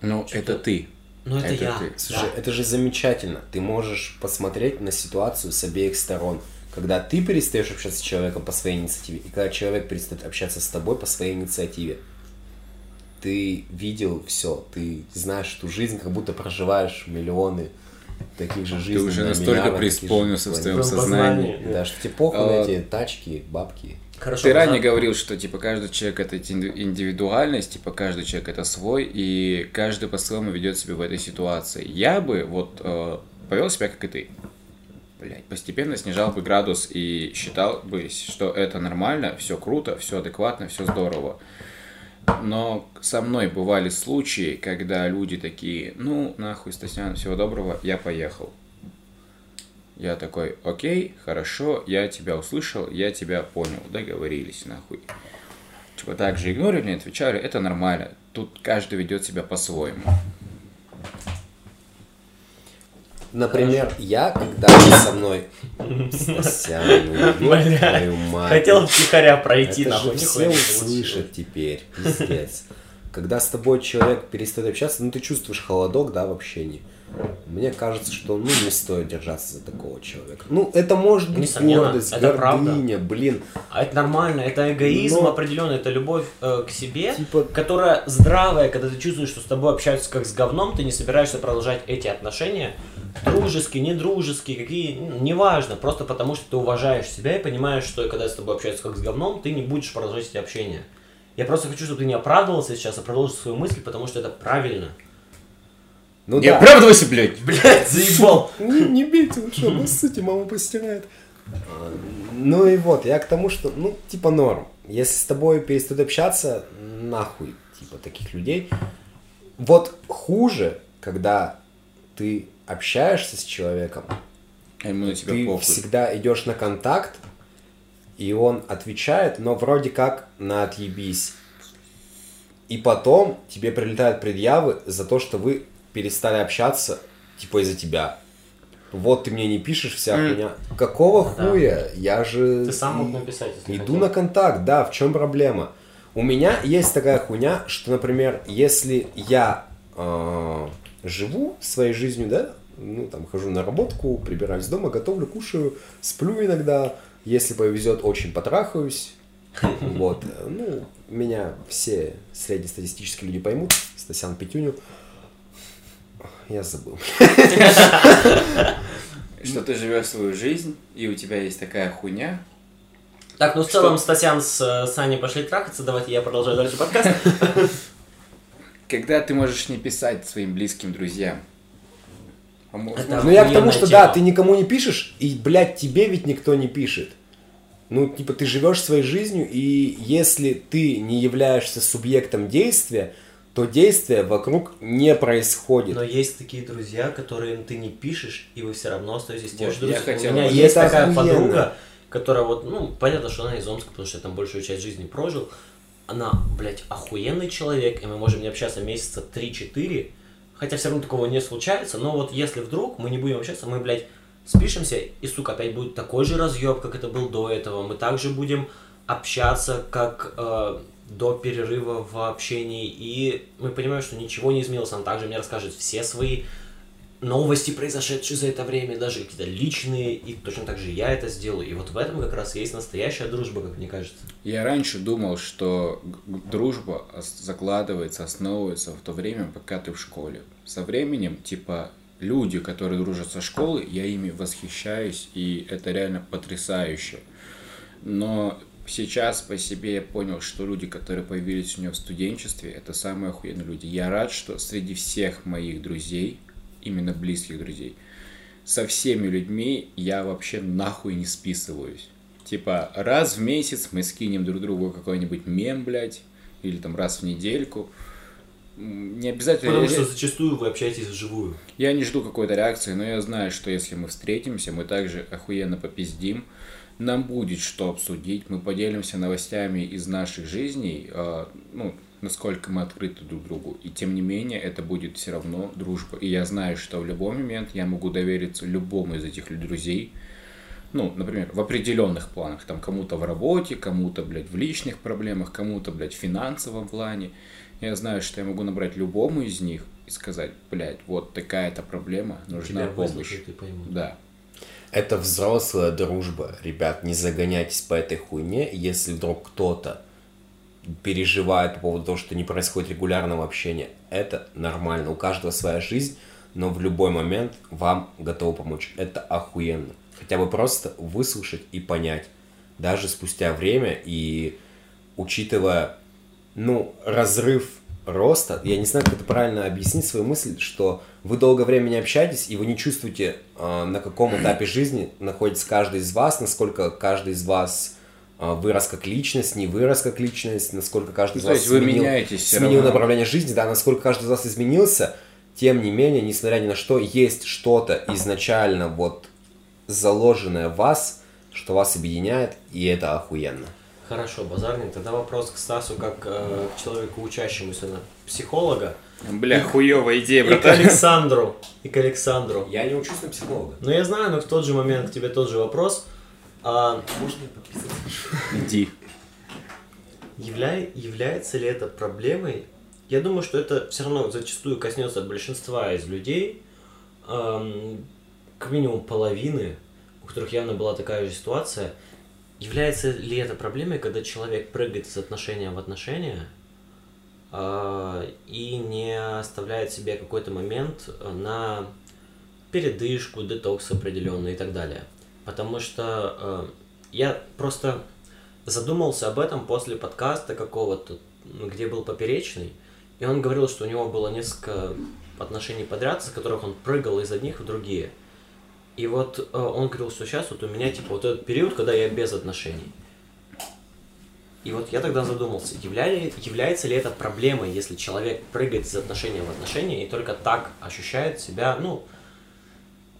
A: Ну, это ты.
B: ну это,
A: Это
B: я.
A: ты.
C: Слушай,
B: да.
C: это же замечательно. Ты можешь посмотреть на ситуацию с обеих сторон. Когда ты перестаешь общаться с человеком по своей инициативе, и когда человек перестает общаться с тобой по своей инициативе. Ты видел все, ты знаешь эту жизнь, как будто проживаешь миллионы таких же жизней.
A: уже
C: на
A: настолько
C: же
A: преисполнился в своем сознании.
C: Да, что тебе похуй на
A: А,
C: эти тачки, бабки.
B: Хорошо,
A: Ты ранее говорил, что типа каждый человек это инди- индивидуальность, типа каждый человек это свой, и каждый по-своему ведет себя в этой ситуации. Я бы вот э, повел себя как и ты. Блять, постепенно снижал бы градус и считал бы, что это нормально, все круто, все адекватно, все здорово. Но со мной бывали случаи, когда люди такие, ну, нахуй, Стасян, всего доброго, я поехал. Я такой, окей, хорошо, я тебя услышал, я тебя понял, договорились, нахуй. Типа так же игнорили, не отвечали, это нормально. Тут каждый ведет себя по-своему.
C: Например, я, когда со мной...
B: Хотел втихаря пройти, нахуй,
C: все услышат теперь, пиздец. Когда с тобой человек перестает общаться, ну ты чувствуешь холодок, да, в общении. Мне кажется, что ну не стоит держаться за такого человека. Ну, это может быть
B: Несомненно,
C: гордость,
B: это правда.
C: гордыня, блин.
B: А это нормально, это эгоизм
C: Но-
B: определенный, это любовь э, к себе,
C: Типа-
B: которая здравая, когда ты чувствуешь, что с тобой общаются как с говном, ты не собираешься продолжать эти отношения, дружеские, недружеские, какие, ну, неважно, просто потому что ты уважаешь себя и понимаешь, что когда с тобой общаются как с говном, ты не будешь продолжать эти общения. Я просто хочу, чтобы ты не оправдывался сейчас, а продолжил свою мысль, потому что это правильно.
C: Ну
A: Не
C: да.
A: оправдывайся, блядь!
B: Блять, заебал!
C: Не, не бейте лучше, обоссите, мама постирает. Ну и вот, я к тому, что, ну, типа норм. Если с тобой перестают общаться, нахуй, типа, таких людей. Вот хуже, когда ты общаешься с человеком,
A: А ему на тебя
C: ты
A: похуй.
C: всегда идешь на контакт, и он отвечает, но вроде как на отъебись. И потом тебе прилетают предъявы за то, что вы перестали общаться, типа из-за тебя. Вот ты мне не пишешь, вся
A: М.
C: хуйня. Какого
B: Да.
C: хуя? Я же
B: Ты сам мог написать, если
C: Иду
B: хотел.
C: на контакт, да, в чем проблема? У меня есть такая хуйня, что, например, если я э, живу своей жизнью, да, ну, там, хожу на работку, прибираюсь дома, готовлю, кушаю, сплю иногда, если повезет, очень потрахаюсь, вот, ну, меня все среднестатистические люди поймут, Стасян Петюню, я забыл.
A: Что ты живешь свою жизнь, и у тебя есть такая хуйня.
B: Так, ну в
A: Что?
B: целом Стасян с э, Саней пошли трахаться, давайте я продолжаю дальше подкаст.
A: Когда ты можешь не писать своим близким друзьям. А мо-
B: Это-
C: Ну я к тому, что да,
B: тема.
C: ты никому не пишешь, и, блядь, тебе ведь никто не пишет. Ну, типа, ты живешь своей жизнью, и если ты не являешься субъектом действия, то действие вокруг не происходит.
B: Но есть такие друзья, которым ты не пишешь, и вы все равно остаетесь
A: Вот,
B: же друзьями.
A: хотел-
B: У меня
C: И
B: есть такая
C: охуенно.
B: подруга, которая вот, ну, понятно, что она из Омска, потому что я там большую часть жизни прожил. Она, блядь, охуенный человек, и мы можем не общаться месяца 3-4, хотя все равно такого не случается, но вот если вдруг мы не будем общаться, мы, блядь, спишемся, и, сука, опять будет такой же разъеб, как это был до этого. Мы также будем общаться, как э, до перерыва в общении, и мы понимаем, что ничего не изменилось. Она также мне расскажет все свои новости, произошедшие за это время, даже какие-то личные, и точно так же я это сделаю. И вот в этом как раз есть настоящая дружба, как мне кажется.
A: Я раньше думал, что дружба закладывается, основывается в то время, пока ты в школе. Со временем, типа, люди, которые дружат со школы, я ими восхищаюсь, и это реально потрясающе. Но сейчас по себе я понял, что люди, которые появились у меня в студенчестве, это самые охуенные люди. Я рад, что среди всех моих друзей, именно близких друзей, со всеми людьми я вообще нахуй не списываюсь. Типа, раз в месяц мы скинем друг другу какой-нибудь мем, блядь, или там раз в недельку. Не обязательно...
B: Потому что зачастую вы общаетесь вживую.
A: я не жду какой-то реакции, но я знаю, что если мы встретимся, мы также охуенно попиздим. Нам будет что обсудить, мы поделимся новостями из наших жизней, а, ну, насколько мы открыты друг другу. И тем не менее, это будет все равно дружба. И я знаю, что в любой момент я могу довериться любому из этих друзей, Ну, например, в определенных планах. Там кому-то в работе, кому-то, блядь, в личных проблемах, кому-то, блядь, в финансовом плане. Я знаю, что я могу набрать любому из них и сказать, блядь, вот такая-то проблема, нужна
B: Тебя
A: помощь.
B: выслушают.
A: Да.
C: Это взрослая дружба. Ребят, не загоняйтесь по этой хуйне. Если вдруг кто-то переживает по поводу того, что не происходит регулярного общения, это нормально. У каждого своя жизнь, но в любой момент вам готовы помочь. Это охуенно. Хотя бы просто выслушать и понять. Даже спустя время и учитывая, ну, разрыв роста, я не знаю, как это правильно объяснить свою мысль, что вы долгое время не общаетесь, и вы не чувствуете, э, на каком этапе жизни находится каждый из вас, насколько каждый из вас вырос как личность, не вырос как личность, насколько каждый из
A: Ну, то
C: вас
A: есть вы
C: сменил,
A: меняетесь
C: сменил направление жизни, да, насколько каждый из вас изменился, тем не менее, несмотря ни на что, есть что-то изначально вот заложенное в вас, что вас объединяет, и это охуенно.
B: Хорошо, базарник. Тогда вопрос к Стасу, как э, к человеку, учащемуся на психолога.
A: Бля, хуевая идея,
B: И к
A: братан.
B: Александру. И к Александру.
C: Я не учусь на психолога.
B: Ну, я знаю, но в тот же момент к тебе тот же вопрос. А,
C: Можно я подписаться?
A: Иди.
B: явля- является ли это проблемой? Я думаю, что это все равно зачастую коснется большинства из людей, эм, к минимуму половины, у которых явно была такая же ситуация. Является ли это проблемой, когда человек прыгает из отношения в отношения э, и не оставляет себе какой-то момент на передышку, детокс определенный и так далее? Потому что э, я просто задумался об этом после подкаста какого-то, где был поперечный, и он говорил, что у него было несколько отношений подряд, с которых он прыгал из одних в другие. И вот э, он говорил, что сейчас вот у меня типа вот этот период, когда я без отношений. И вот я тогда задумался, явля- является ли это проблемой, если человек прыгает из отношения в отношения и только так ощущает себя, ну,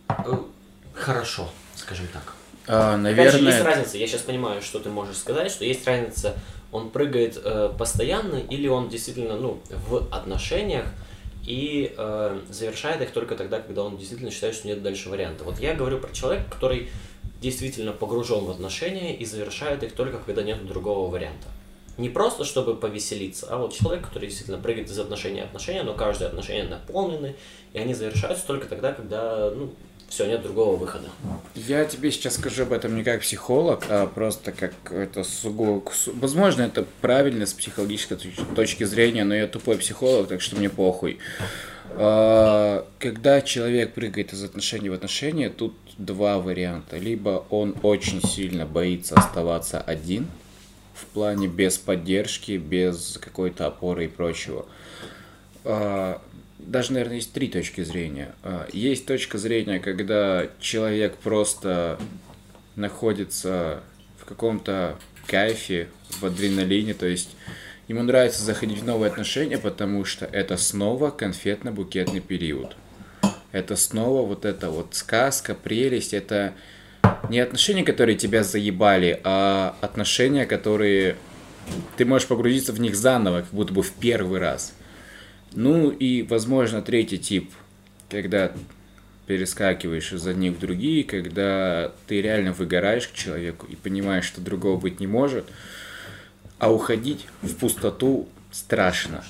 B: э, хорошо, скажем так.
A: А,
B: Опять же, есть
A: наверное,
B: разница, я сейчас понимаю, что ты можешь сказать, что есть разница, он прыгает э, постоянно или он действительно, ну, в отношениях и э, завершает их только тогда, когда он действительно считает, что нет дальше варианта. Вот я говорю про человека, который действительно погружен в отношения и завершает их только когда нет другого варианта. Не просто чтобы повеселиться, а вот человек, который действительно прыгает из отношения в отношения, но каждое отношение наполнены, и они завершаются только тогда, когда, ну, все, нет другого выхода.
A: я тебе сейчас скажу об этом не как психолог, а просто как это сугубо... су- Возможно, это правильно с психологической точ- точки зрения, но я тупой психолог, так что мне похуй. А, Когда человек прыгает из отношений в отношения, тут два варианта. Либо он очень сильно боится оставаться один, в плане без поддержки, без какой-то опоры и прочего. Даже, наверное, есть три точки зрения. А, Есть точка зрения, когда человек просто находится в каком-то кайфе, в адреналине, то есть ему нравится заходить в новые отношения, потому что это снова конфетно-букетный период. Это снова вот эта вот сказка, прелесть, это не отношения, которые тебя заебали, а отношения, которые ты можешь погрузиться в них заново, как будто бы в первый раз. Ну и, возможно, третий тип, когда перескакиваешь из одних в другие, когда ты реально выгораешь к человеку и понимаешь, что другого быть не может, а уходить в пустоту страшно.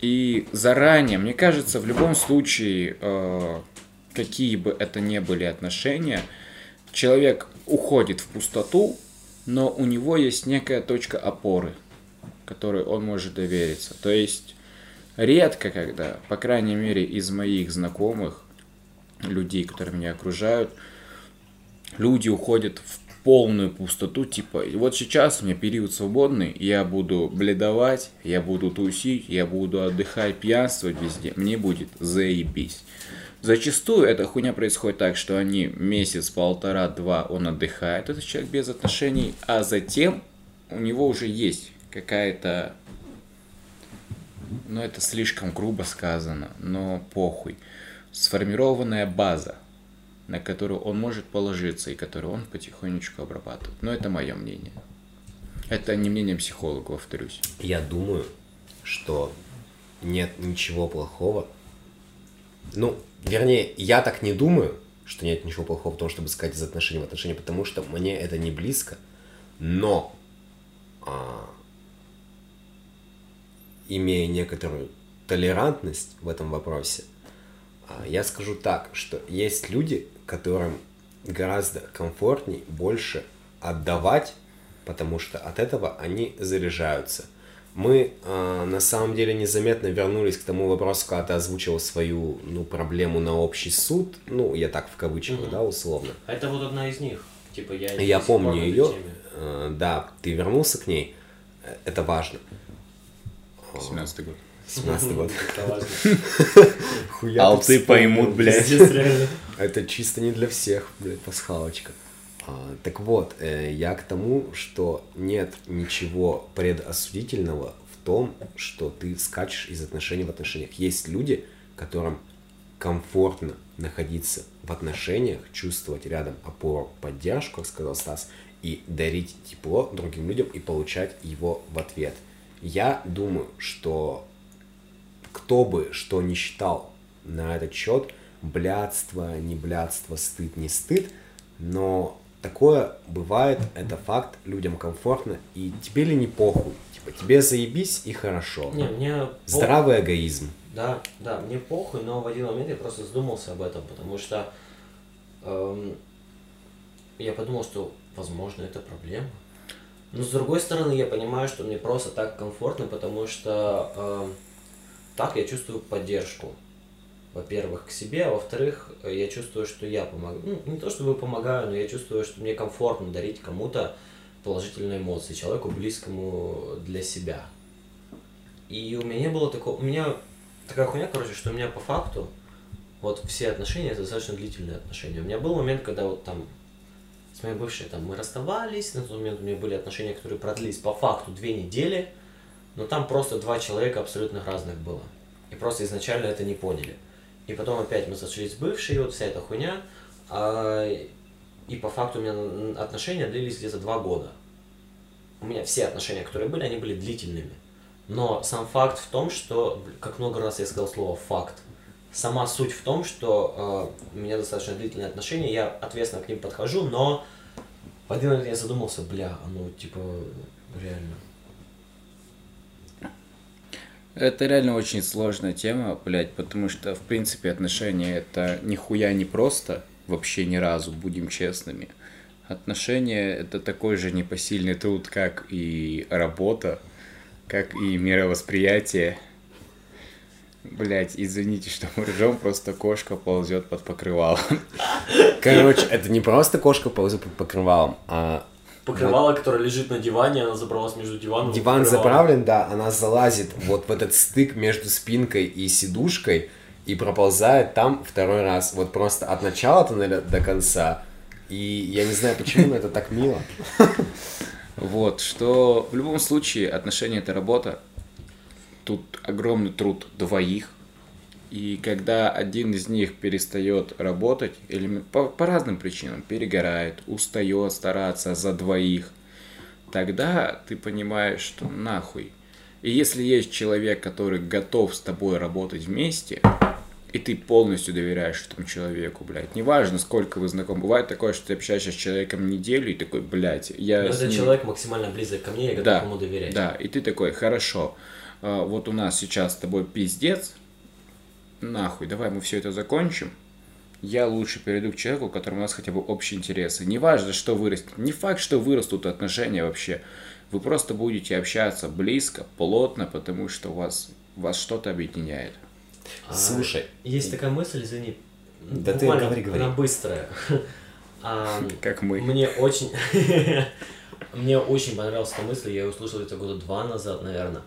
A: И заранее, мне кажется, в любом случае, э, какие бы это ни были отношения, человек уходит в пустоту, но у него есть некая точка опоры, которой он может довериться. То есть редко когда, по крайней мере из моих знакомых, людей, которые меня окружают, люди уходят в полную пустоту, типа, вот сейчас у меня период свободный, я буду бледовать, я буду тусить, я буду отдыхать, пьянствовать везде, мне будет заебись. Зачастую эта хуйня происходит так, что они месяц, полтора, два, он отдыхает, этот человек без отношений, а затем у него уже есть какая-то, ну это слишком грубо сказано, но похуй, сформированная база, на которую он может положиться и которую он потихонечку обрабатывает. Но это мое мнение. Это не мнение психолога, повторюсь.
C: Я думаю, что нет ничего плохого. Ну, вернее, я так не думаю, что нет ничего плохого в том, чтобы сказать из отношений в отношения, потому что мне это не близко, но а, имея некоторую толерантность в этом вопросе, а, я скажу так, что есть люди, которым гораздо комфортней больше отдавать, потому что от этого они заряжаются. Мы э, на самом деле незаметно вернулись к тому вопросу, когда ты озвучил свою ну, проблему на общий суд. Ну, я так в кавычках, mm-hmm. да, условно.
B: Это вот одна из них. Типа я,
C: я помню ее. Э, да, ты вернулся к ней. Это важно.
A: 17 год.
C: 17 год.
A: Алты поймут, блядь.
C: Это чисто не для всех, блядь, пасхалочка. А, так вот, э, я к тому, что нет ничего предосудительного в том, что ты скачешь из отношений в отношениях. Есть люди, которым комфортно находиться в отношениях, чувствовать рядом опору, поддержку, как сказал Стас, и дарить тепло другим людям и получать его в ответ. Я думаю, что кто бы что ни считал на этот счет, блядство, не блядство, стыд, не стыд, но такое бывает, это факт, людям комфортно, и тебе ли не похуй, типа тебе заебись и хорошо.
B: Не, мне
C: Здравый пох... эгоизм.
B: Да, да, мне похуй, но в один момент я просто задумался об этом, потому что эм, я подумал, что, возможно, это проблема. Но с другой стороны, я понимаю, что мне просто так комфортно, потому что э, так я чувствую поддержку во-первых, к себе, а во-вторых, я чувствую, что я помогаю. Ну, не то чтобы помогаю, но я чувствую, что мне комфортно дарить кому-то положительные эмоции, человеку близкому для себя. И у меня не было такого... У меня такая хуйня, короче, что у меня по факту вот все отношения это достаточно длительные отношения. У меня был момент, когда вот там с моей бывшей там мы расставались, на тот момент у меня были отношения, которые продлились по факту две недели, но там просто два человека абсолютно разных было. И просто изначально это не поняли. И потом опять мы сошлись с бывшей, вот вся эта хуйня. А, и по факту у меня отношения длились где-то два года. У меня все отношения, которые были, они были длительными. Но сам факт в том, что, как много раз я сказал слово факт, сама суть в том, что э, у меня достаточно длительные отношения, я ответственно к ним подхожу, но в один момент я задумался, бля, ну типа реально
A: это реально очень сложная тема, блядь, потому что, в принципе, отношения это нихуя не просто, вообще ни разу, будем честными. Отношения это такой же непосильный труд, как и работа, как и мировосприятие. Блять, извините, что мы ржем, просто кошка ползет под покрывалом.
C: Короче, это не просто кошка ползет под покрывалом, а
B: покрывало, вот. которое лежит на диване, она забралась между диваном
C: Диван заправлен, да, она залазит вот в этот стык между спинкой и сидушкой и проползает там второй раз. Вот просто от начала тоннеля до конца. И я не знаю почему, но это так мило.
A: Вот, что в любом случае отношения это работа. Тут огромный труд двоих, и когда один из них перестает работать, или по, по разным причинам, перегорает, устает стараться за двоих, тогда ты понимаешь, что нахуй. И если есть человек, который готов с тобой работать вместе, и ты полностью доверяешь этому человеку, блядь. Неважно, сколько вы знакомы. Бывает такое, что ты общаешься с человеком неделю и такой, блядь, я...
B: Но этот ним... человек максимально близок ко мне, я готов да, ему доверять.
A: Да, и ты такой, хорошо, вот у нас сейчас с тобой пиздец, нахуй, давай мы все это закончим, я лучше перейду к человеку, у которого у нас хотя бы общие интересы. Неважно, что вырастет. Не факт, что вырастут отношения вообще. Вы просто будете общаться близко, плотно, потому что у вас, вас что-то объединяет.
C: А, Слушай.
B: Есть такая мысль, извини.
C: Да ты говори, говори.
B: Она быстрая.
A: А, как мы.
B: Мне очень... Мне очень понравилась эта мысль, я ее услышал это года два назад, наверное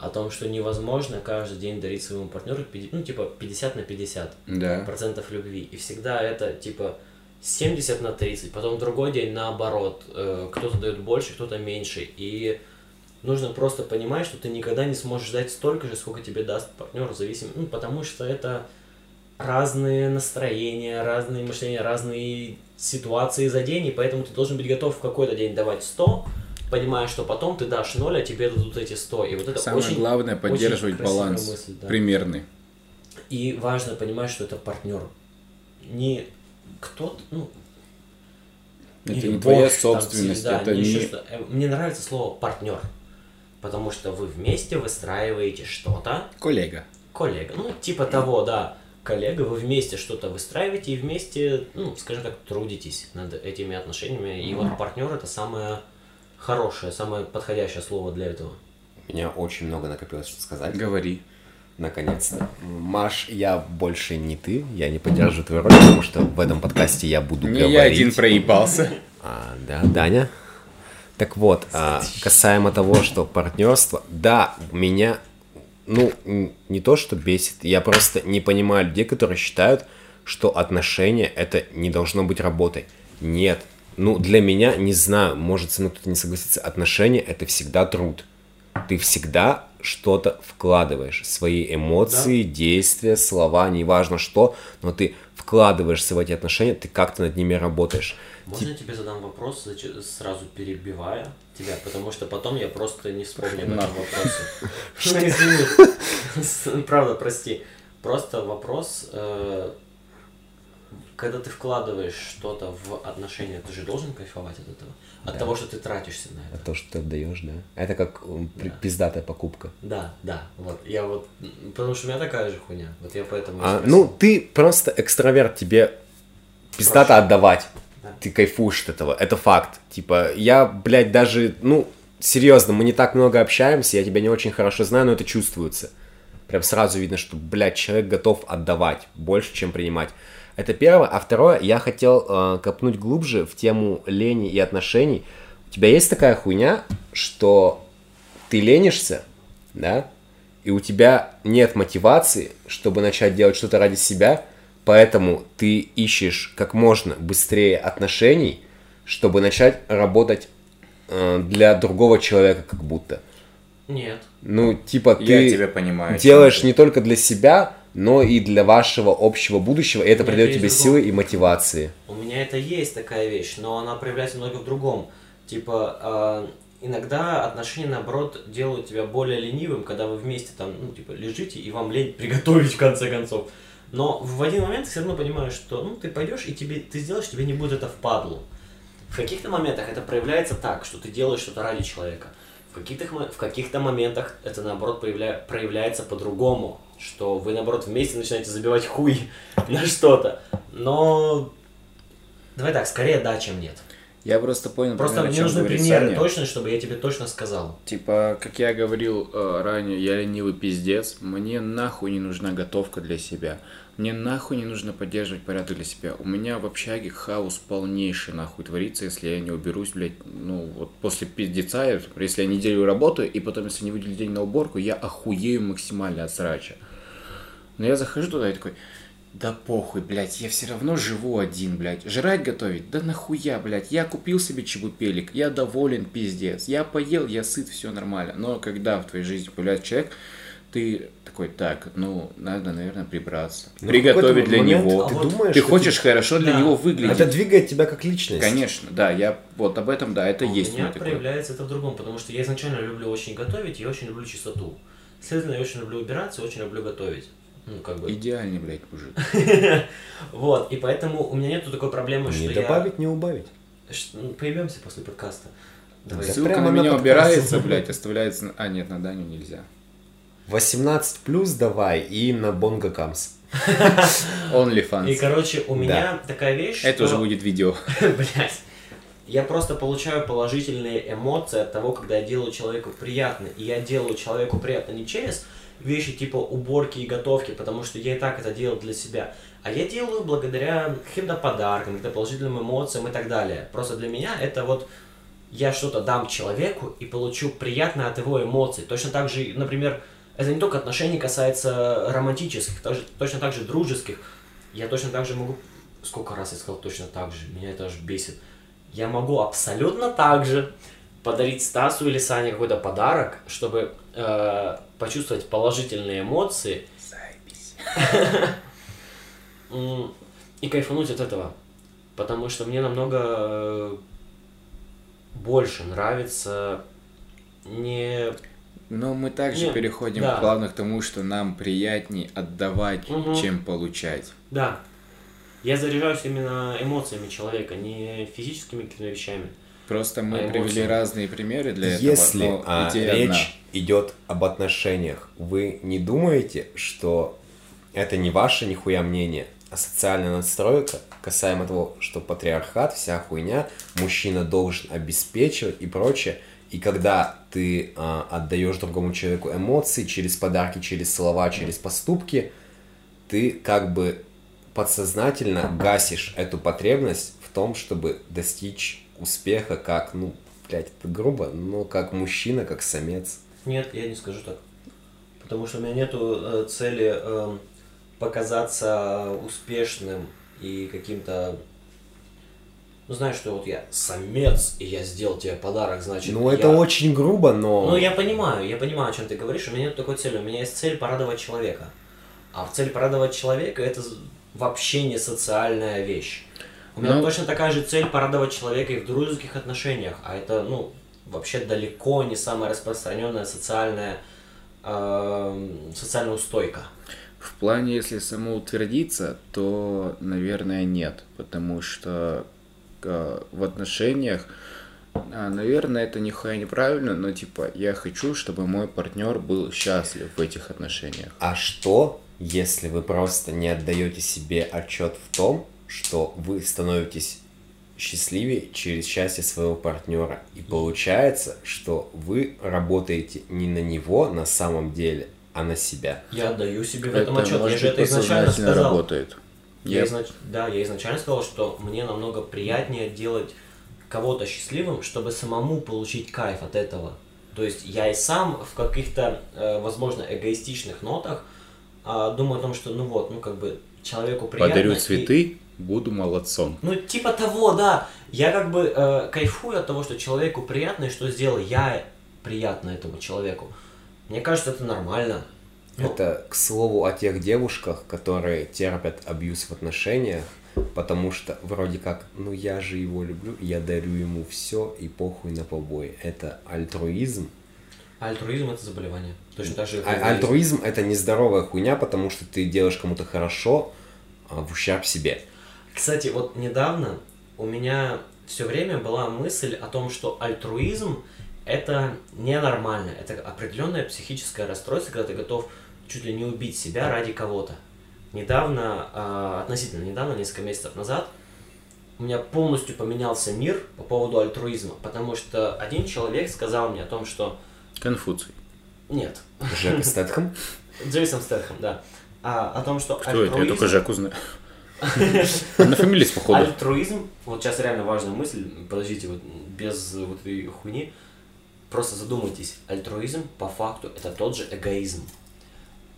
B: о том, что невозможно каждый день дарить своему партнеру, ну, типа, 50 на 50
A: да.
B: процентов любви. И всегда это, типа, 70 на 30, потом другой день наоборот. Э, кто-то дает больше, кто-то меньше. И нужно просто понимать, что ты никогда не сможешь дать столько же, сколько тебе даст партнер, зависимо, ну, потому что это разные настроения, разные мышления, разные ситуации за день, и поэтому ты должен быть готов в какой-то день давать 100, понимая, что потом ты дашь 0, а тебе дадут эти 100. И вот это
A: Самое
B: очень,
A: главное поддерживать очень баланс мысль, да. примерный.
B: И важно понимать, что это партнер. Не кто-то, ну,
A: Это
B: или
A: не
B: бог,
A: твоя
B: там,
A: собственность,
B: да,
A: это
B: не
A: не...
B: что- э, Мне нравится слово партнер, потому что вы вместе выстраиваете что-то,
A: Коллега.
B: коллега, ну, типа того, да, коллега, вы вместе что-то выстраиваете и вместе, ну, скажем так, трудитесь над этими отношениями. И вот партнер это самое хорошее, самое подходящее слово для этого.
C: У меня очень много накопилось, что сказать.
A: Говори.
C: Наконец-то. Маш, я больше не ты, я не поддерживаю твою роль, потому что в этом подкасте я буду
A: Не
C: говорить.
A: я один проебался.
C: А, да, Даня. Так вот, а, касаемо того, что партнерство, да, меня, ну, не то, что бесит, я просто не понимаю людей, которые считают, что отношения это не должно быть работой. Нет. Ну, для меня, не знаю, может со мной кто-то не согласится, отношения это всегда труд. Ты всегда что-то вкладываешь, свои эмоции, действия, слова, неважно что, но ты вкладываешься в эти отношения, ты как-то над ними работаешь.
B: Можно я тебе задам вопрос, сразу перебивая тебя, потому что потом я просто не вспомню об этом вопросе. Ну, извини. Правда, прости. Просто вопрос, э, когда ты вкладываешь что-то в отношения, ты же должен кайфовать от этого? От того, что ты тратишься на
C: А
B: это.
C: то, что ты отдаешь, да? Это как
B: Да.
C: пиздатая покупка.
B: Да, да, вот. Я вот, потому что у меня такая же хуйня. Вот я поэтому
C: А, ну, ты просто экстраверт, тебе пиздато
B: Проще.
C: отдавать.
B: Да.
C: Ты кайфуешь от этого, это факт. Типа, я, блядь, даже, ну, серьезно, мы не так много общаемся, я тебя не очень хорошо знаю, но это чувствуется. Прям сразу видно, что, блядь, человек готов отдавать больше, чем принимать. Это первое. А второе, я хотел э, копнуть глубже в тему лени и отношений. У тебя есть такая хуйня, что ты ленишься, да, и у тебя нет мотивации, чтобы начать делать что-то ради себя, поэтому ты ищешь как можно быстрее отношений, чтобы начать работать э, для другого человека как будто.
B: Нет.
C: Ну, типа, ты
A: Я тебя понимаю.
C: делаешь
A: ты.
C: не только для себя, но и для вашего общего будущего, и это придает тебе
B: другое.
C: силы и мотивации.
B: У меня это есть такая вещь, но она проявляется много в другом. Типа, а, иногда отношения, наоборот, делают тебя более ленивым, когда вы вместе там, ну, типа, лежите, и вам лень приготовить в конце концов. Но в один момент ты все равно понимаешь, что, ну, ты пойдешь, и тебе, ты сделаешь, тебе не будет это впадлу. В каких-то моментах это проявляется так, что ты делаешь что-то ради человека. В каких-то, в каких-то моментах это, наоборот, проявля- проявляется по-другому, что вы, наоборот, вместе начинаете забивать хуй на что-то. Но Давай так, скорее да, чем нет.
A: Я просто понял,
B: Просто
A: примерно,
B: мне нужны примеры
A: Саня.
B: точно, чтобы я тебе точно сказал.
A: Типа, как я говорил э, ранее, я ленивый пиздец. Мне нахуй не нужна готовка для себя. Мне нахуй не нужно поддерживать порядок для себя. У меня в общаге хаос полнейший нахуй творится, если я не уберусь, блядь, ну вот после пиздеца, если я неделю работаю, и потом, если не выделю день на уборку, я охуею максимально от срача. Но я захожу туда и такой, да похуй, блядь, я все равно живу один, блядь. Жрать готовить? Да нахуя, блядь. Я купил себе чебупелик, я доволен, пиздец. Я поел, я сыт, все нормально. Но когда в твоей жизни появляется человек, ты такой, так, ну, надо, наверное, прибраться.
C: Ну,
A: Приготовить для
C: момент
A: него.
C: Ты
B: А вот
C: думаешь,
A: Ты хочешь хорошо для
B: Да.
A: него
C: ты-
A: выглядеть.
C: Это двигает тебя как личность.
A: Конечно, да, я вот об этом, да, это
B: А у
A: есть у
B: меня
A: меня такое.
B: проявляется это в другом, потому что я изначально люблю очень готовить и очень люблю чистоту. Следовательно, я очень люблю убираться и очень люблю готовить. Ну, как бы.
A: Идеальный, блядь, мужик.
B: Вот, и поэтому у меня нету такой проблемы,
C: Не
B: что
C: добавить, не убавить.
B: я... Ш- ну, Поебемся после подкаста. Давай.
C: Да
A: Ссылка
C: прямо
A: на меня
C: подкаст.
A: убирается, блядь, оставляется... на- А, нет, на Даню нельзя.
C: 18 плюс давай и на Бонго Камс.
A: OnlyFans.
B: И, короче, у меня такая вещь,
A: Это
B: что...
A: уже будет видео.
B: Блять. Я просто получаю положительные эмоции от того, когда я делаю человеку приятно. И я делаю человеку приятно не через вещи типа уборки и готовки, потому что я и так это делал для себя. А я делаю благодаря каким-то подаркам, каким-то положительным эмоциям и так далее. Просто для меня это вот я что-то дам человеку и получу приятно от его эмоций. Точно так же, например, это не только отношений касается романтических, также, точно так же дружеских. Я точно так же могу... Сколько раз я сказал точно так же? Меня это аж бесит. Я могу абсолютно так же подарить Стасу или Сане какой-то подарок, чтобы э, почувствовать положительные эмоции и кайфануть от этого. Потому что мне намного э, больше нравится не...
A: Но мы также
B: Нет,
A: переходим
B: да.
A: плавно к тому, что нам приятнее отдавать,
B: Мгм.
A: чем получать.
B: Да. Я заряжаюсь именно эмоциями человека, не физическими какими-то вещами.
A: Просто мы
B: А эмоции?
A: привели разные примеры для
C: Если
A: этого. но
C: а, речь
A: одна.
C: идет об отношениях, вы не думаете, что это не ваше нихуя мнение, а социальная настройка касаемо того, что патриархат, вся хуйня, мужчина должен обеспечивать и прочее. И когда ты а, отдаешь другому человеку эмоции через подарки, через слова, через поступки, ты как бы подсознательно гасишь эту потребность в том, чтобы достичь успеха как, ну, блядь, это грубо, но как мужчина, как самец.
B: Нет, я не скажу так. Потому что у меня нету э, цели эм, показаться успешным и каким-то... Ну, знаешь, что вот я самец, и я сделал тебе подарок, значит...
C: Ну,
B: я-
C: это очень грубо, но...
B: Ну, я понимаю, я понимаю, о чем ты говоришь. У меня нет такой цели. У меня есть цель порадовать человека. А цель порадовать человека это вообще не социальная вещь. У меня
A: Ну-
B: точно такая же цель порадовать человека и в дружеских отношениях. А это, ну, вообще далеко не самая распространенная социальная, эм, социальная устойка.
A: В плане, если самоутвердиться, то, наверное, нет. Потому что э, в отношениях, а, наверное, это нихуя неправильно, но типа я хочу, чтобы мой партнер был счастлив в этих отношениях.
C: А что, если вы просто не отдаете себе отчет в том, что вы становитесь счастливее через счастье своего партнера. И получается, что вы работаете не на него на самом деле, а на себя.
B: Я отдаю себе в
A: Это,
B: этом отчет. Я же это изначально сказал.
A: работает.
B: Я
A: Я-
B: изнач- Да, я изначально сказал, что мне намного приятнее делать кого-то счастливым, чтобы самому получить кайф от этого. То есть я и сам в каких-то, э, возможно, эгоистичных нотах а, думаю о том, что ну вот, ну как бы человеку приятно.
A: Подарю
B: и-
A: цветы, буду молодцом.
B: Ну типа того, да. Я как бы э, кайфую от того, что человеку приятно, и что сделал я приятно этому человеку. Мне кажется, это нормально. Ну,
C: Это, к слову, о тех девушках, которые терпят абьюз в отношениях, потому что вроде как, ну я же его люблю, я дарю ему все и похуй на побои. Это альтруизм.
B: Альтруизм это заболевание. Точно так же.
C: А- альтруизм это нездоровая хуйня, потому что ты делаешь кому-то хорошо а, в ущерб себе.
B: Кстати, вот недавно у меня все время была мысль о том, что альтруизм это ненормально, это определенное психическое расстройство, когда ты готов чуть ли не убить себя ради кого-то. Недавно, а, относительно недавно, несколько месяцев назад, у меня полностью поменялся мир по поводу альтруизма, потому что один человек сказал мне о том, что
A: Конфуций.
B: нет,
C: Жека Стэтхэм.
B: Джейсон Стэтхэм, да, а, о том, что
A: Кто это? Я только
B: альтруизм-
A: Жеку знаю. На фамилии с походу.
B: Альтруизм, вот сейчас реально важная мысль, подождите, вот без вот этой хуйни, просто задумайтесь, альтруизм по факту это тот же эгоизм.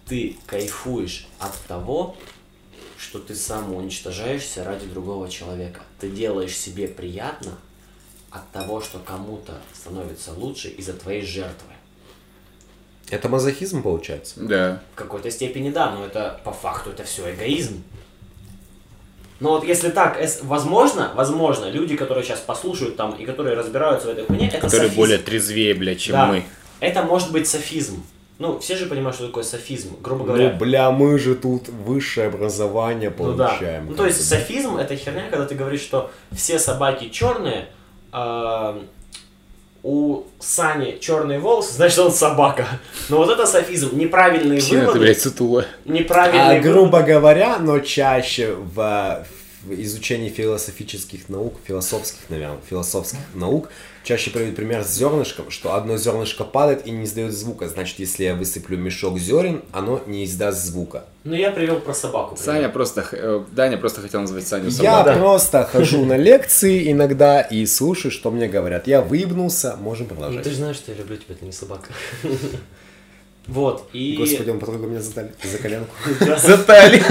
B: Ты кайфуешь от того, что ты сам уничтожаешься ради другого человека. Ты делаешь себе приятно от того, что кому-то становится лучше из-за твоей жертвы.
C: Это мазохизм получается?
A: Да.
B: В какой-то степени да, но это по факту это все эгоизм. Но вот если так, возможно, возможно, люди, которые сейчас послушают там и которые разбираются в этой хуйне, это
A: Которые
B: софизм.
A: более трезвее, блядь, чем
B: Да.
A: мы.
B: Это может быть софизм. Ну, все же понимают, что такое софизм. Грубо
C: Ну,
B: говоря,
C: бля, мы же тут высшее образование
B: Ну да.
C: получаем.
B: Ну, то есть софизм это херня, когда ты говоришь, что все собаки черные, а, у Сани черные волосы, значит он собака. Но вот это софизм. Неправильные
A: ты,
B: выводы.
A: блядь, сутула.
B: Неправильные
C: А, грубо говоря, но чаще в, в изучении философических наук, философских, наверное, философских наук, чаще приводит пример с зернышком, что одно зернышко падает и не издает звука. Значит, если я высыплю мешок зерен, оно не издаст звука.
B: Ну, я привел про собаку. пример.
A: Саня просто... э, Даня просто хотел назвать Саню
C: Я
A: собакой.
C: просто хожу на лекции иногда и слушаю, что мне говорят. Я выебнулся, можем
B: Ну,
C: продолжать.
B: ты же знаешь, что я люблю тебя, ты не собака. Вот, и...
C: Господи, он подруга меня задали за коленку.
A: Затали.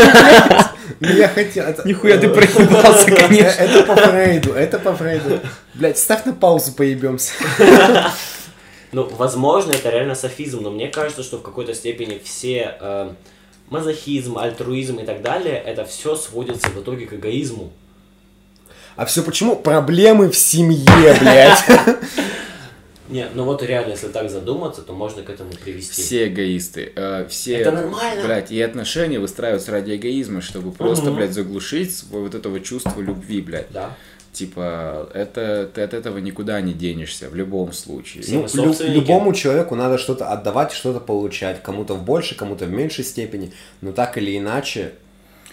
C: Ну, я хотел...
A: Нихуя ты проебался,
C: Э,
A: конечно.
C: Это по Фрейду, это по Фрейду. Блять, ставь на паузу, поебемся.
B: Ну, возможно, это реально софизм, но мне кажется, что в какой-то степени все э, мазохизм, альтруизм и так далее, это все сводится в итоге к эгоизму.
C: А все почему? Проблемы в семье, блядь.
B: Не, ну вот реально, если так задуматься, то можно к этому привести.
A: Все эгоисты. э, все,
B: Это нормально.
A: Блядь, и отношения выстраиваются ради эгоизма, чтобы просто,
B: Мгм.
A: блядь, заглушить вот этого чувства любви, блядь.
B: Да.
A: Типа, это ты от этого никуда не денешься в любом случае.
B: Все
C: Ну, лю- любому человеку надо что-то отдавать, что-то получать. Кому-то в большей, кому-то в меньшей степени. Но так или иначе,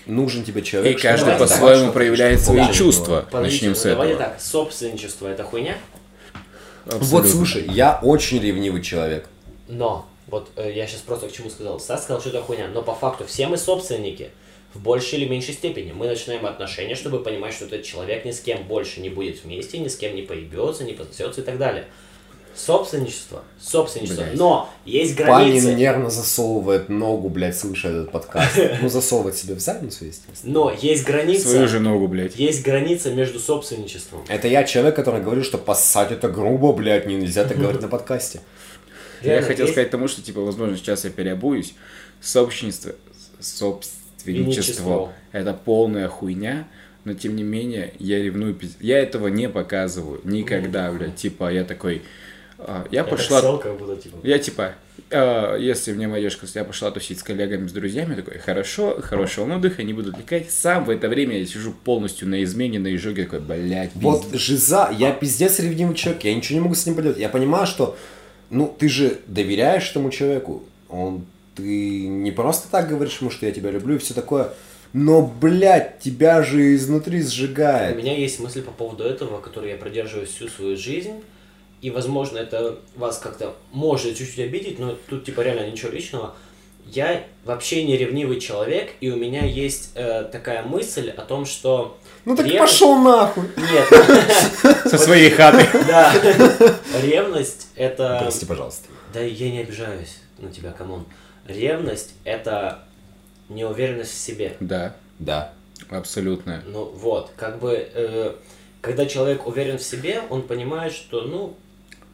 C: нужен тебе
A: И
C: человек. чтобы
A: каждый по-своему проявляет
C: чтобы
A: свои чувства. Начнем
B: ну
A: с
B: давайте
A: этого.
B: так, собственничество это хуйня,
C: Вот
A: Абсолютно.
C: слушай, я очень ревнивый человек.
B: но вот э, я сейчас просто к чему сказал. Стас сказал, что это хуйня, но по факту все мы собственники в большей или меньшей степени. Мы начинаем отношения, чтобы понимать, что этот человек ни с кем больше не будет вместе, ни с кем не поебется, не пососется и так далее. Собственничество, собственничество.
A: Блядь.
B: Но есть
C: Панин
B: границы.
C: нервно засовывает ногу, блядь, слыша этот подкаст. Ну, засовывать себе в задницу, естественно.
B: Но есть граница.
A: Свою же ногу, блядь.
B: Есть граница между собственничеством.
C: Это я человек, который говорит, что поссать это грубо, блядь, нельзя так говорить на подкасте.
A: Я хотел сказать тому, что, типа, возможно, сейчас я переобуюсь. Собственничество, собственничество это полная хуйня, но, тем не менее, я ревную. пиз- Я этого не показываю никогда, блядь. Типа, я такой, я
B: Я так
A: пошла...
B: сел, как будто, типа,
A: Я типа, э, если мне сказала, я пошла тусить с коллегами, с друзьями, такой, хорошо, хорошего отдыха, не буду отвлекать. Сам в это время я сижу полностью на измене, на изжоге, такой, блядь,
C: Вот. Жиза, я пиздец ревнивый человек, я ничего не могу с ним поделать. Я понимаю, что, ну, ты же доверяешь этому человеку, он, ты не просто так говоришь ему, что я тебя люблю и все такое, но, блядь, тебя же изнутри
B: У
C: сжигает.
B: меня есть мысль по поводу этого, которую я придерживаюсь всю свою жизнь. И, возможно, это вас как-то может чуть-чуть обидеть, но тут, типа, реально ничего личного. Я вообще не ревнивый человек, и у меня есть э, такая мысль о том, что...
C: Ну так
B: ревность-
C: пошел нахуй.
B: Нет,
A: Со своей хаты.
B: да. Ревность это...
C: Прости, пожалуйста.
B: Да я не обижаюсь на тебя, come on. Ревность это неуверенность в себе.
A: Да,
C: Да.
A: абсолютно.
B: Ну вот, как бы, э, когда человек уверен в себе, он понимает, что, ну,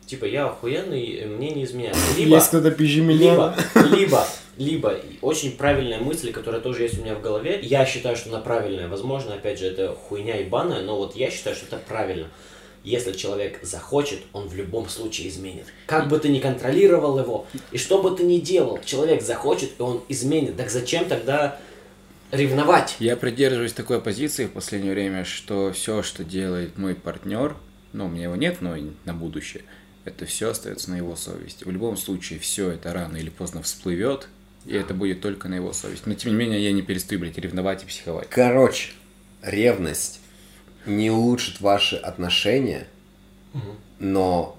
B: типа, я охуенный, мне не изменяет. Либо,
C: Есть кто-то
B: либо, либо, либо, очень правильная мысль, которая тоже есть у меня в голове, я считаю, что она правильная, возможно, опять же, это хуйня ебаная, но вот я считаю, что это правильно. Если человек захочет, он в любом случае изменит. Как бы ты ни контролировал его, и что бы ты ни делал, человек захочет, и он изменит. Так зачем тогда ревновать?
A: Я придерживаюсь такой позиции в последнее время, что все, что делает мой партнер, ну, у меня его нет, но на будущее, это все остается на его совести. В любом случае, все это рано или поздно всплывет, и это будет только на его совести. Но, тем не менее, я не перестаю, блядь, ревновать и психовать.
C: Короче, ревность не улучшит ваши отношения, но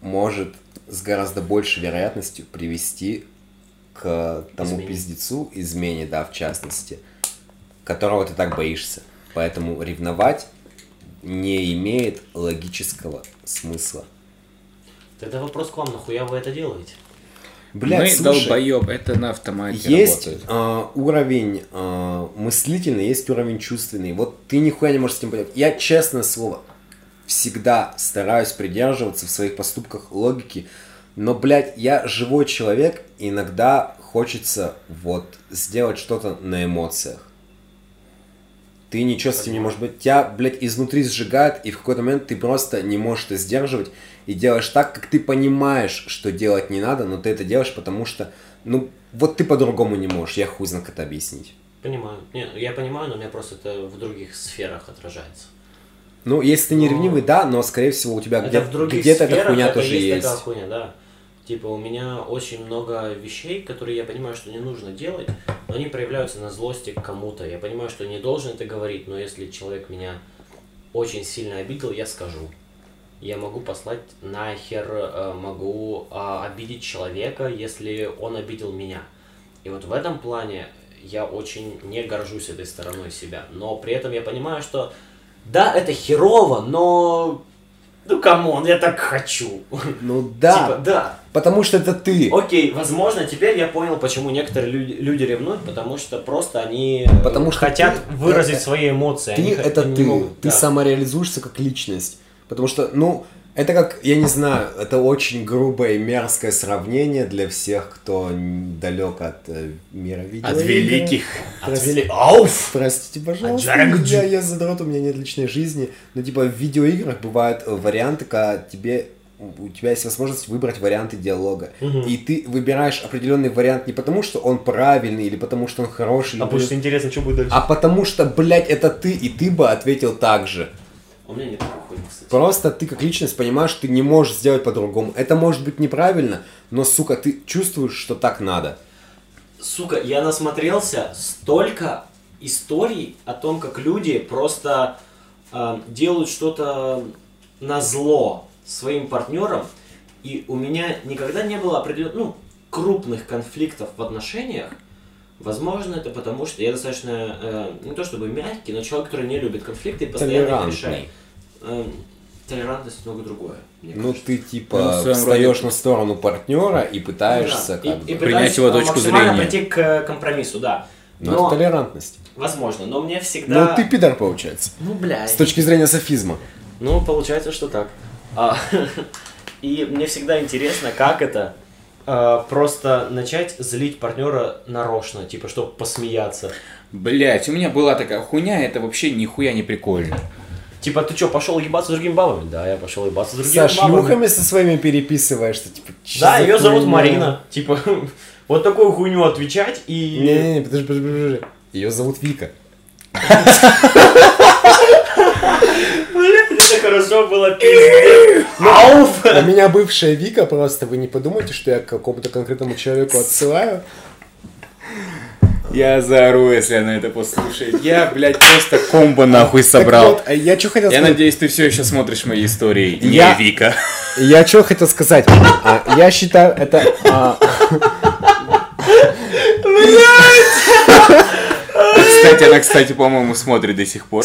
C: может с гораздо большей вероятностью привести к тому
B: Измене.
C: пиздецу, измене, да, в частности, которого ты так боишься. Поэтому ревновать не имеет логического смысла.
B: Тогда вопрос к вам, нахуя вы это делаете?
C: Блядь,
A: Мы
C: слушай,
A: долбоеб, это на автомате
C: Есть
A: работает.
C: а, уровень а, мыслительный, есть уровень чувственный. Вот ты нихуя не можешь с этим поделать. Я, честное слово, всегда стараюсь придерживаться в своих поступках логики. Но, блядь, я живой человек, иногда хочется вот сделать что-то на эмоциях. Ты ничего с этим не можешь быть. Тебя, блядь, изнутри сжигает, и в какой-то момент ты просто не можешь это сдерживать и делаешь так, как ты понимаешь, что делать не надо, но ты это делаешь, потому что, ну, вот ты по-другому не можешь. Я хуй знаю, как это объяснить.
B: Понимаю. Не, я понимаю, но у меня просто это в других сферах отражается.
C: Ну, если ты не ревнивый, да, но, скорее всего, у тебя
B: Это
C: где-
B: в
C: где-то эта хуйня
B: это
C: тоже
B: есть.
C: есть.
B: такая хуйня, да. Типа у меня очень много вещей, которые я понимаю, что не нужно делать, но они проявляются на злости к кому-то. Я понимаю, что не должен это говорить, но если человек меня очень сильно обидел, я скажу. Я могу послать нахер, э, могу а, обидеть человека, если он обидел меня. И вот в этом плане я очень не горжусь этой стороной себя. Но при этом я понимаю, что да, это херово, но ну come on, я так хочу.
C: Ну да,
B: Типа, да.
C: потому что это ты.
B: Окей, возможно, теперь я понял, почему некоторые люди, люди ревнуют, потому что просто они э,
C: Потому что
B: хотят
C: ты-
B: выразить
C: это-
B: свои эмоции.
C: Ты
B: они
C: это
B: не
C: ты.
B: могут,
C: Ты
B: да.
C: самореализуешься как личность. Потому что, ну, это как, я не знаю, это очень грубое и мерзкое сравнение для всех, кто далек от э, мира видеоигр.
A: От великих.
B: Отвели. Ауф!
C: Простите, пожалуйста, я, я задрот, у меня нет личной жизни. Но типа в видеоиграх бывают э, варианты, когда тебе у тебя есть возможность выбрать варианты диалога. И ты выбираешь определенный вариант не потому, что он правильный, или потому, что он хороший, или
B: А потому что интересно, что будет дальше.
C: а потому что, блядь, это ты, и ты бы ответил так же.
B: У меня нет такой кстати.
C: Просто ты как личность понимаешь, ты не можешь сделать по-другому. Это может быть неправильно, но, сука, ты чувствуешь, что так надо.
B: Сука, я насмотрелся столько историй о том, как люди просто э, делают что-то на зло своим партнерам, и у меня никогда не было определенных, ну, крупных конфликтов в отношениях. Возможно, это потому, что я достаточно, э, не то чтобы мягкий, но человек, который не любит конфликты и постоянно их решает. Эм, толерантность много другое.
C: Ну,
B: кажется.
C: ты,
A: Ну,
C: типа,
A: своем
C: встаешь на сторону партнера и пытаешься,
B: Ну Да,
C: как
B: и, и
C: бы...
A: Принять его
B: э,
A: точку
B: максимально
A: зрения.
B: прийти к э, компромиссу, да.
C: Ну,
B: Но,
C: это толерантность.
B: возможно, но мне всегда...
C: Ну, ты пидор, получается.
B: Ну, блядь.
C: С точки зрения софизма.
B: Ну, получается, что так. А, и мне всегда интересно, как это а, просто начать злить партнера нарочно, типа, чтобы посмеяться.
A: Блять, у меня была такая хуйня, это вообще нихуя не прикольно.
B: Типа, ты что, пошел ебаться с другими бабами? Да, я пошел ебаться с другими
C: Со
B: бабами.
C: шлюхами со своими переписываешься, типа,
B: Да, ее зовут? Марина. Типа, вот такую хуйню отвечать и...
C: Не-не-не, подожди, подожди, подожди. Ее зовут Вика.
B: Блин, это хорошо было, пиздец. Ауф!
C: У меня бывшая Вика, просто вы не подумайте, что я к какому-то конкретному человеку отсылаю.
A: Я заору, если она это послушает. Я, блядь, просто комбо нахуй
C: Так
A: собрал.
C: вот, а я что хотел
A: Я
C: сказать?
A: надеюсь, ты все еще смотришь мои истории. Не
C: Я-
A: Вика.
C: Я что хотел сказать? А, я считаю, это... а,
A: Кстати, она, кстати, по-моему, смотрит до сих пор.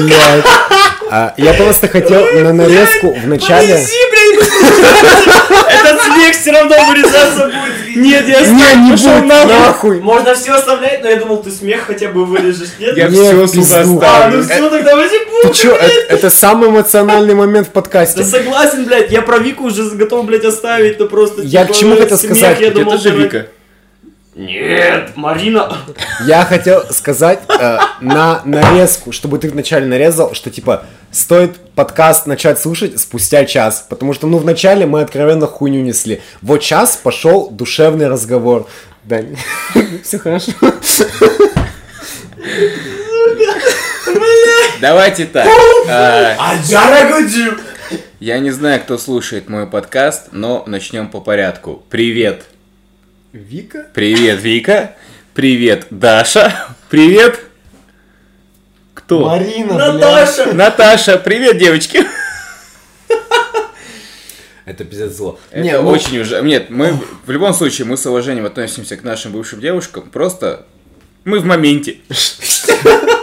C: блядь. Я просто хотел на нарезку в начале...
B: Этот смех все равно вырезаться будет. Нет, я
C: Не, не
B: пошел
C: будет, нахуй.
B: Можно все оставлять, но я думал, ты смех хотя бы вырежешь, нет?
A: Я
C: Не,
A: все сюда
C: пизду.
B: А, ну все, тогда возьми
C: Ты чё, это, это самый эмоциональный момент в подкасте.
B: Да согласен, блядь, я про Вику уже готов, блядь, оставить, но просто...
C: Я
B: типа,
C: к чему хотел
B: смех,
C: сказать?
B: Я
A: Это
B: думал,
A: же Вика.
B: Нет, Марина.
C: Я хотел сказать э, на нарезку, чтобы ты вначале нарезал, что типа стоит подкаст начать слушать спустя час, потому что ну вначале мы откровенно хуйню несли. Вот час пошел душевный разговор. Да, все хорошо.
A: Давайте так. а,
B: Аджарагуджи.
A: Я не знаю, кто слушает мой подкаст, но начнем по порядку. Привет.
C: Вика?
A: Привет, Вика. Привет, Даша. Привет. Кто?
C: Марина, блядь.
B: Наташа.
A: Наташа. Привет, девочки.
C: Это пиздец зло.
A: Это
C: Не, ну,
A: очень уже... Нет, мы в любом случае, мы с уважением относимся к нашим бывшим девушкам. Просто мы в моменте.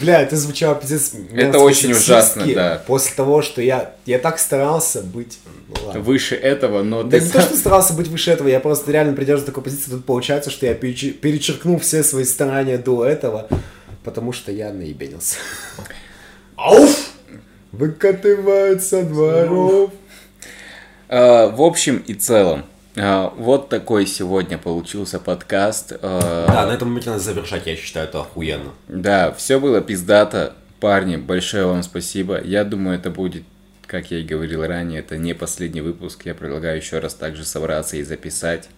C: Бля, это звучало пиздец. мерзко,
A: очень ужасно, да.
C: После того, что я, я так старался быть... Ну, ладно.
A: Выше этого, но
C: Да
A: ты
C: не то, что старался быть выше этого, я просто реально придерживаюсь такой позиции. Тут получается, что я перечеркнул все свои старания до этого, потому что я наебенился.
B: Ауф.
C: Выкатывают со дворов.
A: А, В общем и целом, вот такой сегодня получился подкаст. А,
C: Да, на этом моменте надо завершать, я считаю, это охуенно.
A: Да, все было пиздато. Парни, большое вам спасибо. Я думаю, это будет, как я и говорил ранее, это не последний выпуск. Я предлагаю еще раз также собраться и записать.